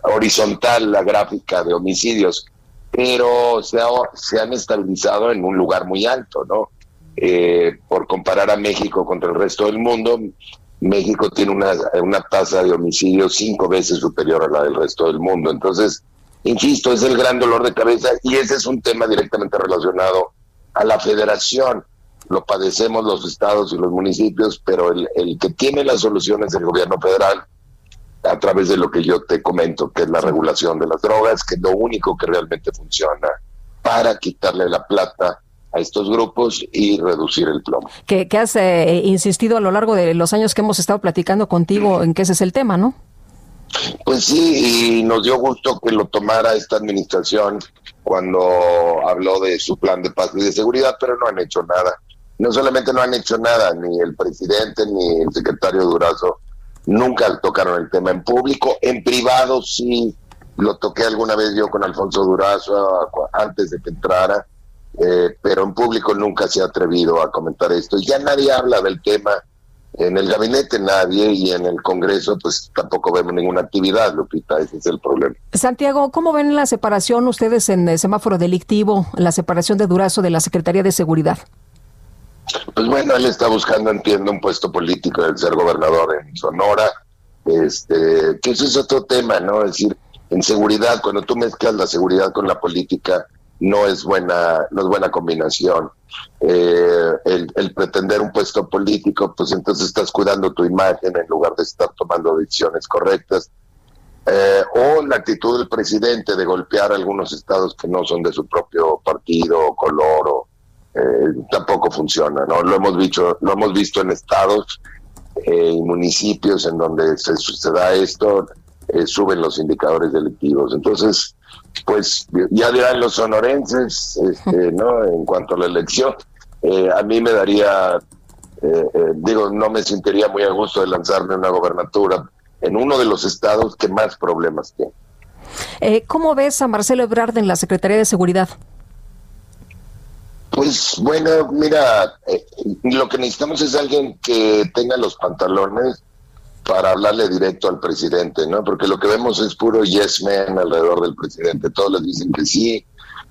horizontal la gráfica de homicidios, pero se, se han estabilizado en un lugar muy alto, ¿no? Eh, por comparar a México contra el resto del mundo, México tiene una, una tasa de homicidios cinco veces superior a la del resto del mundo. Entonces, insisto, es el gran dolor de cabeza y ese es un tema directamente relacionado a la federación. Lo padecemos los estados y los municipios, pero el, el que tiene las soluciones es el gobierno federal a través de lo que yo te comento, que es la regulación de las drogas, que es lo único que realmente funciona para quitarle la plata a estos grupos y reducir el plomo. Que, has eh, insistido a lo largo de los años que hemos estado platicando contigo en que ese es el tema, ¿no? Pues sí, y nos dio gusto que lo tomara esta administración cuando habló de su plan de paz y de seguridad, pero no han hecho nada. No solamente no han hecho nada, ni el presidente ni el secretario Durazo nunca tocaron el tema en público, en privado sí lo toqué alguna vez yo con Alfonso Durazo antes de que entrara, eh, pero en público nunca se ha atrevido a comentar esto. Ya nadie habla del tema en el gabinete, nadie, y en el Congreso pues tampoco vemos ninguna actividad, Lupita, ese es el problema. Santiago, ¿cómo ven la separación ustedes en el semáforo delictivo, la separación de Durazo de la Secretaría de Seguridad? Pues bueno, él está buscando, entiendo, un puesto político del ser gobernador en Sonora, este, que eso es otro tema, ¿no? Es decir, en seguridad, cuando tú mezclas la seguridad con la política, no es buena, no es buena combinación. Eh, el, pretender un puesto político, pues entonces estás cuidando tu imagen en lugar de estar tomando decisiones correctas. Eh, o la actitud del presidente de golpear algunos estados que no son de su propio partido, color o, eh, tampoco funciona, ¿no? Lo hemos visto, lo hemos visto en estados eh, y municipios en donde se, da esto, eh, suben los indicadores delictivos. Entonces, pues ya dirán los sonorenses, este, ¿no? En cuanto a la elección, a mí me daría, digo, no me sentiría muy a gusto de lanzarme una gobernatura en uno de los estados que más problemas tiene. ¿Cómo ves a Marcelo Ebrard en la Secretaría de Seguridad? Pues bueno, mira, eh, lo que necesitamos es alguien que tenga los pantalones para hablarle directo al presidente, ¿no? Porque lo que vemos es puro yes man alrededor del presidente. Todos les dicen que sí,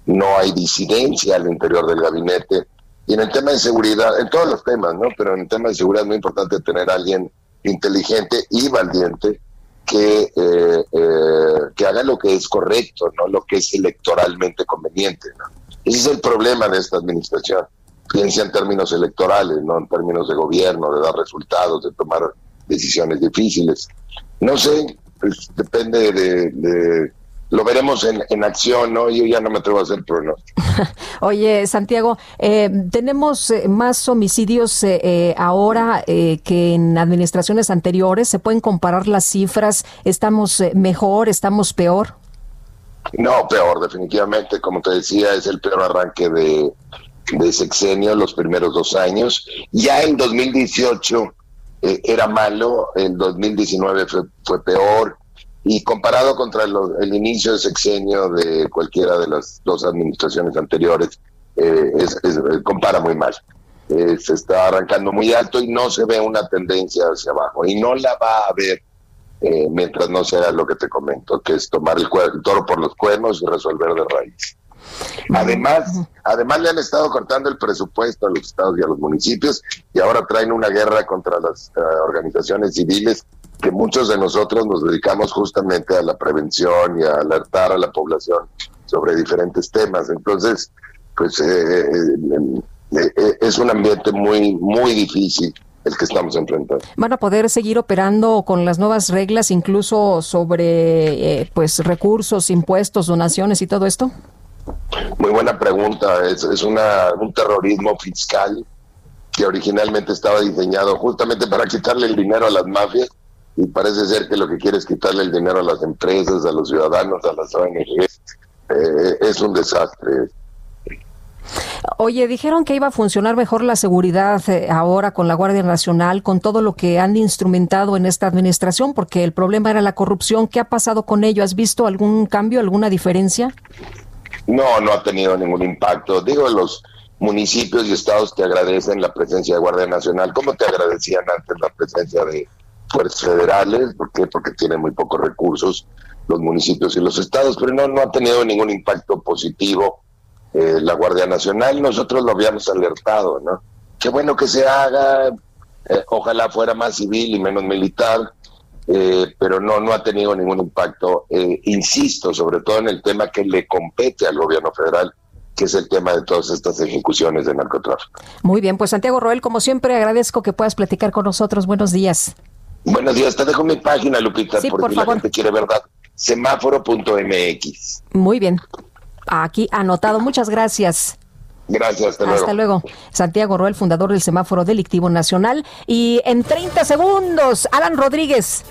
no hay disidencia al interior del gabinete. Y en el tema de seguridad, en todos los temas, ¿no? Pero en el tema de seguridad es muy importante tener alguien inteligente y valiente que, eh, eh, que haga lo que es correcto, no lo que es electoralmente conveniente, ¿no? Ese es el problema de esta administración. Piensa en términos electorales, no en términos de gobierno, de dar resultados, de tomar decisiones difíciles. No sé, pues depende de, lo veremos en, acción, ¿no? Yo ya no me atrevo a hacer pronóstico. Oye, Santiago, eh, tenemos eh, más homicidios eh, eh, ahora eh, que en administraciones anteriores. ¿Se pueden comparar las cifras? ¿Estamos eh, mejor? ¿Estamos peor? No, peor, definitivamente. Como te decía, es el peor arranque de, de sexenio los primeros dos años. Ya en 2018 eh, era malo, en 2019 fue, fue peor. Y comparado contra el inicio de sexenio de cualquiera de las dos administraciones anteriores, eh, es- eh, compara muy mal. Eh, se está arrancando muy alto y no se ve una tendencia hacia abajo. Y no la va a haber eh, mientras no sea lo que te comento, que es tomar el, el toro por los cuernos y resolver de raíz. Además, además le han estado cortando el presupuesto a los estados y a los municipios y ahora traen una guerra contra las eh, organizaciones civiles que muchos de nosotros nos dedicamos justamente a la prevención y a alertar a la población sobre diferentes temas. Entonces, pues eh, eh, eh, es un ambiente muy, muy difícil el que estamos enfrentando. ¿Van a poder seguir operando con las nuevas reglas, incluso sobre eh, pues recursos, impuestos, donaciones y todo esto? Muy buena pregunta. Es, es una, un terrorismo fiscal que originalmente estaba diseñado justamente para quitarle el dinero a las mafias y parece ser que lo que quiere es quitarle el dinero a las empresas, a los ciudadanos, a las ONGs. Eh, es un desastre. Oye, dijeron que iba a funcionar mejor la seguridad eh, ahora con la Guardia Nacional, con todo lo que han instrumentado en esta administración, porque el problema era la corrupción. ¿Qué ha pasado con ello? ¿Has visto algún cambio, alguna diferencia? No, no ha tenido ningún impacto. Digo, los municipios y estados te agradecen la presencia de Guardia Nacional, como te agradecían antes la presencia de fuerzas federales, ¿por qué? Porque tienen muy pocos recursos los municipios y los estados, pero no, no ha tenido ningún impacto positivo eh, la Guardia Nacional. Nosotros lo habíamos alertado, ¿no? Qué bueno que se haga, eh, ojalá fuera más civil y menos militar, eh, pero no, no ha tenido ningún impacto. Insisto, sobre todo en el tema que le compete al gobierno federal, que es el tema de todas estas ejecuciones de narcotráfico. Muy bien, pues Santiago Roel, como siempre, agradezco que puedas platicar con nosotros. Buenos días. Buenos días, te dejo mi página, Lupita, Sí, porque por la favor. gente quiere verdad. Semáforo.mx. Muy bien. Aquí anotado. Muchas gracias. Gracias, hasta luego. Hasta luego. Santiago Roel, fundador del Semáforo Delictivo Nacional. Y en 30 segundos, Alan Rodríguez.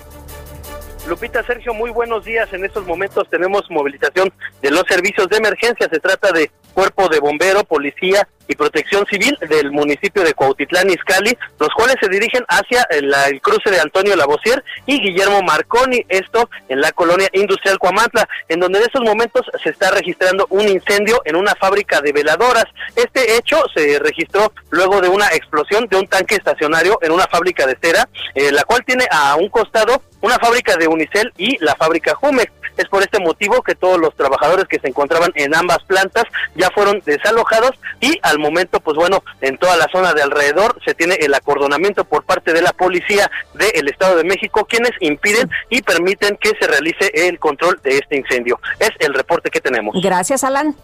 Lupita, Sergio, muy buenos días. En estos momentos tenemos movilización de los servicios de emergencia. Se trata de cuerpo de bombero, policía y protección civil del municipio de Cuautitlán Izcalli, los cuales se dirigen hacia el, cruce de Antonio Lavosier y Guillermo Marconi, esto en la colonia industrial Cuamantla, en donde en estos momentos se está registrando un incendio en una fábrica de veladoras. Este hecho se registró luego de una explosión de un tanque estacionario en una fábrica de cera, eh, la cual tiene a un costado una fábrica de Unicel y la fábrica Jumex. Es por este motivo que todos los trabajadores que se encontraban en ambas plantas ya fueron desalojados y al momento, pues bueno, en toda la zona de alrededor se tiene el acordonamiento por parte de la policía del Estado de México, quienes impiden y permiten que se realice el control de este incendio. Es el reporte que tenemos. Gracias, Alan.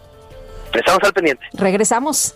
Estamos al pendiente. Regresamos.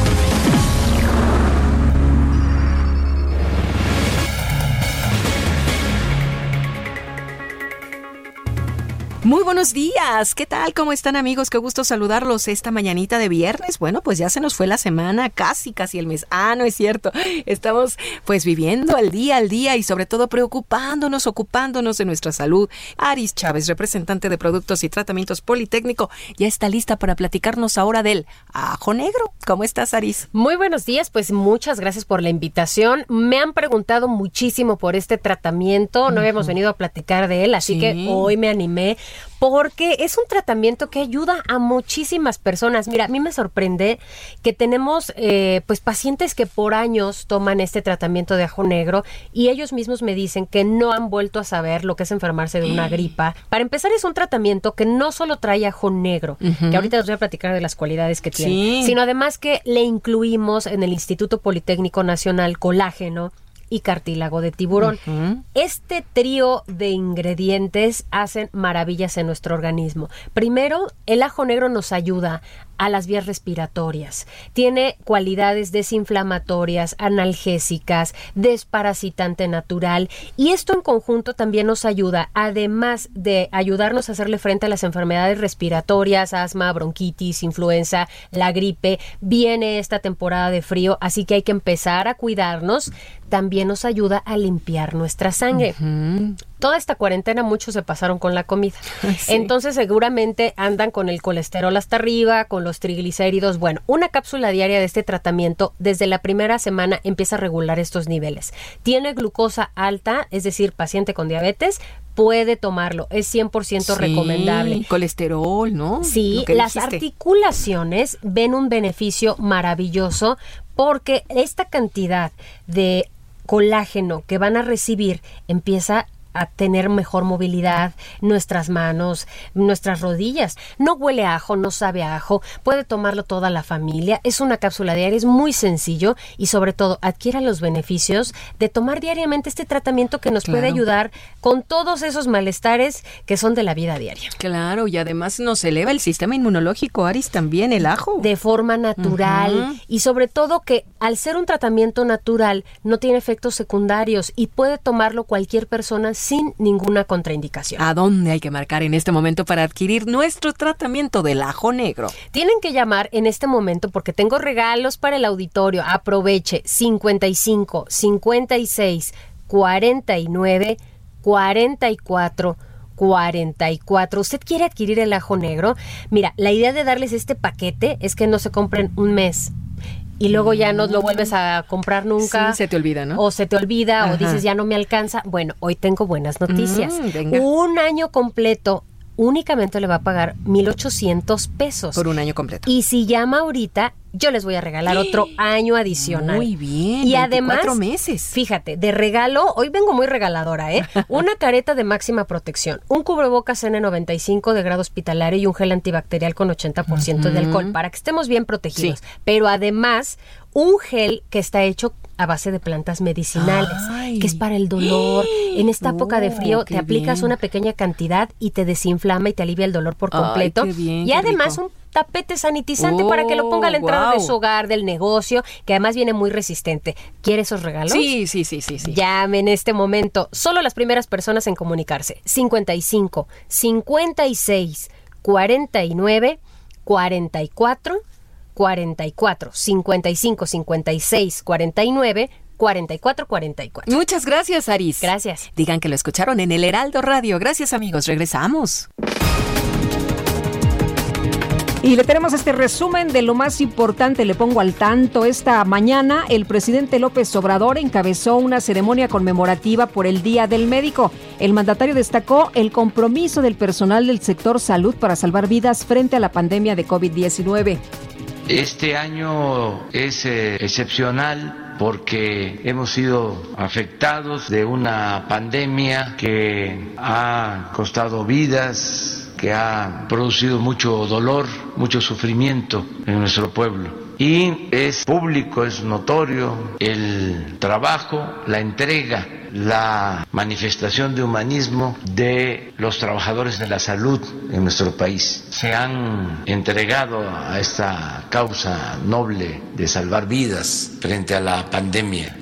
Muy buenos días, ¿qué tal? ¿Cómo están amigos? Qué gusto saludarlos esta mañanita de viernes. Bueno, pues ya se nos fue la semana, casi, casi el mes. Ah, no es cierto. Estamos pues viviendo al día al día y sobre todo preocupándonos, ocupándonos de nuestra salud. Aris Chávez, representante de Productos y Tratamientos Politécnico, ya está lista para platicarnos ahora del ajo negro. ¿Cómo estás, Aris? Muy buenos días, pues muchas gracias por la invitación. Me han preguntado muchísimo por este tratamiento, no habíamos venido a platicar de él, así Sí. que hoy me animé porque es un tratamiento que ayuda a muchísimas personas. Mira, a mí me sorprende que tenemos eh, pues pacientes que por años toman este tratamiento de ajo negro y ellos mismos me dicen que no han vuelto a saber lo que es enfermarse de una gripa. Para empezar, es un tratamiento que no solo trae ajo negro, que ahorita les voy a platicar de las cualidades que tiene, sino además que le incluimos en el Instituto Politécnico Nacional colágeno y cartílago de tiburón. Este trío de ingredientes hacen maravillas en nuestro organismo. Primero, el ajo negro nos ayuda a las vías respiratorias. Tiene cualidades desinflamatorias, analgésicas, desparasitante natural y esto en conjunto también nos ayuda, además de ayudarnos a hacerle frente a las enfermedades respiratorias, asma, bronquitis, influenza, la gripe. Viene esta temporada de frío, así que hay que empezar a cuidarnos. También nos ayuda a limpiar nuestra sangre toda esta cuarentena muchos se pasaron con la comida. Entonces seguramente andan con el colesterol hasta arriba, con los triglicéridos. Bueno, una cápsula diaria de este tratamiento desde la primera semana empieza a regular estos niveles. Tiene glucosa alta, es decir, paciente con diabetes, puede tomarlo, es 100% recomendable. Colesterol, ¿no? Sí, las articulaciones ven un beneficio maravilloso porque esta cantidad de colágeno que van a recibir empieza a tener mejor movilidad, nuestras manos, nuestras rodillas. No huele a ajo, no sabe a ajo, puede tomarlo toda la familia. Es una cápsula diaria, es muy sencillo y sobre todo adquiera los beneficios de tomar diariamente este tratamiento que nos puede ayudar con todos esos malestares que son de la vida diaria. Claro, y además nos eleva el sistema inmunológico, Aris, también el ajo. De forma natural y sobre todo que al ser un tratamiento natural no tiene efectos secundarios y puede tomarlo cualquier persona sin ninguna contraindicación. ¿A dónde hay que marcar en este momento para adquirir nuestro tratamiento del ajo negro? Tienen que llamar en este momento porque tengo regalos para el auditorio. Aproveche 55 56 49 44 44. ¿Usted quiere adquirir el ajo negro? Mira, la idea de darles este paquete es que no se compren un mes y luego ya no lo vuelves a comprar nunca. Sí, se te olvida, ¿no? O se te olvida o dices ya no me alcanza. Bueno, hoy tengo buenas noticias. Mm, Un año completo únicamente le va a pagar 1.800 pesos. Por un año completo. Y si llama ahorita, yo les voy a regalar otro año adicional. Muy bien. Y además, meses. Fíjate, de regalo, hoy vengo muy regaladora, ¿eh? Una careta de máxima protección, un cubrebocas N95 de grado hospitalario y un gel antibacterial con 80% de alcohol para que estemos bien protegidos. Pero además, un gel que está hecho a base de plantas medicinales, que es para el dolor. En esta época de frío oh, te aplicas una pequeña cantidad y te desinflama y te alivia el dolor por completo. y además un tapete sanitizante para que lo ponga a la entrada de su hogar, del negocio, que además viene muy resistente. ¿Quiere esos regalos? Sí, sí, sí, sí, sí. Llame en este momento. Solo las primeras personas en comunicarse. 55 56 49 44 44 55 56 49 44 44. Muchas gracias, Aris. Gracias. Digan que lo escucharon en el Heraldo Radio. Gracias, amigos. Regresamos. Y le tenemos este resumen de lo más importante, le pongo al tanto. Esta mañana el presidente López Obrador encabezó una ceremonia conmemorativa por el Día del Médico. El mandatario destacó el compromiso del personal del sector salud para salvar vidas frente a la pandemia de COVID-19. Este año es eh, excepcional porque hemos sido afectados de una pandemia que ha costado vidas, que ha producido mucho dolor, mucho sufrimiento en nuestro pueblo. Y es público, es notorio el trabajo, la entrega, la manifestación de humanismo de los trabajadores de la salud en nuestro país. Se han entregado a esta causa noble de salvar vidas frente a la pandemia.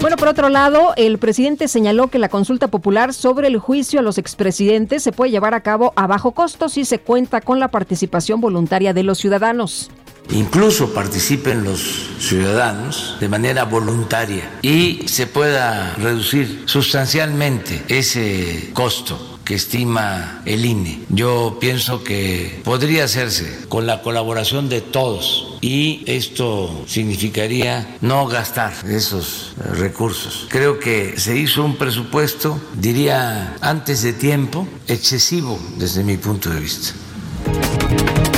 Bueno, por otro lado, el presidente señaló que la consulta popular sobre el juicio a los expresidentes se puede llevar a cabo a bajo costo si se cuenta con la participación voluntaria de los ciudadanos incluso participen los ciudadanos de manera voluntaria y se pueda reducir sustancialmente ese costo que estima el INE. Yo pienso que podría hacerse con la colaboración de todos y esto significaría no gastar esos recursos. Creo que se hizo un presupuesto, diría antes de tiempo, excesivo desde mi punto de vista.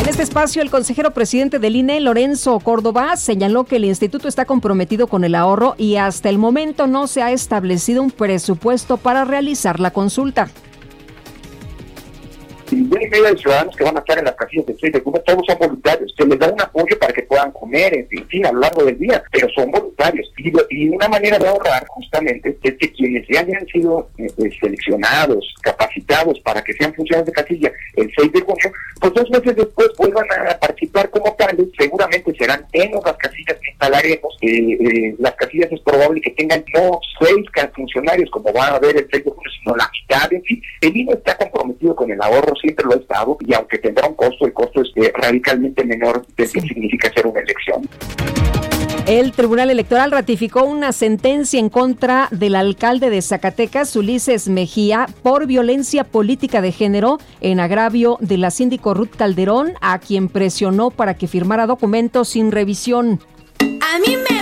En este espacio, el consejero presidente del INE, Lorenzo Córdoba, señaló que el instituto está comprometido con el ahorro y hasta el momento no se ha establecido un presupuesto para realizar la consulta y medio de ciudadanos que van a estar en las casillas de 6 de junio, todos son voluntarios. Se les da un apoyo para que puedan comer, en fin, a lo largo del día, pero son voluntarios. Y, y una manera de ahorrar, justamente, es que quienes ya hayan sido eh, eh, seleccionados, capacitados para que sean funcionarios de casilla el 6 de junio, pues dos meses después vuelvan a participar como tales, seguramente serán en las casillas que instalaremos. Eh, las casillas es probable que tengan no seis funcionarios como van a ver el 6 de junio, sino la mitad. En fin, el INE está comprometido con el ahorro siempre lo ha estado y aunque tendrá un costo, el costo es eh, radicalmente menor de lo que significa hacer una elección. El Tribunal Electoral ratificó una sentencia en contra del alcalde de Zacatecas, Ulises Mejía, por violencia política de género en agravio de la síndico Ruth Calderón, a quien presionó para que firmara documentos sin revisión. A mí me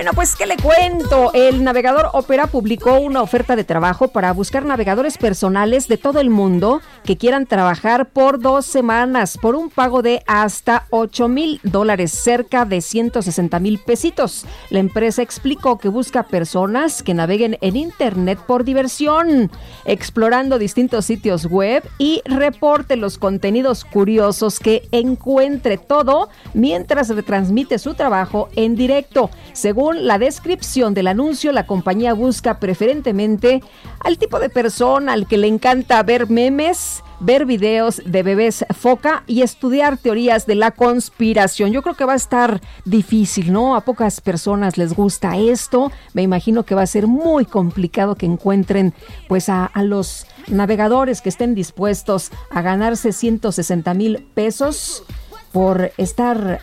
Bueno, pues ¿qué le cuento? El navegador Opera publicó una oferta de trabajo para buscar navegadores personales de todo el mundo que quieran trabajar por dos semanas por un pago de hasta 8 mil dólares, cerca de 160 mil pesitos. La empresa explicó que busca personas que naveguen en Internet por diversión, explorando distintos sitios web y reporte los contenidos curiosos que encuentre todo mientras retransmite su trabajo en directo. Según la descripción del anuncio, la compañía busca preferentemente al tipo de persona al que le encanta ver memes, ver videos de bebés foca y estudiar teorías de la conspiración. Yo creo que va a estar difícil, ¿no? A pocas personas les gusta esto. Me imagino que va a ser muy complicado que encuentren pues a, a los navegadores que estén dispuestos a ganarse 160 mil pesos por estar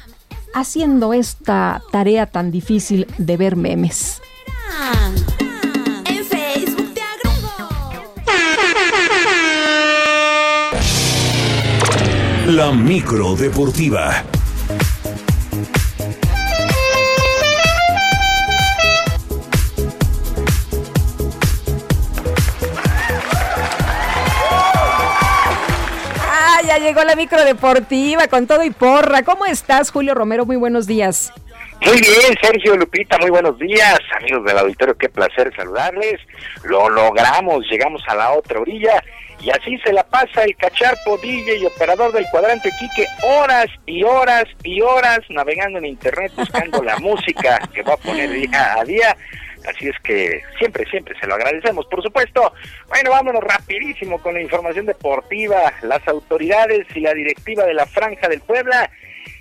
haciendo esta tarea tan difícil de ver memes. En Facebook te La micro deportiva. Ya llegó la micro deportiva con todo y porra. ¿Cómo estás, Julio Romero? Muy buenos días. Muy bien, Sergio Lupita, muy buenos días, amigos del auditorio, qué placer saludarles. Lo logramos, llegamos a la otra orilla y así se la pasa el cacharpo DJ y operador del cuadrante Quique horas y horas y horas navegando en internet buscando la música que va a poner día a día. Así es que siempre, siempre se lo agradecemos, por supuesto. Bueno, vámonos rapidísimo con la información deportiva. Las autoridades y la directiva de la Franja del Puebla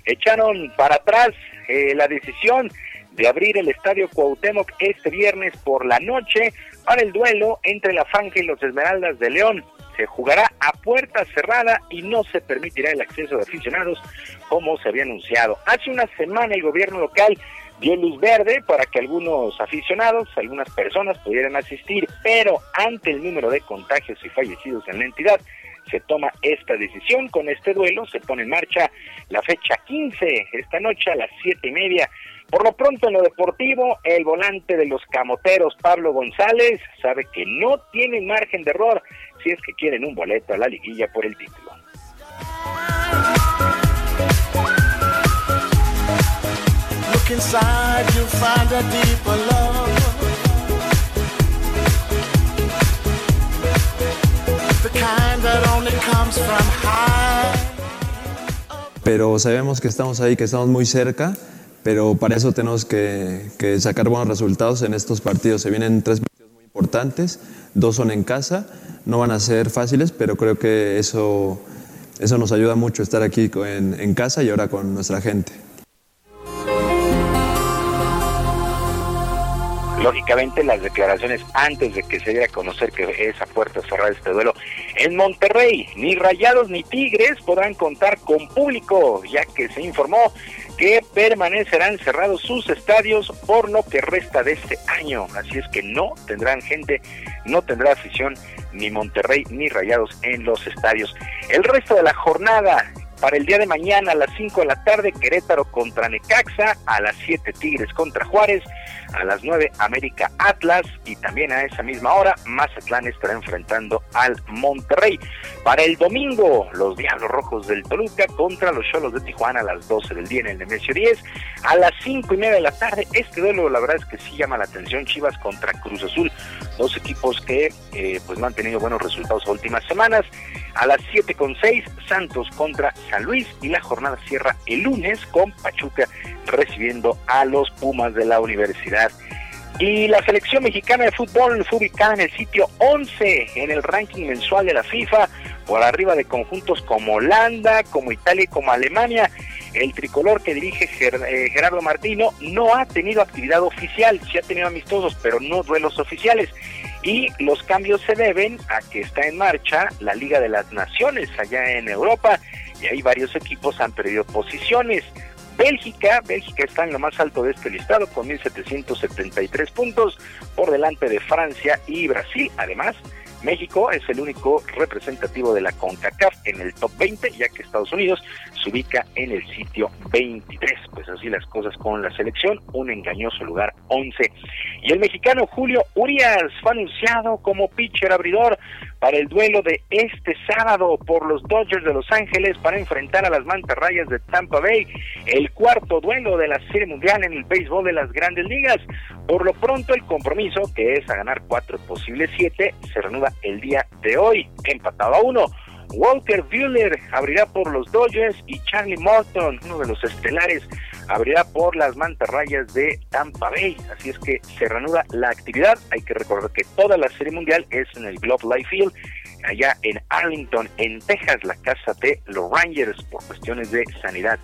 echaron para atrás eh, la decisión de abrir el Estadio Cuauhtémoc este viernes por la noche para el duelo entre la Franja y los Esmeraldas de León. Se jugará a puerta cerrada y no se permitirá el acceso de aficionados como se había anunciado. Hace una semana el gobierno local dio luz verde para que algunos aficionados, algunas personas pudieran asistir, pero ante el número de contagios y fallecidos en la entidad, se toma esta decisión. Con este duelo se pone en marcha la fecha 15, esta noche a las siete y media. Por lo pronto en lo deportivo, el volante de los camoteros, Pablo González, sabe que no tiene margen de error si es que quieren un boleto a la liguilla por el título. Pero sabemos que estamos ahí, que estamos muy cerca, pero para eso tenemos que, que sacar buenos resultados en estos partidos. Se vienen tres partidos muy importantes, dos son en casa, no van a ser fáciles, pero creo que eso, eso nos ayuda mucho estar aquí en, en casa y ahora con nuestra gente. Lógicamente las declaraciones antes de que se diera a conocer que esa puerta cerrada este duelo en Monterrey, ni Rayados ni Tigres podrán contar con público, ya que se informó que permanecerán cerrados sus estadios por lo que resta de este año. Así es que no tendrán gente, no tendrá afición ni Monterrey ni Rayados en los estadios. El resto de la jornada para el día de mañana a las 5 de la tarde, Querétaro contra Necaxa, a las 7 Tigres contra Juárez, a las 9 América Atlas y también a esa misma hora Mazatlán estará enfrentando al Monterrey. Para el domingo, los Diablos Rojos del Toluca contra los Cholos de Tijuana a las 12 del día en el Nemesio 10. A las 5 y media de la tarde, este duelo la verdad es que sí llama la atención, Chivas contra Cruz Azul, dos equipos que eh, pues no han tenido buenos resultados las últimas semanas. A las 7 con 6, Santos contra San Luis y la jornada cierra el lunes con Pachuca recibiendo a los Pumas de la Universidad. Y la selección mexicana de fútbol fue ubicada en el sitio 11 en el ranking mensual de la FIFA, por arriba de conjuntos como Holanda, como Italia y como Alemania. El tricolor que dirige eh, Gerardo Martino no ha tenido actividad oficial, sí ha tenido amistosos, pero no duelos oficiales. Y los cambios se deben a que está en marcha la Liga de las Naciones allá en Europa y ahí varios equipos han perdido posiciones. Bélgica, Bélgica está en lo más alto de este listado con 1.773 puntos por delante de Francia y Brasil. Además, México es el único representativo de la CONCACAF en el top 20, ya que Estados Unidos se ubica en el sitio 23. Pues así las cosas con la selección, un engañoso lugar 11. Y el mexicano Julio Urias fue anunciado como pitcher abridor para el duelo de este sábado por los Dodgers de Los Ángeles para enfrentar a las mantarrayas de Tampa Bay, el cuarto duelo de la Serie Mundial en el béisbol de las grandes ligas. Por lo pronto el compromiso, que es a ganar cuatro posibles siete, se reanuda el día de hoy, empatado a uno. Walker Buehler abrirá por los Dodgers y Charlie Morton, uno de los estelares, abrirá por las mantarrayas de Tampa Bay. Así es que se reanuda la actividad. Hay que recordar que toda la serie mundial es en el Globe Life Field, allá en Arlington, en Texas, la casa de los Rangers por cuestiones de sanidad.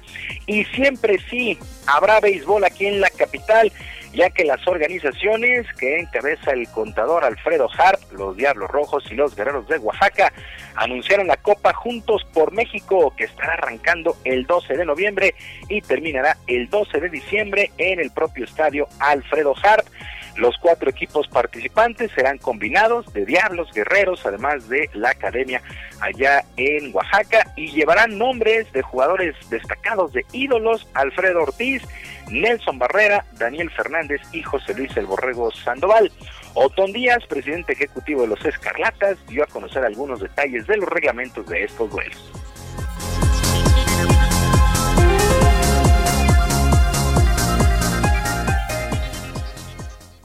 Y siempre sí, habrá béisbol aquí en la capital ya que las organizaciones que encabeza el contador Alfredo Harp, los Diablos Rojos y los Guerreros de Oaxaca, anunciaron la Copa Juntos por México, que estará arrancando el 12 de noviembre y terminará el 12 de diciembre en el propio estadio Alfredo Harp. Los cuatro equipos participantes serán combinados de Diablos, Guerreros, además de la academia allá en Oaxaca y llevarán nombres de jugadores destacados de ídolos, Alfredo Ortiz, Nelson Barrera, Daniel Fernández y José Luis El Borrego Sandoval. Otón Díaz, presidente ejecutivo de los Escarlatas, dio a conocer algunos detalles de los reglamentos de estos duelos.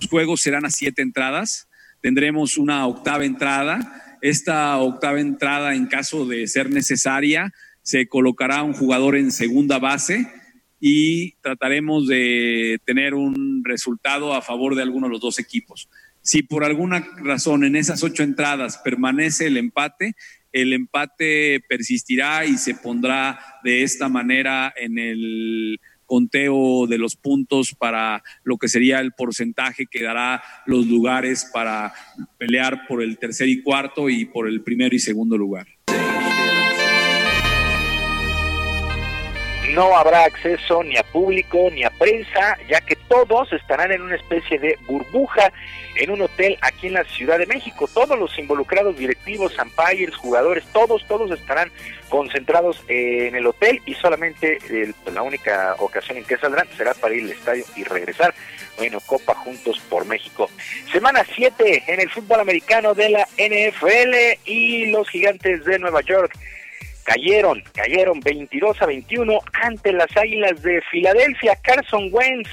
Juegos serán a siete entradas. Tendremos una octava entrada. Esta octava entrada, en caso de ser necesaria, se colocará un jugador en segunda base y trataremos de tener un resultado a favor de alguno de los dos equipos. Si por alguna razón en esas ocho entradas permanece el empate, el empate persistirá y se pondrá de esta manera en el conteo de los puntos para lo que sería el porcentaje que dará los lugares para pelear por el tercer y cuarto y por el primero y segundo lugar. No habrá acceso ni a público ni a prensa, ya que todos estarán en una especie de burbuja en un hotel aquí en la Ciudad de México. Todos los involucrados, directivos, umpires, jugadores, todos, todos estarán concentrados en el hotel y solamente eh, la única ocasión en que saldrán será para ir al estadio y regresar. Bueno, Copa Juntos por México. Semana 7 en el fútbol americano de la NFL y los gigantes de Nueva York cayeron, cayeron 22 a 21 ante las Águilas de Filadelfia. Carson Wentz,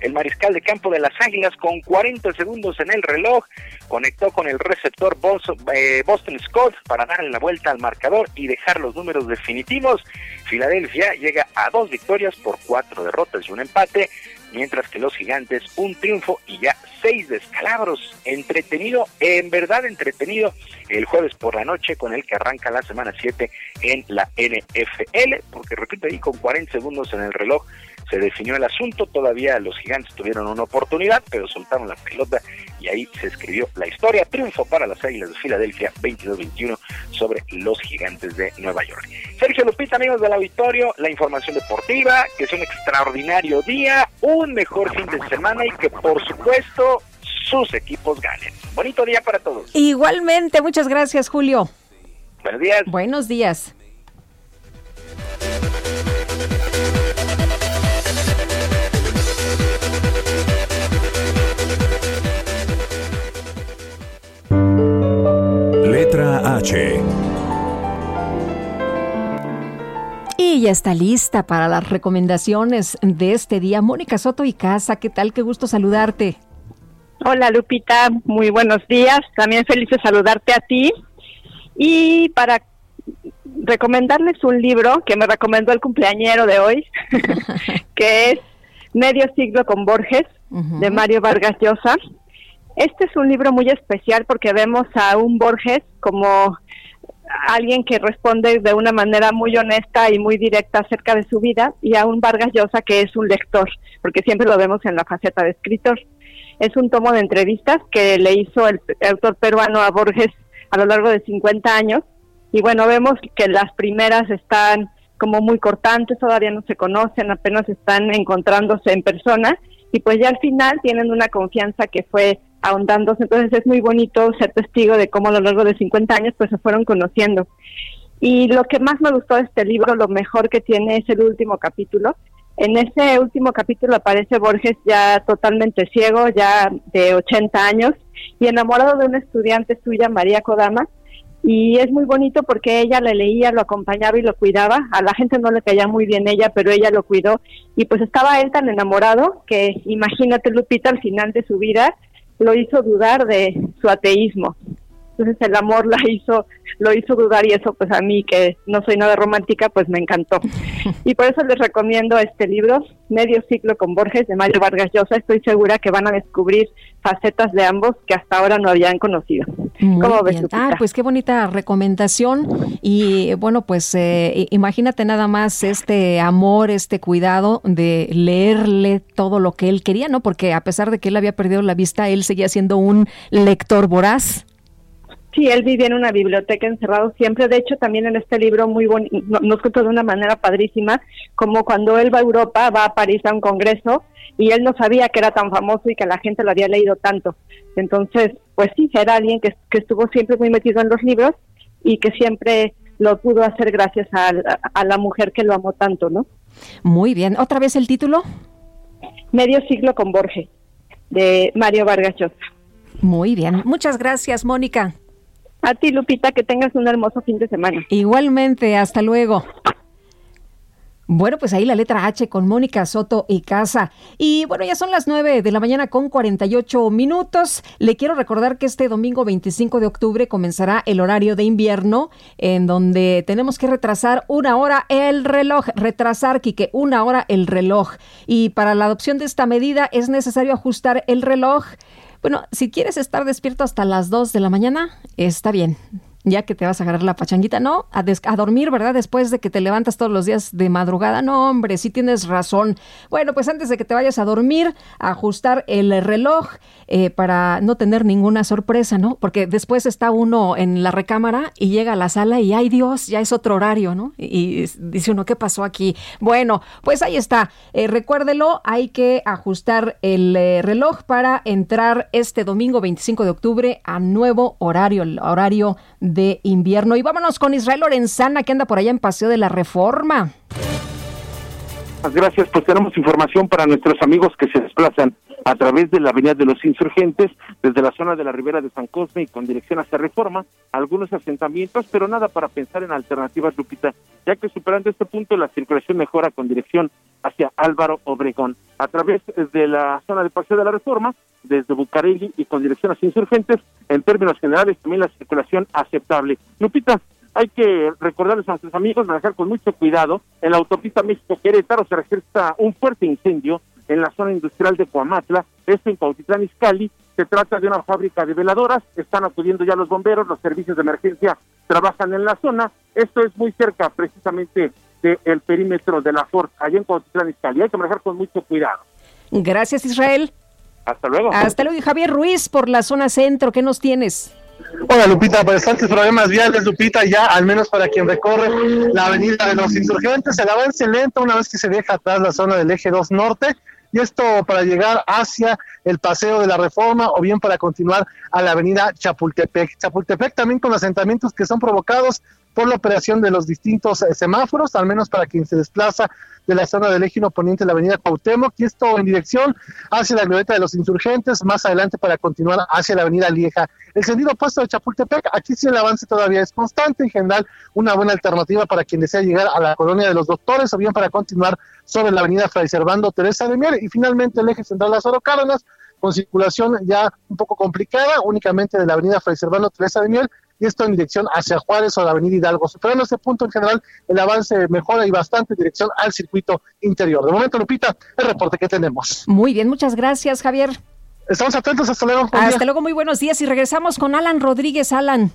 el mariscal de campo de las Águilas, con 40 segundos en el reloj, conectó con el receptor Boston, eh, Boston Scott para darle la vuelta al marcador y dejar los números definitivos. Filadelfia llega a dos victorias por cuatro derrotas y un empate, mientras que los gigantes un triunfo y ya seis descalabros. Entretenido, en verdad entretenido, el jueves por la noche con el que arranca la semana 7 en la NFL, porque repito ahí con 40 segundos en el reloj se definió el asunto, todavía los gigantes tuvieron una oportunidad, pero soltaron la pelota y ahí se escribió la historia. Triunfo para las Águilas de Filadelfia 22-21 sobre los gigantes de Nueva York. Sergio Lupita, amigos del auditorio, la información deportiva, que es un extraordinario día, un mejor fin de semana y que por supuesto sus equipos ganen. Bonito día para todos. Igualmente, muchas gracias, Julio. Buenos días. Buenos días. Letra H. Y ya está lista para las recomendaciones de este día. Mónica Soto y Casa, ¿qué tal? Qué gusto saludarte. Hola Lupita, muy buenos días. También feliz de saludarte a ti. Y para recomendarles un libro que me recomendó el cumpleañero de hoy, que es Medio siglo con Borges, de Mario Vargas Llosa. Este es un libro muy especial porque vemos a un Borges como alguien que responde de una manera muy honesta y muy directa acerca de su vida y a un Vargas Llosa que es un lector, porque siempre lo vemos en la faceta de escritor. Es un tomo de entrevistas que le hizo el, autor peruano a Borges a lo largo de 50 años y bueno, vemos que las primeras están como muy cortantes, todavía no se conocen, apenas están encontrándose en persona y pues ya al final tienen una confianza que fue ahondándose, entonces es muy bonito ser testigo de cómo a lo largo de 50 años pues se fueron conociendo. Y lo que más me gustó de este libro, lo mejor que tiene es el último capítulo. En ese último capítulo aparece Borges ya totalmente ciego, ya de 80 años, y enamorado de una estudiante suya, María Kodama, y es muy bonito porque ella le leía, lo acompañaba y lo cuidaba. A la gente no le caía muy bien ella, pero ella lo cuidó. Y pues estaba él tan enamorado que imagínate Lupita al final de su vida lo hizo dudar de su ateísmo. Entonces el amor la hizo, lo hizo dudar y eso pues a mí que no soy nada romántica pues me encantó. Y por eso les recomiendo este libro, Medio Ciclo con Borges de Mario Vargas Llosa. Estoy segura que van a descubrir facetas de ambos que hasta ahora no habían conocido. Muy ¿Cómo ves? Ah, pues qué bonita recomendación. Y bueno, pues eh, imagínate nada más este amor, este cuidado de leerle todo lo que él quería, ¿no? Porque a pesar de que él había perdido la vista, él seguía siendo un lector voraz. Sí, él vivía en una biblioteca encerrado siempre. De hecho, también en este libro muy bonito, nos cuenta de una manera padrísima, como cuando él va a Europa, va a París a un congreso y él no sabía que era tan famoso y que la gente lo había leído tanto. Entonces, pues sí, era alguien que, que estuvo siempre muy metido en los libros y que siempre lo pudo hacer gracias a, a la mujer que lo amó tanto, ¿no? Muy bien. ¿Otra vez el título? Medio siglo con Borges, de Mario Vargas Llosa. Muy bien. Muchas gracias, Mónica. A ti, Lupita, que tengas un hermoso fin de semana. Igualmente, hasta luego. Bueno, pues ahí la letra H con Mónica Soto y Casa. Y bueno, ya son las 9 de la mañana con 48 minutos. Le quiero recordar que este domingo 25 de octubre comenzará el horario de invierno, en donde tenemos que retrasar una hora el reloj. Retrasar, Quique, una hora el reloj. Y para la adopción de esta medida es necesario ajustar el reloj. Bueno, si quieres estar despierto hasta las 2 de la mañana, está bien ya que te vas a agarrar la pachanguita, no, a, dormir, ¿verdad? Después de que te levantas todos los días de madrugada, no, hombre, sí tienes razón. Bueno, pues antes de que te vayas a dormir, ajustar el reloj eh, para no tener ninguna sorpresa, ¿no? Porque después está uno en la recámara y llega a la sala y, ay Dios, ya es otro horario, ¿no? Y, y dice uno, ¿qué pasó aquí? Bueno, pues ahí está. Eh, recuérdelo, hay que ajustar el eh, reloj para entrar este domingo 25 de octubre a nuevo horario, el horario de invierno. Y vámonos con Israel Lorenzana, que anda por allá en Paseo de la Reforma. Gracias. Pues tenemos información para nuestros amigos que se desplazan a través de la Avenida de los Insurgentes, desde la zona de la Ribera de San Cosme y con dirección hacia Reforma, algunos asentamientos, pero nada para pensar en alternativas, Lupita, ya que superando este punto la circulación mejora con dirección hacia Álvaro Obregón. A través de la zona de Paseo de la Reforma, desde Bucareli y con dirección hacia Insurgentes, en términos generales también la circulación aceptable. Lupita, hay que recordarles a nuestros amigos manejar con mucho cuidado. En la autopista México-Querétaro se registra un fuerte incendio en la zona industrial de Coamatla, esto en Cuautitlán Izcalli. Se trata de una fábrica de veladoras, están acudiendo ya los bomberos, los servicios de emergencia trabajan en la zona. Esto es muy cerca precisamente del perímetro de la Ford, allá en Cuautitlán Izcalli. Hay que manejar con mucho cuidado. Gracias, Israel. Hasta luego. Hasta luego. Y Javier Ruiz por la zona centro, ¿qué nos tienes? Hola Lupita, bastantes problemas viales, Lupita, ya al menos para quien recorre la avenida de los insurgentes, el avance lento una vez que se deja atrás la zona del eje 2 norte, y esto para llegar hacia el paseo de la reforma o bien para continuar a la avenida Chapultepec. Chapultepec también con asentamientos que son provocados por la operación de los distintos eh, semáforos, al menos para quien se desplaza de la zona del eje poniente de la avenida Cuauhtémoc, y esto en dirección hacia la glorieta de los insurgentes, más adelante para continuar hacia la avenida Lieja. El sentido opuesto de Chapultepec, aquí sí el avance todavía es constante, en general una buena alternativa para quien desea llegar a la colonia de los doctores o bien para continuar sobre la avenida Fray Servando Teresa de Mier, y finalmente el eje central Lázaro Cárdenas, con circulación ya un poco complicada, únicamente de la avenida Fray Servando Teresa de Miel, y esto en dirección hacia Juárez o la avenida Hidalgo. Superando ese punto en general, el avance mejora y bastante en dirección al circuito interior. De momento, Lupita, el reporte que tenemos. Muy bien, muchas gracias, Javier. Estamos atentos, hasta luego. Hasta día. luego, muy buenos días y regresamos con Alan Rodríguez. Alan.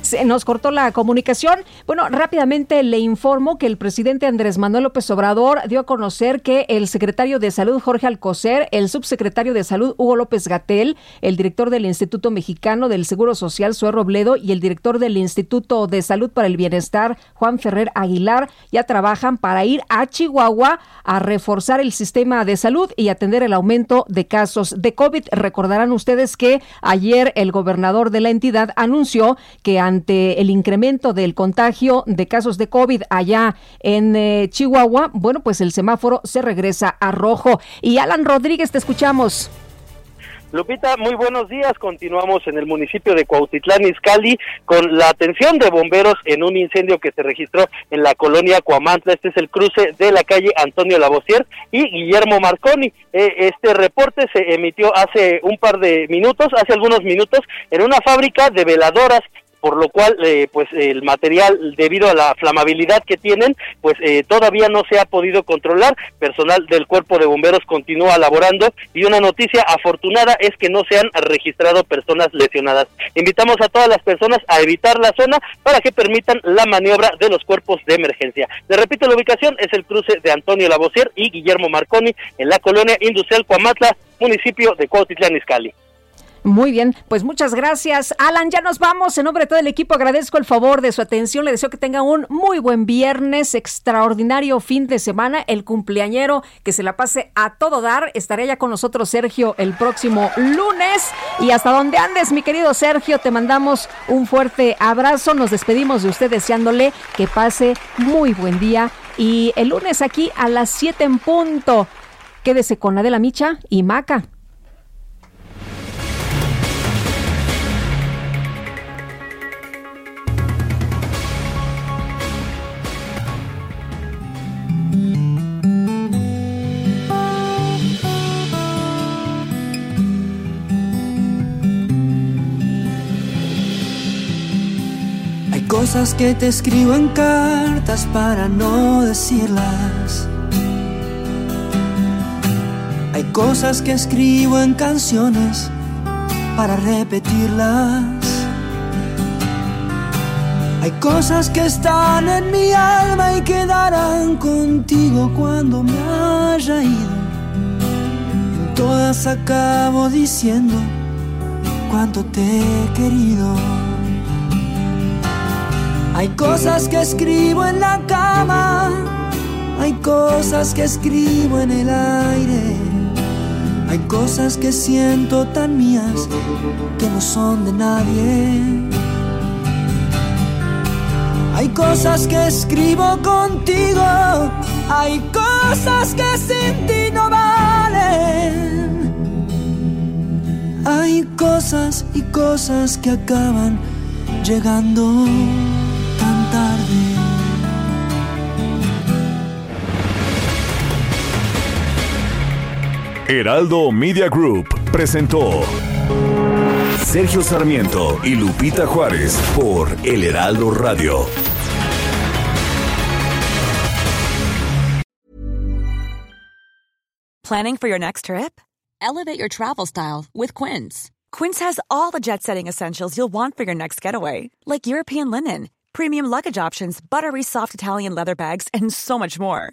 Se nos cortó la comunicación. Bueno, rápidamente le informo que el presidente Andrés Manuel López Obrador dio a conocer que el secretario de Salud Jorge Alcocer, el subsecretario de Salud Hugo López Gatel, el director del Instituto Mexicano del Seguro Social Zoe Robledo y el director del Instituto de Salud para el Bienestar Juan Ferrer Aguilar ya trabajan para ir a Chihuahua a reforzar el sistema de salud y atender el aumento de casos de COVID. Recordarán ustedes que ayer el gobernador de la entidad anunció que ante el incremento del contagio de casos de COVID allá en eh, Chihuahua, bueno, pues el semáforo se regresa a rojo. Y Alan Rodríguez, te escuchamos. Lupita, muy buenos días. Continuamos en el municipio de Cuautitlán, Izcalli, con la atención de bomberos en un incendio que se registró en la colonia Cuamantla. Este es el cruce de la calle Antonio Lavosier y Guillermo Marconi. Eh, este reporte se emitió hace un par de minutos, hace algunos minutos, en una fábrica de veladoras por lo cual eh, pues el material debido a la flamabilidad que tienen pues eh, todavía no se ha podido controlar. Personal del cuerpo de bomberos continúa laborando. Y una noticia afortunada es que no se han registrado personas lesionadas. Invitamos a todas las personas a evitar la zona para que permitan la maniobra de los cuerpos de emergencia. Le repito la ubicación es el cruce de Antonio Lavosier y Guillermo Marconi en la colonia industrial Cuamatla municipio de Cuautitlán Izcalli Muy bien, pues muchas gracias. Alan, ya nos vamos. En nombre de todo el equipo agradezco el favor de su atención. Le deseo que tenga un muy buen viernes, extraordinario fin de semana, el cumpleañero, que se la pase a todo dar. Estaré ya con nosotros Sergio el próximo lunes. Y hasta donde andes, mi querido Sergio, te mandamos un fuerte abrazo. Nos despedimos de usted deseándole que pase muy buen día. Y el lunes aquí a las 7 en punto. Quédese con Adela Micha y Maca. Cosas que te escribo en cartas para no decirlas. Hay cosas que escribo en canciones para repetirlas. Hay cosas que están en mi alma y quedarán contigo cuando me haya ido. En todas acabo diciendo cuánto te he querido. Hay cosas que escribo en la cama, hay cosas que escribo en el aire, hay cosas que siento tan mías que no son de nadie. Hay cosas que escribo contigo, hay cosas que sin ti no valen. Hay cosas y cosas que acaban llegando Heraldo Media Group presentó Sergio Sarmiento y Lupita Juárez por El Heraldo Radio. Planning for your next trip? Elevate your travel style with Quince. Quince has all the jet setting essentials you'll want for your next getaway, like European linen, premium luggage options, buttery soft Italian leather bags, and so much more.